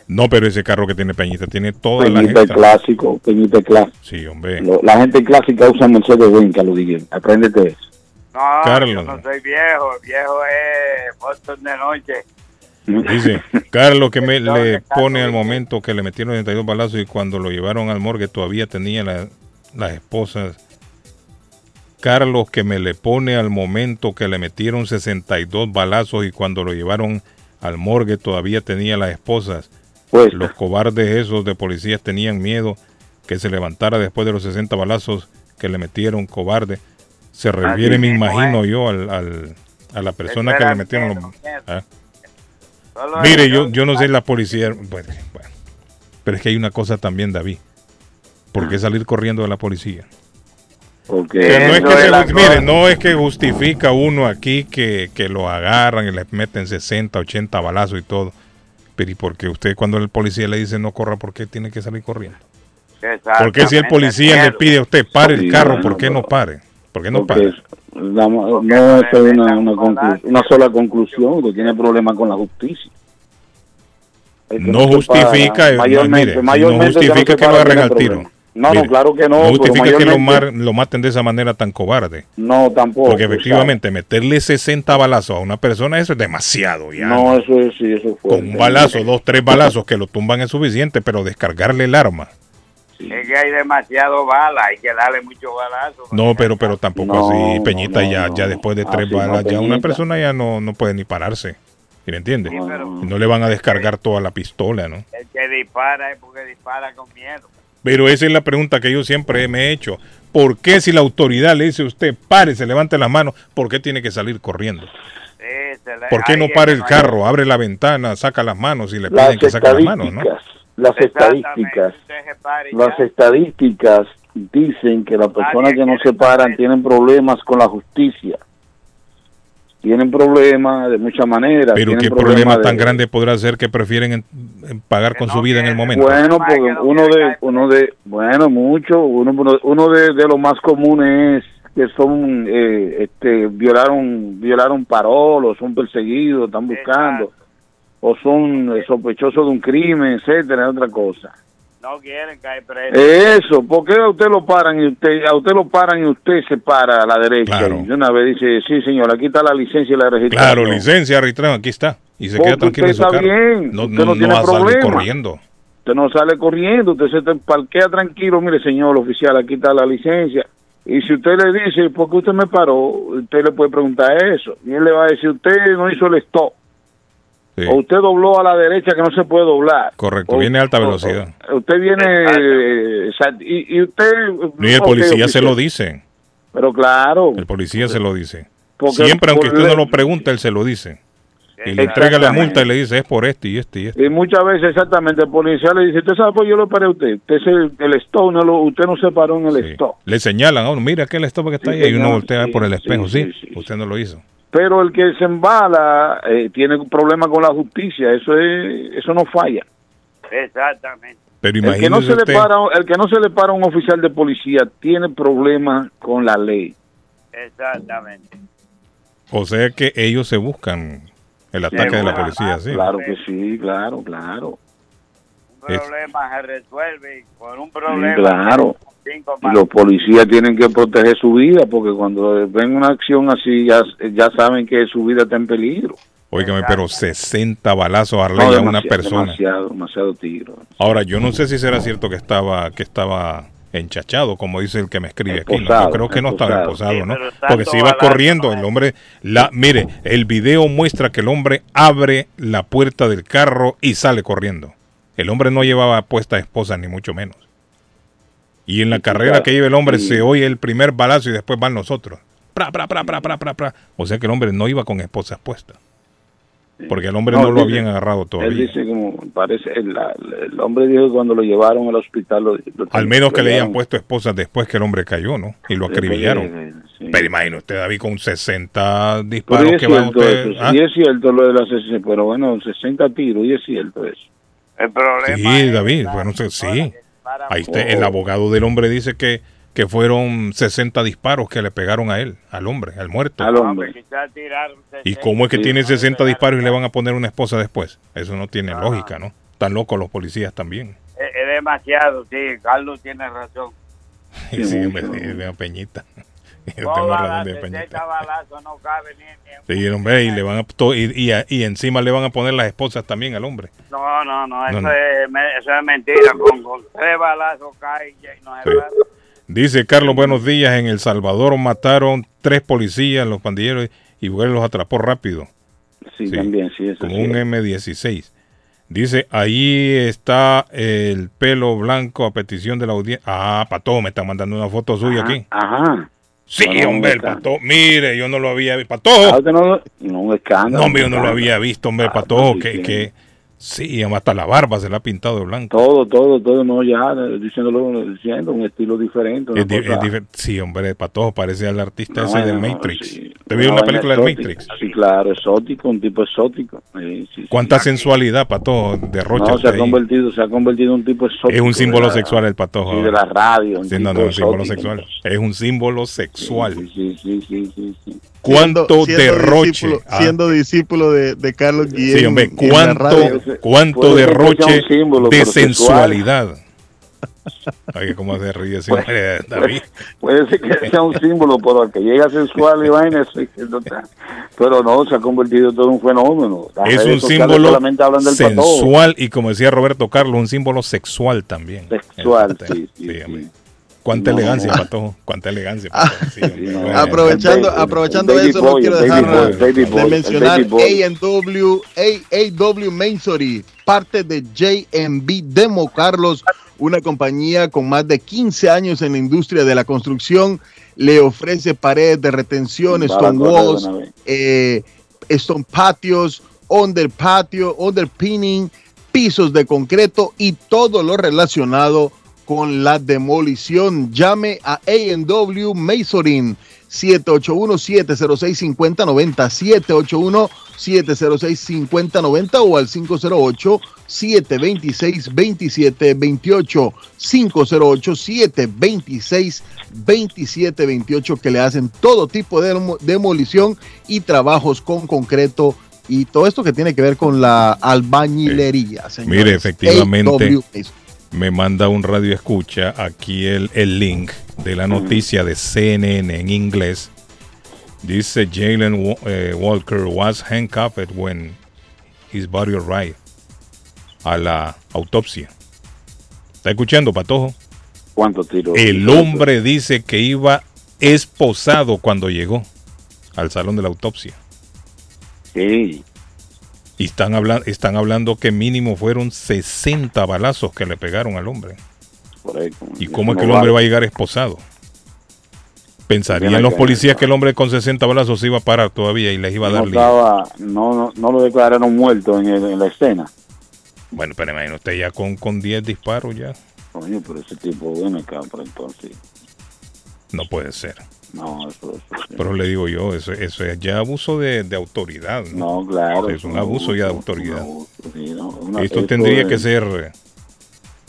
No, pero ese carro que tiene Peñita tiene toda la Peñita es gente. clásico, Peñita clásico. Sí, hombre. Lo- La gente clásica usa Mercedes-Benz, Carlos Guillén. Apréndete eso. No, Carlos. yo no soy viejo. Viejo es Boston de noche. Dice, Carlos que me le pone al momento que le metieron 32 balazos y cuando lo llevaron al morgue todavía tenía la- las esposas. Carlos que me le pone al momento que le metieron 62 balazos y cuando lo llevaron al morgue todavía tenía las esposas. Pues, Los cobardes esos de policías tenían miedo que se levantara después de los 60 balazos que le metieron cobarde. Se refiere, me imagino yo, al, al- a la persona que le metieron los... ¿Ah? Mire, yo, yo no sé la policía. Bueno, bueno. pero es que hay una cosa también, David. ¿Por qué salir corriendo de la policía? Porque O sea, no es que es se- la mire, no es que justifica uno aquí que, que lo agarran y le meten 60, 80 balazos y todo. Pero ¿y por qué usted cuando el policía le dice no corra, por qué tiene que salir corriendo? ¿Por qué si el policía le pide a usted pare el carro, por qué no pare? ¿Por qué no porque la- no es una, una, conclu- una sola conclusión, que tiene problemas con la justicia. No para, justifica, no, mayormente, que justifica que lo agarren al tiro. No, Mire, no, claro que no. No justifica que lo, mar- lo maten de esa manera tan cobarde. No, tampoco. Porque efectivamente meterle 60 balazos a una persona, eso es demasiado ya. No, eso es, sí, eso fue. Con un balazo, dos, tres balazos que lo tumban es suficiente, pero descargarle el arma. Es que hay demasiado bala, hay que darle mucho balazo. No, pero pero tampoco No, así, Peñita, no, ya, no. ya después de tres Así no, balas, ya una persona ya no, no puede ni pararse. ¿Sí me entiende? Y no le van a descargar toda la pistola, ¿no? El que dispara es porque dispara con miedo. Pero esa es la pregunta que yo siempre me he hecho. ¿Por qué si la autoridad le dice a usted, pare, se levante las manos, ¿por qué tiene que salir corriendo? Sí, le- ¿Por qué no para el no hay- carro, abre la ventana, saca las manos y le Las piden que saque las manos, ¿no? Las estadísticas, las estadísticas dicen que las personas que no se paran tienen problemas con la justicia. tienen problemas de muchas maneras. Pero qué problemas problema de- tan grande podrá ser que prefieren en- en pagar con su vida en el momento. Bueno, porque uno de, uno de, bueno, mucho, uno, uno de, de los más comunes es que son, eh, este, violaron, violaron parolos, son perseguidos, están buscando, o son eh, sospechosos de un crimen, etcétera, es otra cosa. No quieren caer presos. Eso, ¿por qué a usted lo paran y usted, a usted lo paran y usted se para a la derecha? Claro. Y de una vez dice, sí señor, aquí está la licencia y la registración. Claro, licencia, arbitraje, aquí está. Y se Porque queda tranquilo en usted su está carro. bien, no, usted no, no tiene va a salir problema. corriendo. Usted no sale corriendo, usted se te parquea tranquilo, mire señor oficial, aquí está la licencia. Y si usted le dice, ¿por qué usted me paró? Usted le puede preguntar eso. Y él le va a decir, usted no hizo el stop. Sí. O usted dobló a la derecha que no se puede doblar. Correcto, O- viene a alta velocidad. o- usted viene... eh, y, y usted... Ni el policía se lo dice. Pero claro. El policía se lo dice. Porque Siempre, aunque usted no lo pregunte, él se lo dice. Y le entrega la multa y le dice, es por este y este y este. Y muchas veces exactamente el policía le dice, ¿usted sabe por qué yo lo paré a usted? Usted es el, el stop, no lo, usted no se paró en el stop. Le señalan a uno, mira aquel stop que está Sí, ahí, y uno voltea sí, por el espejo, sí, sí, usted no lo hizo. Pero el que se embala eh, tiene un problema con la justicia, eso es, eso no falla. Exactamente. Pero El que, no se le para, el que no se le para a un oficial de policía tiene problemas con la ley. Exactamente. o sea que ellos se buscan el ataque de la policía, sí. Claro que sí, claro, claro. Un Es- problema se resuelve con un Sí, problema. claro. Y los policías tienen que proteger su vida porque cuando ven una acción así ya, ya saben que su vida está en peligro. Óigame, pero 60 balazos a No, una persona. Demasiado, demasiado tiro. Ahora, yo no sé si será cierto que estaba que estaba enchachado, como dice el que me escribe aquí. ¿no? Yo creo que no estaba esposado. Sí, ¿no? Porque se iba corriendo, el hombre, la, mire, el video muestra que el hombre abre la puerta del carro y sale corriendo. El hombre no llevaba puesta esposa, ni mucho menos. Y en la carrera que lleva el hombre se oye el primer balazo y después van los otros. Pra, pra, pra, pra, pra, pra, pra. O sea que el hombre no iba con esposas puestas. Porque el hombre no, No, lo dice- habían agarrado Él todavía. dice como, parece, el, hombre dijo que cuando lo llevaron al hospital... Lo, lo- Al menos que le hayan puesto esposas después que el hombre cayó, ¿no? Y lo acribillaron. Pero imagino usted, David, con 60 Pero disparos es que va usted. eso, ¿ah? y es cierto lo de las 60, pero bueno, 60 tiros, y es cierto eso. El problema Sí, David, bueno, sí, sí. Ahí está, el abogado del hombre dice que, que fueron 60 disparos que le pegaron a él, al hombre, al muerto. Al hombre. ¿Y cómo es que tiene 60 disparos y le van a poner una esposa después? Eso no tiene lógica, ¿no? Están locos los policías también. Es, es demasiado, sí, Carlos tiene razón. Sí, sí, hombre, sí, de Peñita. Yo tengo razón balazos, de Peñita. 60 balazos no cabe ni, ni- Sí, hombre, y, le van a, to- y, y a- y encima le van a poner las esposas también al hombre. No, no, no, eso, No. Es, me- eso es mentira. Con, con tres balazos cae y no se Sí. Dice Carlos, buenos días. En El Salvador mataron tres policías, los pandilleros, y Bukele los atrapó rápido. Sí, también, sí, eso Como sí. un M16. Dice, ahí está el pelo blanco a petición de la audiencia. Ah, Pato, me está mandando una foto suya Ajá, aquí. Ajá. Sí, Bueno, hombre, el. Pato. Mire, yo no lo había visto. Ah, Pato. usted no, no, un escándalo. No, hombre, yo no lo había visto, hombre, Ah, Pato. Que, que, sí, hasta la barba se la ha pintado de blanco. Todo, todo, todo, no, ya, diciéndolo, diciendo un estilo diferente. Es di- es sí, hombre, Patojo parece al artista No, ese del no, Matrix. sí. ¿Te vio Una una película del Matrix? Sí, claro, exótico, un tipo exótico. Sí, sí. ¿Cuánta sensualidad, Patojo, derrocha No, se ha ahí? convertido, se ha convertido en un tipo exótico. Es un símbolo sexual el Patojo. Sí, de la radio. un Sí, no, tipo no, un símbolo sexual. Es un símbolo sexual. Sí, sí, sí, sí. ¿Cuánto Siendo- siendo derroche? discípulo- Ah, siendo discípulo de, de Carlos Guillén. sí, hombre, ¿cuánto, cuánto derroche de sensualidad? Oye, cómo se ríe ese hombre, David. Puede ser que sea un símbolo, pero al que llega sensual y vaina, pero no, se ha convertido todo en un fenómeno. Las Es un símbolo del sensual y como decía Roberto Carlos, un símbolo sexual también. Sexual, sí, sí. Cuánta No, elegancia, no. Patojo. Cuánta elegancia, Patojo. Sí, hombre, bueno. Ah, Aprovechando, El aprovechando el eso, no quiero dejar boy, boy, de mencionar. A&W, AAW Mainsory, parte de JMB Demo Carlos, una compañía con más de 15 años en la industria de la construcción, le ofrece paredes de retención, stone walls, eh, stone patios, under patio, under pinning, pisos de concreto y todo lo relacionado con la demolición. Llame a A&W Masorin 781-706-5090, 781-706-5090 o al 508-726-2728, 508-726-2728 que le hacen todo tipo de demo- demolición y trabajos con concreto y todo esto que tiene que ver con la albañilería. señores. Mire, efectivamente, A&W. Me manda un radio escucha aquí el, el link de la noticia de CNN en inglés. Dice Jalen eh, Walker was handcuffed when his body arrived a la autopsia. ¿Está escuchando, Patojo? ¿Cuántos tiros? El hombre dice que iba esposado cuando llegó al salón de la autopsia. Sí. Y están, hablando están hablando que mínimo fueron 60 balazos que le pegaron al hombre. Correcto. ¿Y cómo es No que el hombre va a llegar esposado? Pensarían los policías que el hombre con 60 balazos se iba a parar todavía y les iba a no, dar estaba, no, no, no lo declararon muerto en, el- en la escena. Bueno, pero imagino usted ya con, con 10 disparos ya. Coño, pero ese tipo viene acá, pero entonces. No puede ser. No, eso, eso- Pero le digo yo, eso, eso es ya abuso de, de autoridad. ¿no? No, claro, Es un un abuso ya de abuso, autoridad. sí, no, una- esto esto tendría es- que ser eh,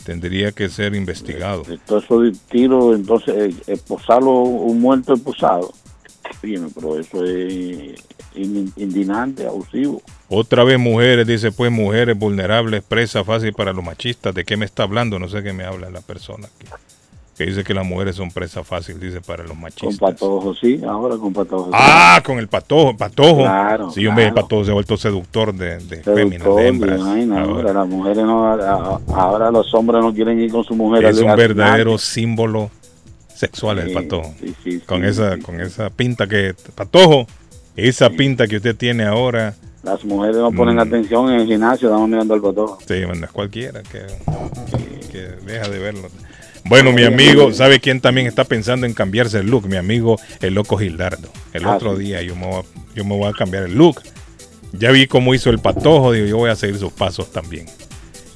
tendría que ser investigado. todo eso de tiro, entonces, eh, esposarlo, un muerto esposado. Fíjeme, pero eso es in- indignante, abusivo. Otra vez mujeres, dice pues mujeres vulnerables, presa fácil para los machistas. ¿De qué me está hablando? No sé qué me habla la persona aquí. Que dice que las mujeres son presa fácil, dice para los Con machistas. patojo, sí, ahora con patojo. Ah, con el patojo, patojo. Claro, sí, hombre, el claro. patojo se ha vuelto seductor de, de Seductor, féminas, de hembras. Ahora, ahora las mujeres no, ahora los hombres no quieren ir con su mujer. es un verdadero símbolo sexual el patojo. sí, sí, con esa, con esa pinta que patojo, esa pinta que usted tiene ahora. Las mujeres no ponen Mm. atención en el gimnasio, estamos mirando al patojo. Sí, bueno, no es cualquiera que, que- que deja de verlo. Bueno, mi amigo, ¿sabe quién también está pensando en cambiarse el look? Mi amigo, el loco Gildardo. El Ah, otro sí. día yo me, voy a, yo me voy a cambiar el look. Ya vi cómo hizo el patojo, digo, yo voy a seguir sus pasos también.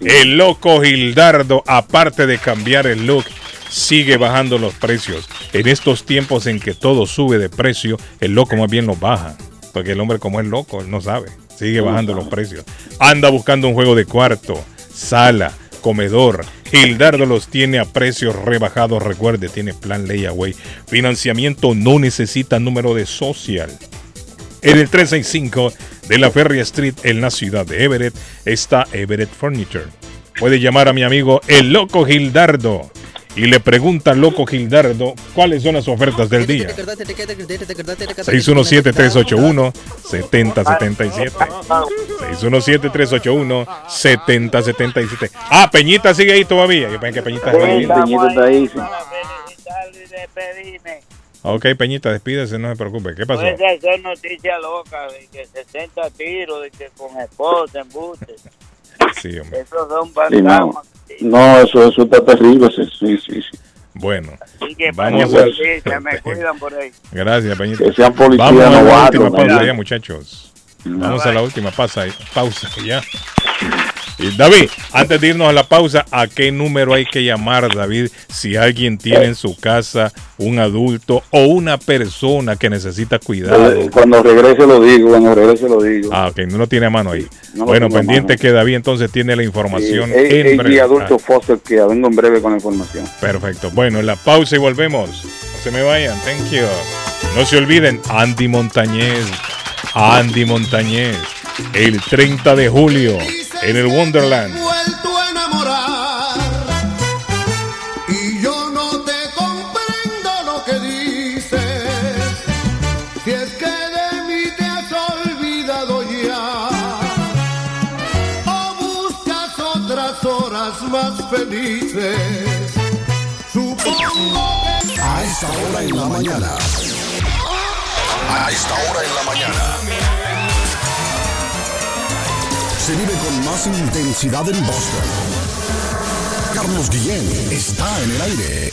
El loco Gildardo, aparte de cambiar el look, sigue bajando los precios. En estos tiempos en que todo sube de precio, el loco más bien los baja. Porque el hombre como es loco, él no sabe. Sigue bajando los precios. Anda buscando un juego de cuarto, sala, comedor. Gildardo los tiene a precios rebajados. Recuerde, tiene plan layaway. Financiamiento no necesita número de social. En el 365 de la Ferry Street en la ciudad de Everett está Everett Furniture. Puede llamar a mi amigo el Loco Gildardo y le pregunta Loco Gildardo cuáles son las ofertas del día. 617-381-7077. 617-381-7077. Ah, Peñita sigue ahí todavía. Yo pensé que Peñita sigue ahí. Peñita está ahí, sí. Ok, Peñita, despídese, no se preocupe. ¿Qué pasó? Puede hacer noticia loca de que 60 tiros, de que con esposa, embuste. Sí, hombre. Esos son Sí, fantasmas. No, eso, eso está terrible, sí, sí, sí. sí. Bueno, Así que vamos para a... noticias, me cuidan por ahí. Gracias, Peñita. Que sean policías Vamos a la última pausa muchachos. Vamos a la última pausa, pausa ya. David, antes de irnos a la pausa, ¿a qué número hay que llamar, David? Si alguien tiene en su casa un adulto o una persona que necesita cuidado. Eh, Cuando regrese lo digo, cuando regrese lo digo. Ah, ok, no lo tiene a mano ahí. No bueno, pendiente que David entonces tiene la información en breve. y adulto foster que vengo en breve con la información. Perfecto. Bueno, la pausa y volvemos. No se me vayan. Thank you. No se olviden, Andy Montañez. Andy Montañez. El 30 de julio en el Wonderland. vuelto a enamorar y yo no te comprendo lo que dices si es que de mí te has olvidado ya o buscas otras horas más felices supongo que A esta hora en la mañana. A esta hora en la mañana. Se vive con más intensidad en Boston. Carlos Guillén está en el aire.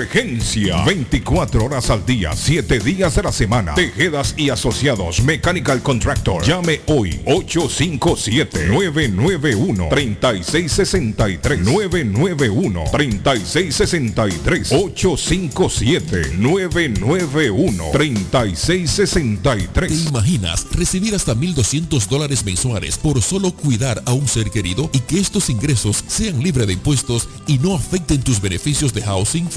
Emergencia. 24 horas al día, 7 días de la semana. Tejedas y asociados. Mechanical Contractor. Llame hoy. 857-991-3663. 991-3663. 857-991-3663. ¿Te imaginas recibir hasta 1.200 dólares mensuales por solo cuidar a un ser querido y que estos ingresos sean libres de impuestos y no afecten tus beneficios de housing,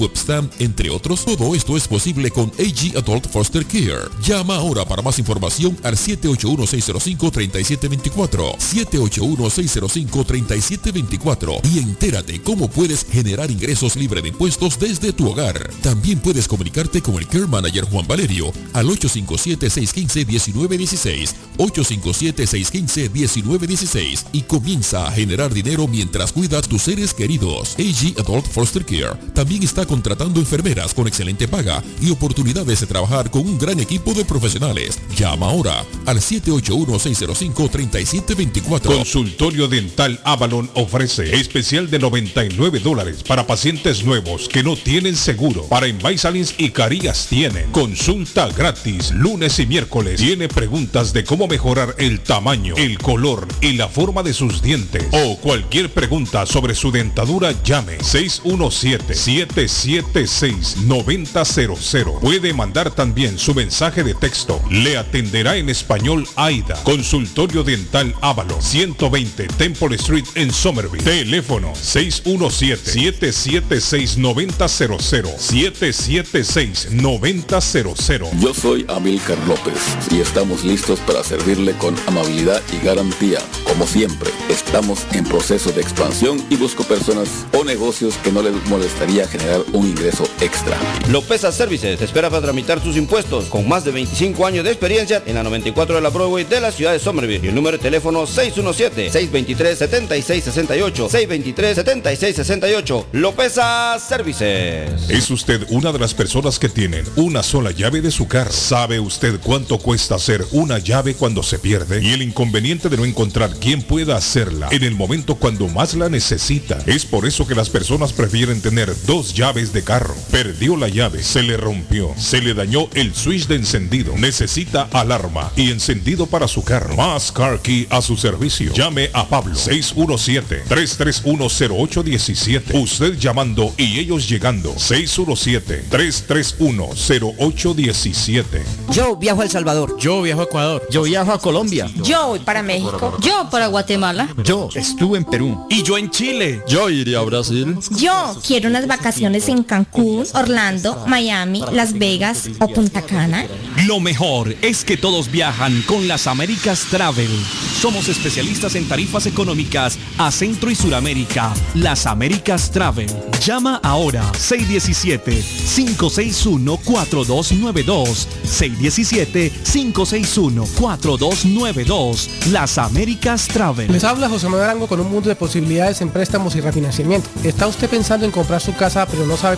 entre otros? Todo esto es posible con AG Adult Foster Care. Llama ahora para más información al 781-605-3724. 781-605-3724 y entérate cómo puedes generar ingresos libres de impuestos desde tu hogar. También puedes comunicarte con el Care Manager Juan Valerio al 857-615-1916, 857-615-1916 y comienza a generar dinero mientras cuidas tus seres queridos. AG Adult Foster Care también está contratando enfermeras con excelente paga y oportunidades de trabajar con un gran equipo de profesionales. Llama ahora al 781-605-3724. Consultorio Dental Avalon ofrece especial de 99 dólares para pacientes nuevos que no tienen seguro. Para Invisalins y Carías tienen consulta gratis lunes y miércoles. Tiene preguntas de cómo mejorar el tamaño, el color y la forma de sus dientes. O cualquier pregunta sobre su dentadura, llame 617-776-9000. Puede mandar también su mensaje de texto. Le atenderá en español AIDA. Consultorio Dental Avalon 120 Temple Street en Somerville. Teléfono 617-776-9000. 776-9000. Yo soy Amilcar López y estamos listos para servirle con amabilidad y garantía. Como siempre, estamos en proceso de expansión y busco personas o negocios que no les molestaría generar un ingreso extra. Lopeza Services espera para tramitar sus impuestos con más de 25 años de experiencia en la 94 de la Broadway de la ciudad de Somerville. Y el número de teléfono 617-623-7668. 623-7668. Lopeza Services. ¿Es usted una de las personas que tienen una sola llave de su carro? ¿Sabe usted cuánto cuesta hacer una llave cuando se pierde? Y el inconveniente de no encontrar quién pueda hacerla en el momento cuando más la necesita. Es por eso que las personas prefieren tener dos llaves de carro. Perdió la llave, se le rompió, se le dañó el switch de encendido. Necesita alarma y encendido para su carro. Más Car Key a su servicio. Llame a Pablo 617-331-0817. Usted llamando y ellos llegando. 617-331-0817. Yo viajo a El Salvador. Yo viajo a Ecuador. Yo viajo a Colombia. Yo voy para México. Yo para Guatemala. Yo estuve en Perú. Y yo en Chile. Yo iría a Brasil. Yo quiero unas vacaciones en Cancún, Orlando, Miami, Las Vegas o Punta Cana. Lo mejor es que todos viajan con las Américas Travel. Somos especialistas en tarifas económicas a Centro y Suramérica. Las Américas Travel. Llama ahora 617-561-4292. 617-561-4292. Las Américas Travel. Les habla José Manuel Arango con un mundo de posibilidades en préstamos y refinanciamiento. ¿Está usted pensando en comprar su casa pero no sabe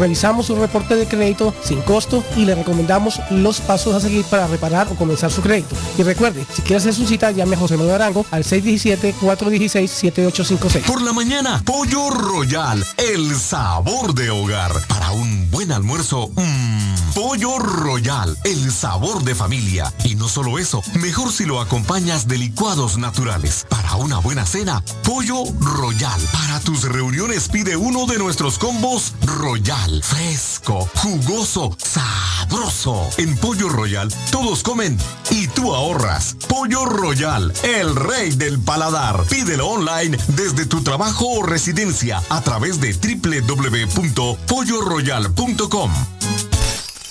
Revisamos su reporte de crédito sin costo y le recomendamos los pasos a seguir para reparar o comenzar su crédito. Y recuerde, si quiere hacer su cita, llame a José Manuel Arango al 617-416-7856. Por la mañana, Pollo Royal, el sabor de hogar. Para un buen almuerzo, mmm, Pollo Royal, el sabor de familia. Y no solo eso, mejor si lo acompañas de licuados naturales. Para una buena cena, Pollo Royal. Para tus reuniones pide uno de nuestros combos Royal. Fresco, jugoso, sabroso. En Pollo Royal, todos comen y tú ahorras. Pollo Royal, el rey del paladar. Pídelo online desde tu trabajo o residencia a través de www.polloroyal.com.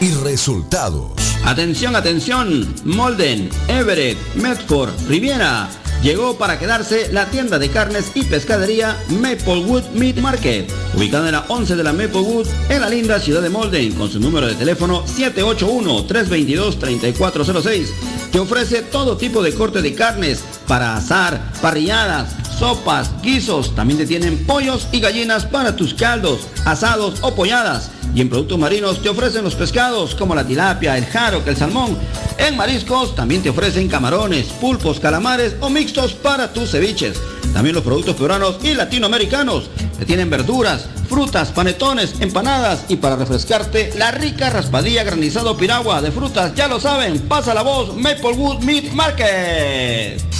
y resultados. Atención, atención. Molden, Everett, Medford, Riviera. Llegó para quedarse la tienda de carnes y pescadería Maplewood Meat Market, ubicada en la 11 de la Maplewood, en la linda ciudad de Molden, con su número de teléfono 781-322-3406, que ofrece todo tipo de corte de carnes para asar, parrilladas, sopas, guisos, también te tienen pollos y gallinas para tus caldos, asados o polladas. Y en productos marinos te ofrecen los pescados como la tilapia, el jaro, el salmón. En mariscos también te ofrecen camarones, pulpos, calamares o mixtos para tus ceviches. También los productos peruanos y latinoamericanos. Te tienen verduras, frutas, panetones, empanadas y para refrescarte la rica raspadilla granizado piragua de frutas. Ya lo saben, pasa la voz Maplewood Meat Market.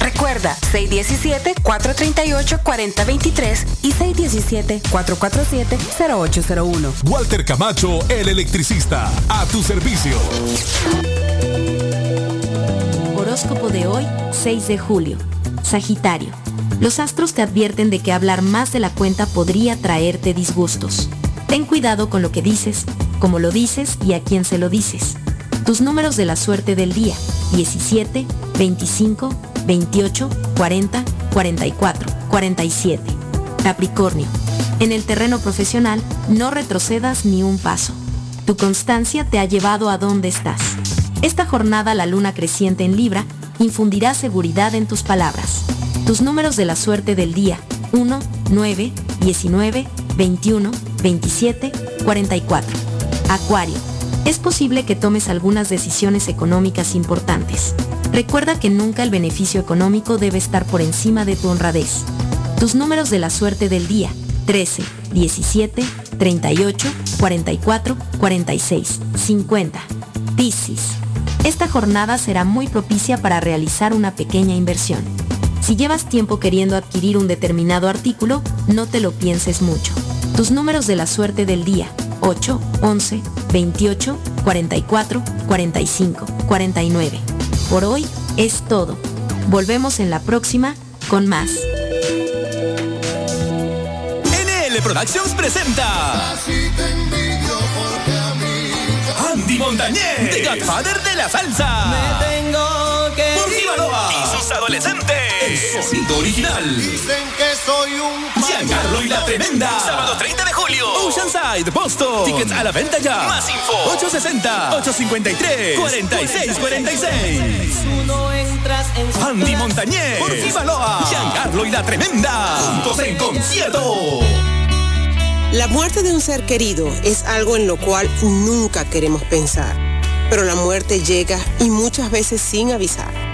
Recuerda, 617-438-4023 y 617-447-0801. Walter Camacho, el electricista. A tu servicio. Horóscopo de hoy, 6 de julio. Sagitario. Los astros te advierten de que hablar más de la cuenta podría traerte disgustos. Ten cuidado con lo que dices, cómo lo dices y a quién se lo dices. Tus números de la suerte del día, 17, 25, 28, 40, 44, 47. Capricornio. En el terreno profesional, no retrocedas ni un paso. Tu constancia te ha llevado a donde estás. Esta jornada la luna creciente en Libra infundirá seguridad en tus palabras. Tus números de la suerte del día, 1, 9, 19, 21, 27, 44. Acuario. Es posible que tomes algunas decisiones económicas importantes. Recuerda que nunca el beneficio económico debe estar por encima de tu honradez. Tus números de la suerte del día, 13, 17, 38, 44, 46, 50. Piscis. Esta jornada será muy propicia para realizar una pequeña inversión. Si llevas tiempo queriendo adquirir un determinado artículo, no te lo pienses mucho. Tus números de la suerte del día, 8, 11, 28, 44, 45, 49. Por hoy es todo. Volvemos en la próxima con más. NL Productions presenta Andy Montañez, The Godfather de la salsa. Me tengo que Por y sus adolescentes. Sonido original. Dicen que soy un Giancarlo y la Tremenda. Sábado 30 de julio. Oceanside, Boston. Tickets a la venta ya. Más info. 860-853-4646. Andy Montañez. Por Baloa. Giancarlo y la Tremenda. Juntos en concierto. La muerte de un ser querido es algo en lo cual nunca queremos pensar, pero la muerte llega y muchas veces sin avisar.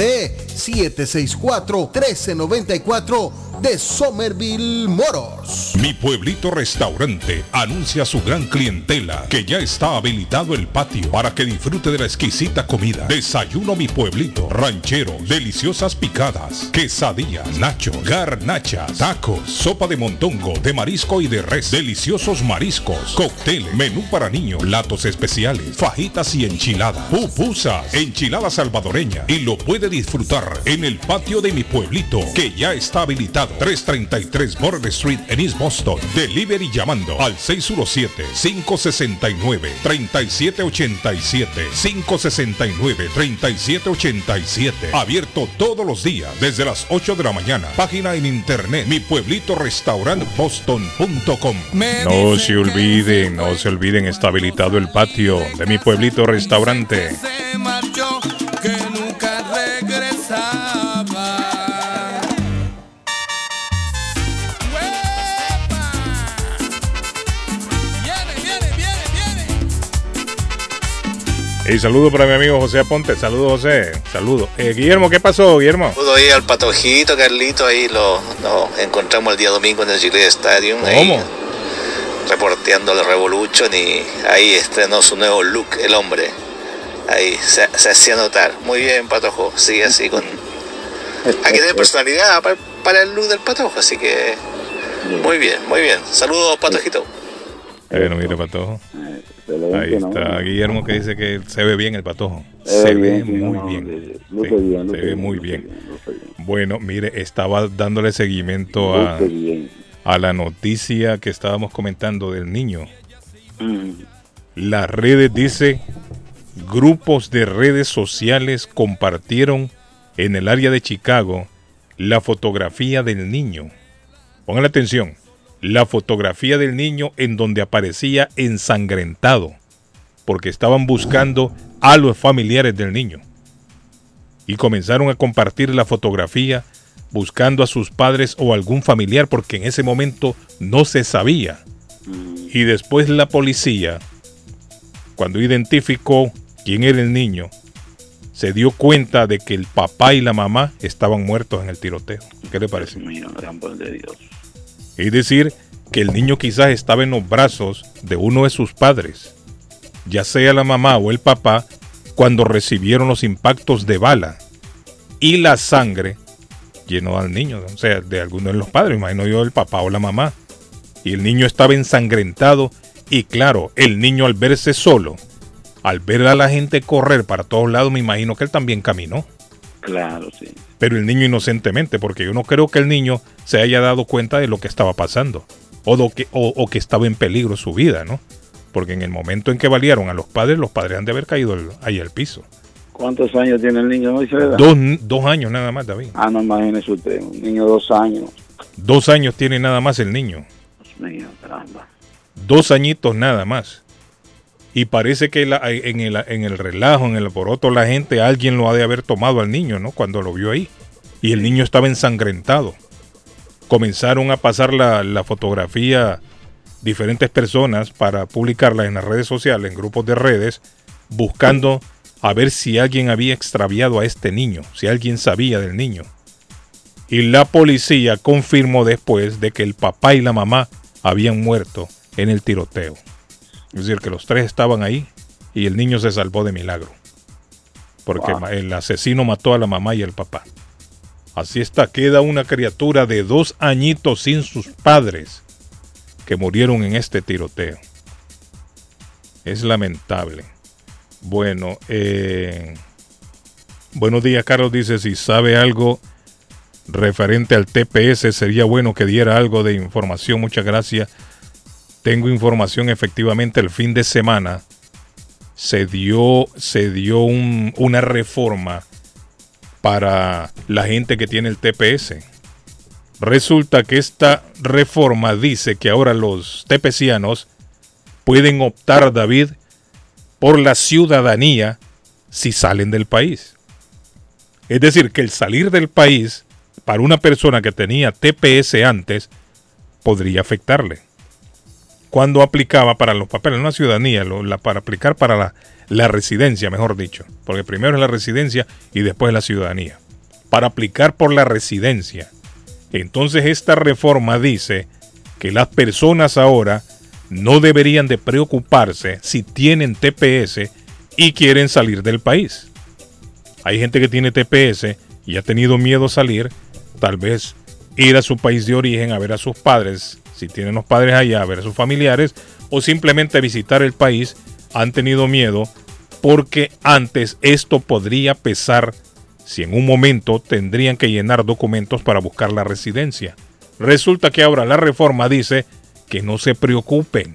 617-764-1394 de Somerville Motors. Mi pueblito restaurante anuncia a su gran clientela que ya está habilitado el patio para que disfrute de la exquisita comida. Desayuno mi pueblito, ranchero, deliciosas picadas, quesadillas, nacho, garnachas, tacos, sopa de montongo, de marisco y de res, deliciosos mariscos, cócteles, menú para niños, platos especiales, fajitas y enchiladas, pupusas, enchilada salvadoreña y lo puede disfrutar en el patio de mi pueblito que ya está habilitado 333 Border Street en East Boston. Delivery llamando al 617-569-3787. 569-3787. Abierto todos los días desde las 8 de la mañana. Página en internet mi pueblito restaurant boston.com. No se olviden, no se olviden, está habilitado el patio de mi pueblito restaurante. Y saludo para mi amigo José Aponte. Saludo, José. Saludo. Eh, Guillermo, ¿qué pasó, Guillermo? Pudo ir al patojito, Carlito, ahí lo, lo encontramos el día domingo en el Chile Stadium. ahí, ¿Cómo? reporteando el Revolution y ahí estrenó su nuevo look, el hombre. Ahí se, se hacía notar. Muy bien, Patojo. Sigue así con. Hay que tener personalidad para, para el look del Patojo, así que. Muy bien, muy bien. Saludos, Patojito. Bueno, mire, patojo. Ahí está Guillermo que dice que se ve bien el patojo. Se ve muy bien. Se ve muy bien. Bueno, mire, estaba dándole seguimiento a la noticia que estábamos comentando del niño. Mm. Las redes dice, grupos de redes sociales compartieron en el área de Chicago la fotografía del niño. Pongan atención, la fotografía del niño en donde aparecía ensangrentado, porque estaban buscando a los familiares del niño. Y comenzaron a compartir la fotografía buscando a sus padres o algún familiar, porque en ese momento no se sabía. Y después la policía, cuando identificó quién era el niño, se dio cuenta de que el papá y la mamá estaban muertos en el tiroteo. ¿Qué le parece? Es decir, que el niño quizás estaba en los brazos de uno de sus padres, ya sea la mamá o el papá, cuando recibieron los impactos de bala. Y la sangre llenó al niño, o sea, de alguno de los padres, imagino yo el papá o la mamá. Y el niño estaba ensangrentado y claro, el niño al verse solo, al ver a la gente correr para todos lados, me imagino que él también caminó. Claro, sí. Pero el niño inocentemente, porque yo no creo que el niño se haya dado cuenta de lo que estaba pasando o, do que, o, o que estaba en peligro su vida, ¿no? Porque en el momento en que valieron a los padres, los padres han de haber caído ahí al piso. ¿Cuántos años tiene el niño? Dos, dos años nada más, David. Ah, no imagínese usted, un niño de dos años. Dos años tiene nada más el niño. Dios mío, caramba. Dos añitos nada más. Y parece que la- en, el, en el relajo, en el alboroto, la gente, alguien lo ha de haber tomado al niño, ¿no? Cuando lo vio ahí. Y el niño estaba ensangrentado. Comenzaron a pasar la, la fotografía diferentes personas para publicarla en las redes sociales, en grupos de redes, buscando a ver si alguien había extraviado a este niño, si alguien sabía del niño. Y la policía confirmó después de que el papá y la mamá habían muerto en el tiroteo. Es decir, que los tres estaban ahí y el niño se salvó de milagro. Porque Wow. el asesino mató a la mamá y al papá. Así está, queda una criatura de dos añitos sin sus padres que murieron en este tiroteo. Es lamentable. Bueno, eh, buenos días, Carlos. Dice, si sabe algo referente al TPS, sería bueno que diera algo de información. Muchas gracias. Tengo información efectivamente el fin de semana. Se dio, se dio un- una reforma para la gente que tiene el TPS. Resulta que esta reforma dice que ahora los tepecianos pueden optar, David, por la ciudadanía si salen del país. Es decir, que el salir del país para una persona que tenía TPS antes podría afectarle. Cuando aplicaba para los papeles, no la ciudadanía, para aplicar para la, la residencia, mejor dicho, porque primero es la residencia y después la ciudadanía. Para aplicar por la residencia. Entonces esta reforma dice que las personas ahora no deberían de preocuparse si tienen TPS y quieren salir del país. Hay gente que tiene TPS y ha tenido miedo a salir, tal vez ir a su país de origen a ver a sus padres, si tienen los padres allá, a ver a sus familiares, o simplemente visitar el país, han tenido miedo porque antes esto podría pesar si en un momento tendrían que llenar documentos para buscar la residencia. Resulta que ahora la reforma dice que no se preocupen,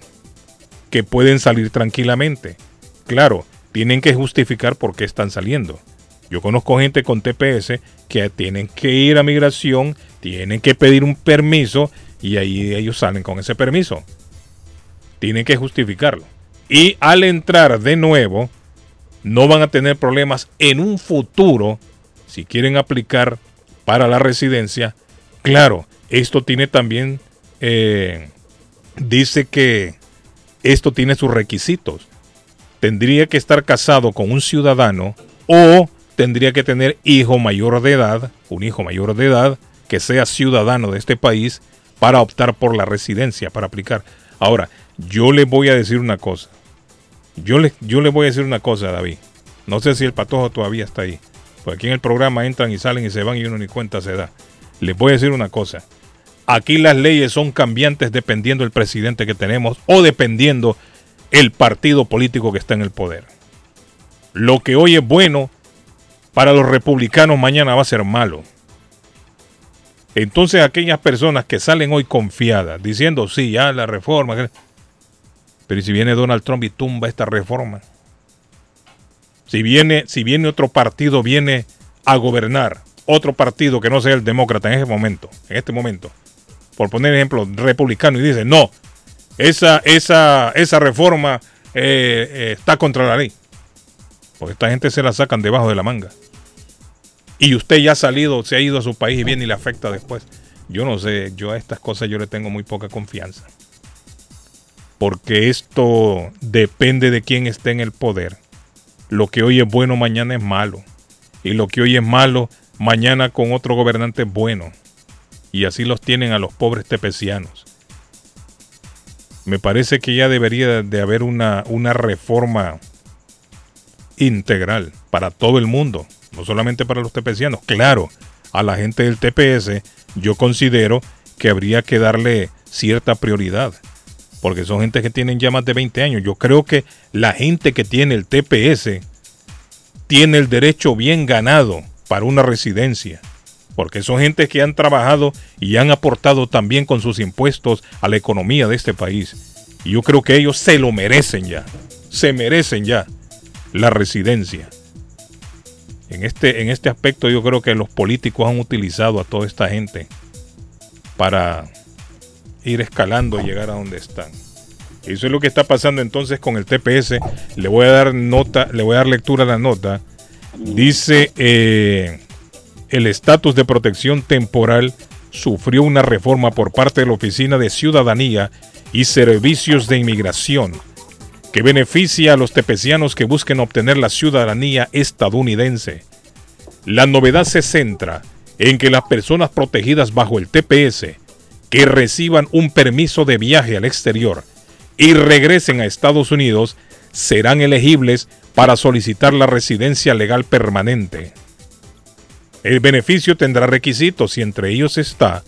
que pueden salir tranquilamente. Claro, tienen que justificar por qué están saliendo. Yo conozco gente con TPS que tienen que ir a migración, tienen que pedir un permiso y ahí ellos salen con ese permiso. Tienen que justificarlo. Y al entrar de nuevo, no van a tener problemas en un futuro si quieren aplicar para la residencia. Claro, esto tiene también, eh, dice que esto tiene sus requisitos. Tendría que estar casado con un ciudadano o tendría que tener hijo mayor de edad, un hijo mayor de edad que sea ciudadano de este país para optar por la residencia, para aplicar. Ahora, yo le voy a decir una cosa. Yo le, yo voy a decir una cosa, David. No sé si el patojo todavía está ahí. Porque aquí en el programa entran y salen y se van y uno ni cuenta se da. Les voy a decir una cosa. Aquí las leyes son cambiantes dependiendo del presidente que tenemos o dependiendo el partido político que está en el poder. Lo que hoy es bueno para los republicanos mañana va a ser malo. Entonces aquellas personas que salen hoy confiadas, diciendo, sí, ya la reforma, pero ¿y si viene Donald Trump y tumba esta reforma? Si viene, si viene otro partido, viene a gobernar, otro partido que no sea el demócrata en ese momento, en este momento, por poner ejemplo, republicano, y dice, no, esa, esa, esa reforma eh, eh, está contra la ley. Porque esta gente se la sacan debajo de la manga. Y usted ya ha salido, se ha ido a su país y viene y le afecta después. Yo no sé, yo a estas cosas yo le tengo muy poca confianza. Porque esto depende de quién esté en el poder. Lo que hoy es bueno, mañana es malo. Y lo que hoy es malo, mañana con otro gobernante es bueno. Y así los tienen a los pobres tepecianos. Me parece que ya debería de haber una, una reforma integral para todo el mundo, no solamente para los tepecianos. Claro, a la gente del TPS yo considero que habría que darle cierta prioridad, porque son gente que tienen ya más de 20 años. Yo creo que la gente que tiene el TPS tiene el derecho bien ganado para una residencia, porque son gente que han trabajado y han aportado también con sus impuestos a la economía de este país. Y yo creo que ellos se lo merecen ya, se merecen ya la residencia. En este, en este aspecto yo creo que los políticos han utilizado a toda esta gente para ir escalando y llegar a donde están. Eso es lo que está pasando entonces con el TPS. Le voy a dar nota, le voy a dar lectura a la nota. Dice eh, el estatus de protección temporal sufrió una reforma por parte de la Oficina de Ciudadanía y Servicios de Inmigración que beneficia a los tepecianos que busquen obtener la ciudadanía estadounidense. La novedad se centra en que las personas protegidas bajo el TPS que reciban un permiso de viaje al exterior y regresen a Estados Unidos serán elegibles para solicitar la residencia legal permanente. El beneficio tendrá requisitos y entre ellos está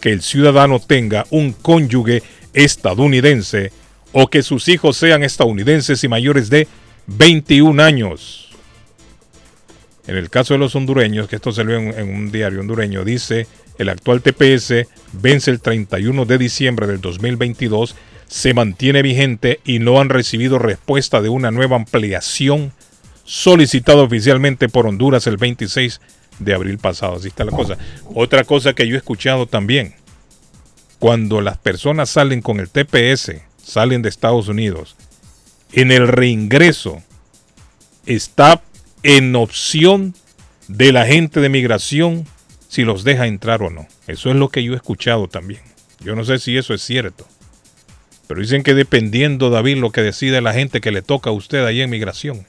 que el ciudadano tenga un cónyuge estadounidense o que sus hijos sean estadounidenses y mayores de 21 años. En el caso de los hondureños, que esto salió en, en un diario hondureño, dice, el actual TPS vence el 31 de diciembre del 2022, se mantiene vigente y no han recibido respuesta de una nueva ampliación solicitada oficialmente por Honduras el 26 de abril pasado. Así está la cosa. Otra cosa que yo he escuchado también, cuando las personas salen con el TPS, salen de Estados Unidos, en el reingreso está en opción de la gente de migración si los deja entrar o no. Eso es lo que yo he escuchado también. Yo no sé si eso es cierto. Pero dicen que dependiendo, David, lo que decide la gente que le toca a usted ahí en migración.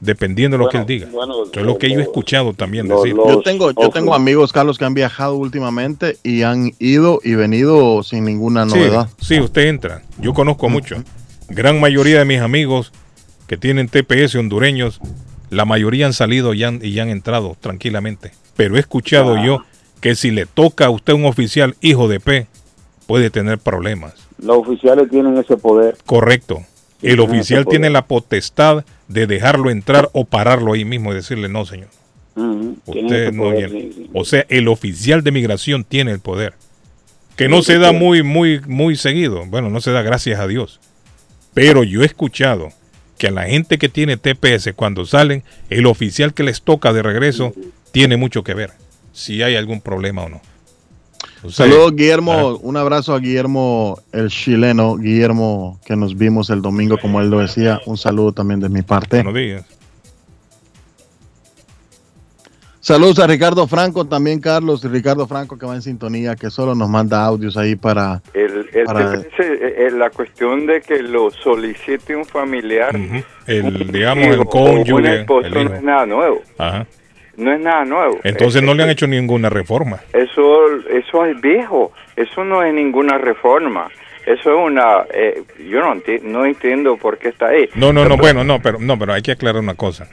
Dependiendo de lo que él diga. Eso es lo que yo he escuchado también decir. yo tengo, yo tengo amigos, Carlos, que han viajado últimamente y han ido y venido sin ninguna novedad. Sí, usted entra. Yo conozco mucho. Gran mayoría de mis amigos que tienen TPS hondureños, la mayoría han salido y han, y ya han entrado tranquilamente. Pero he escuchado Ah. yo que si le toca a usted un oficial hijo de P, puede tener problemas. Los oficiales tienen ese poder. Correcto. El oficial tiene la potestad de dejarlo entrar o pararlo ahí mismo y decirle no, señor. Tienen Usted no poder, viene. sí, sí. O sea, el oficial de migración tiene el poder. Que no se da muy, muy, muy seguido. Bueno, no se da gracias a Dios. Pero yo he escuchado que a la gente que tiene TPS cuando salen, el oficial que les toca de regreso tiene mucho que ver. Si hay algún problema o no. Saludos, Guillermo. Un abrazo a Guillermo, el chileno. Guillermo, que nos vimos el domingo, como él lo decía. Un saludo también de mi parte. Buenos días. Saludos a Ricardo Franco, también Carlos. Ricardo Franco, que va en sintonía, que solo nos manda audios ahí para. El, el para- eh, eh, la cuestión de que lo solicite un familiar, El, digamos, hijo el o un cónyuge. esposo el no es nada nuevo. Ajá. No es nada nuevo. Entonces no le han eh, hecho ninguna reforma. Eso, eso es viejo. Eso no es ninguna reforma. Eso es una. eh, yo no, enti- no entiendo por qué está ahí. No, no, no, bueno, no, pero no, pero hay que aclarar una cosa.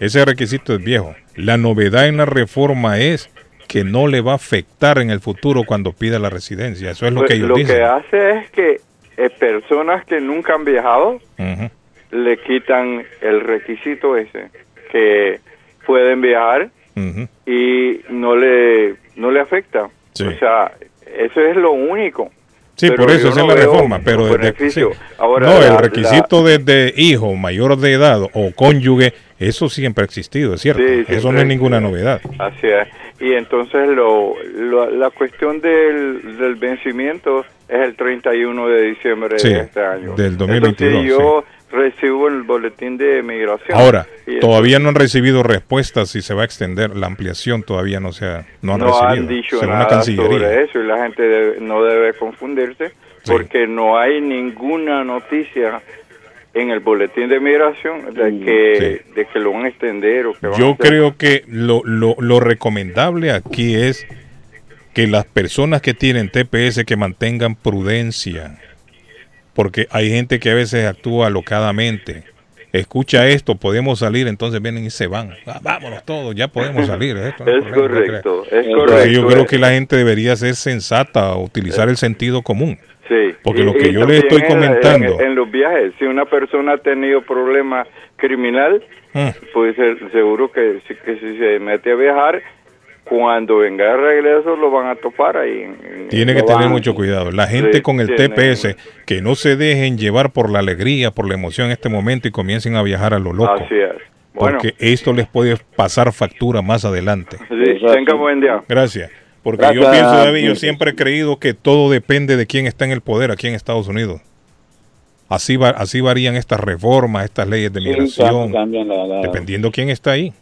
Ese requisito es viejo. La novedad en la reforma es que no le va a afectar en el futuro cuando pida la residencia. Eso es lo Pues, que ellos lo dicen. que hace es que eh, personas que nunca han viajado le quitan el requisito ese, que pueden viajar y no le no le afecta. Sí. O sea, eso es lo único. Sí, Pero por eso esa no es la reforma, pero desde- sí. Ahora, no, la- el requisito de, de hijo mayor de edad o cónyuge, eso siempre ha existido, es cierto. Sí, eso no es ninguna novedad. Así es. Y entonces lo, lo- la cuestión del, del vencimiento es el 31 de diciembre Sí, de este año. del 2022, Entonces yo recibo el boletín de migración. Ahora, todavía no han recibido respuestas si se va a extender la ampliación, todavía no se ha, no han no recibido. han dicho según la nada Cancillería. sobre eso y la gente debe- no debe confundirse porque no hay ninguna noticia en el boletín de migración de que, de que lo van a extender o que van a Yo creo que lo, lo, lo recomendable aquí es que las personas que tienen TPS que mantengan prudencia, porque hay gente que a veces actúa alocadamente. Escucha esto, podemos salir, entonces vienen y se van. Ah, vámonos todos, ya podemos salir. esto no hay Es problema, correcto, ¿no es correcto. Yo creo que la gente debería ser sensata, utilizar el sentido común. Sí. Porque Y- lo que yo le estoy en- comentando- En, en los viajes, si una persona ha tenido problema criminal, Mm. pues eh, seguro que, que si se mete a viajar, cuando venga de regreso lo van a topar ahí. en- en- Tiene que tener mucho cuidado. La gente Sí, con el tiene- TPS, que no se dejen llevar por la alegría, por la emoción en este momento y comiencen a viajar a lo loco. Así es. Bueno, Porque esto les puede pasar factura más adelante. sí, tenga buen día. Gracias. Porque Gracias, yo pienso, David, yo siempre he creído que todo depende de quién está en el poder aquí en Estados Unidos. Así, va, así varían estas reformas, estas leyes de Sí, migración, cambian la- la- dependiendo quién está ahí.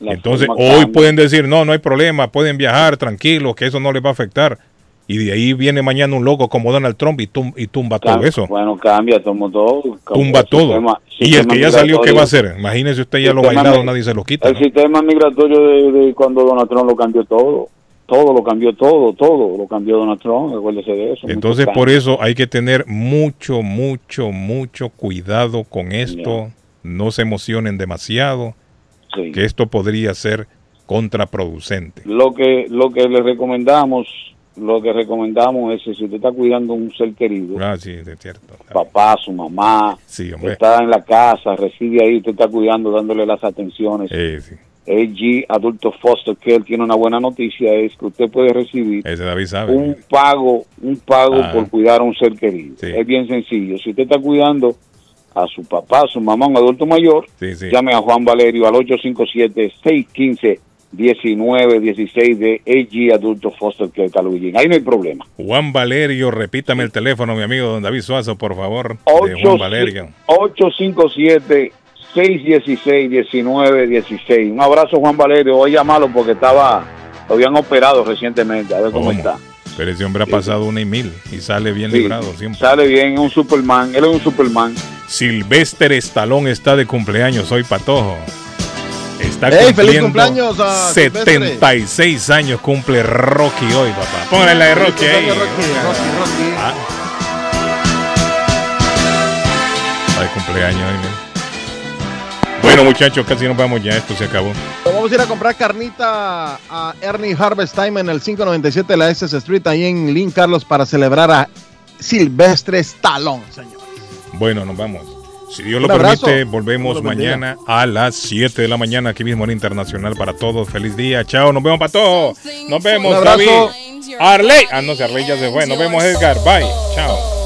La Entonces, hoy cambia. pueden decir, no, no hay problema, pueden viajar tranquilos, que eso no les va a afectar. Y de ahí viene mañana un loco como Donald Trump y, tum- y tumba todo eso. Bueno, cambia, tomo todo. Tumba todo. sistema- y el que ya salió, ¿qué va a hacer? Imagínese usted ya lo bailado, nadie se lo quita. El ¿no? sistema migratorio de, de cuando Donald Trump lo cambió todo. Todo lo cambió, todo, todo lo cambió Donald Trump. Acuérdese de eso. Entonces, por eso hay que tener mucho, mucho, mucho cuidado con esto. No se emocionen demasiado, Sí. que esto podría ser contraproducente. Lo que, lo que le recomendamos, lo que recomendamos es que si usted está cuidando a un ser querido, Ah, sí, es cierto. papá, su mamá, Sí, está en la casa, reside ahí, usted está cuidando, dándole las atenciones. Eh, sí. AG Adulto Foster Care tiene una buena noticia, es que usted puede recibir sabe. un pago, un pago Ah. por cuidar a un ser querido. Sí. Es bien sencillo. Si usted está cuidando a su papá, a su mamá, un adulto mayor, Sí, sí. llame a Juan Valerio al 857-615-1916 de AG Adulto Foster Care Calvillín. Ahí no hay problema. Juan Valerio, repítame el teléfono, mi amigo don David Suazo, por favor. De Ocho- Juan Valerio. 857-616-1916. Un abrazo, Juan Valerio. Voy a llamarlo porque estaba, lo habían operado recientemente. A ver cómo, ¿Cómo? está. Pero ese hombre ha pasado una y mil y sale bien Sí, librado siempre. Sale bien, es un Superman. Él es un Superman. Silvestre Estalón está de cumpleaños hoy, Patojo. Está ¡Ey, feliz cumpliendo cumpleaños a Silvestre! 76 años cumple Rocky hoy, papá. Póngale la de Rocky ahí. Ah. Está de cumpleaños hoy, mira. Bueno, muchachos, casi nos vamos ya. Esto se acabó. Vamos a ir a comprar carnita a Ernie Harvest Time en el 597 de la SS Street, ahí en Lynn Carlos, para celebrar a Silvestre Stallone, señor. Bueno, nos vamos. Si Dios lo abrazo. permite, volvemos lo mañana a las 7 de la mañana aquí mismo en Internacional para todos. Feliz día. Chao, nos vemos para todos. Nos vemos. David. Arley. Ah, no, si Arley ya se fue. Nos vemos, Edgar. Bye. Chao.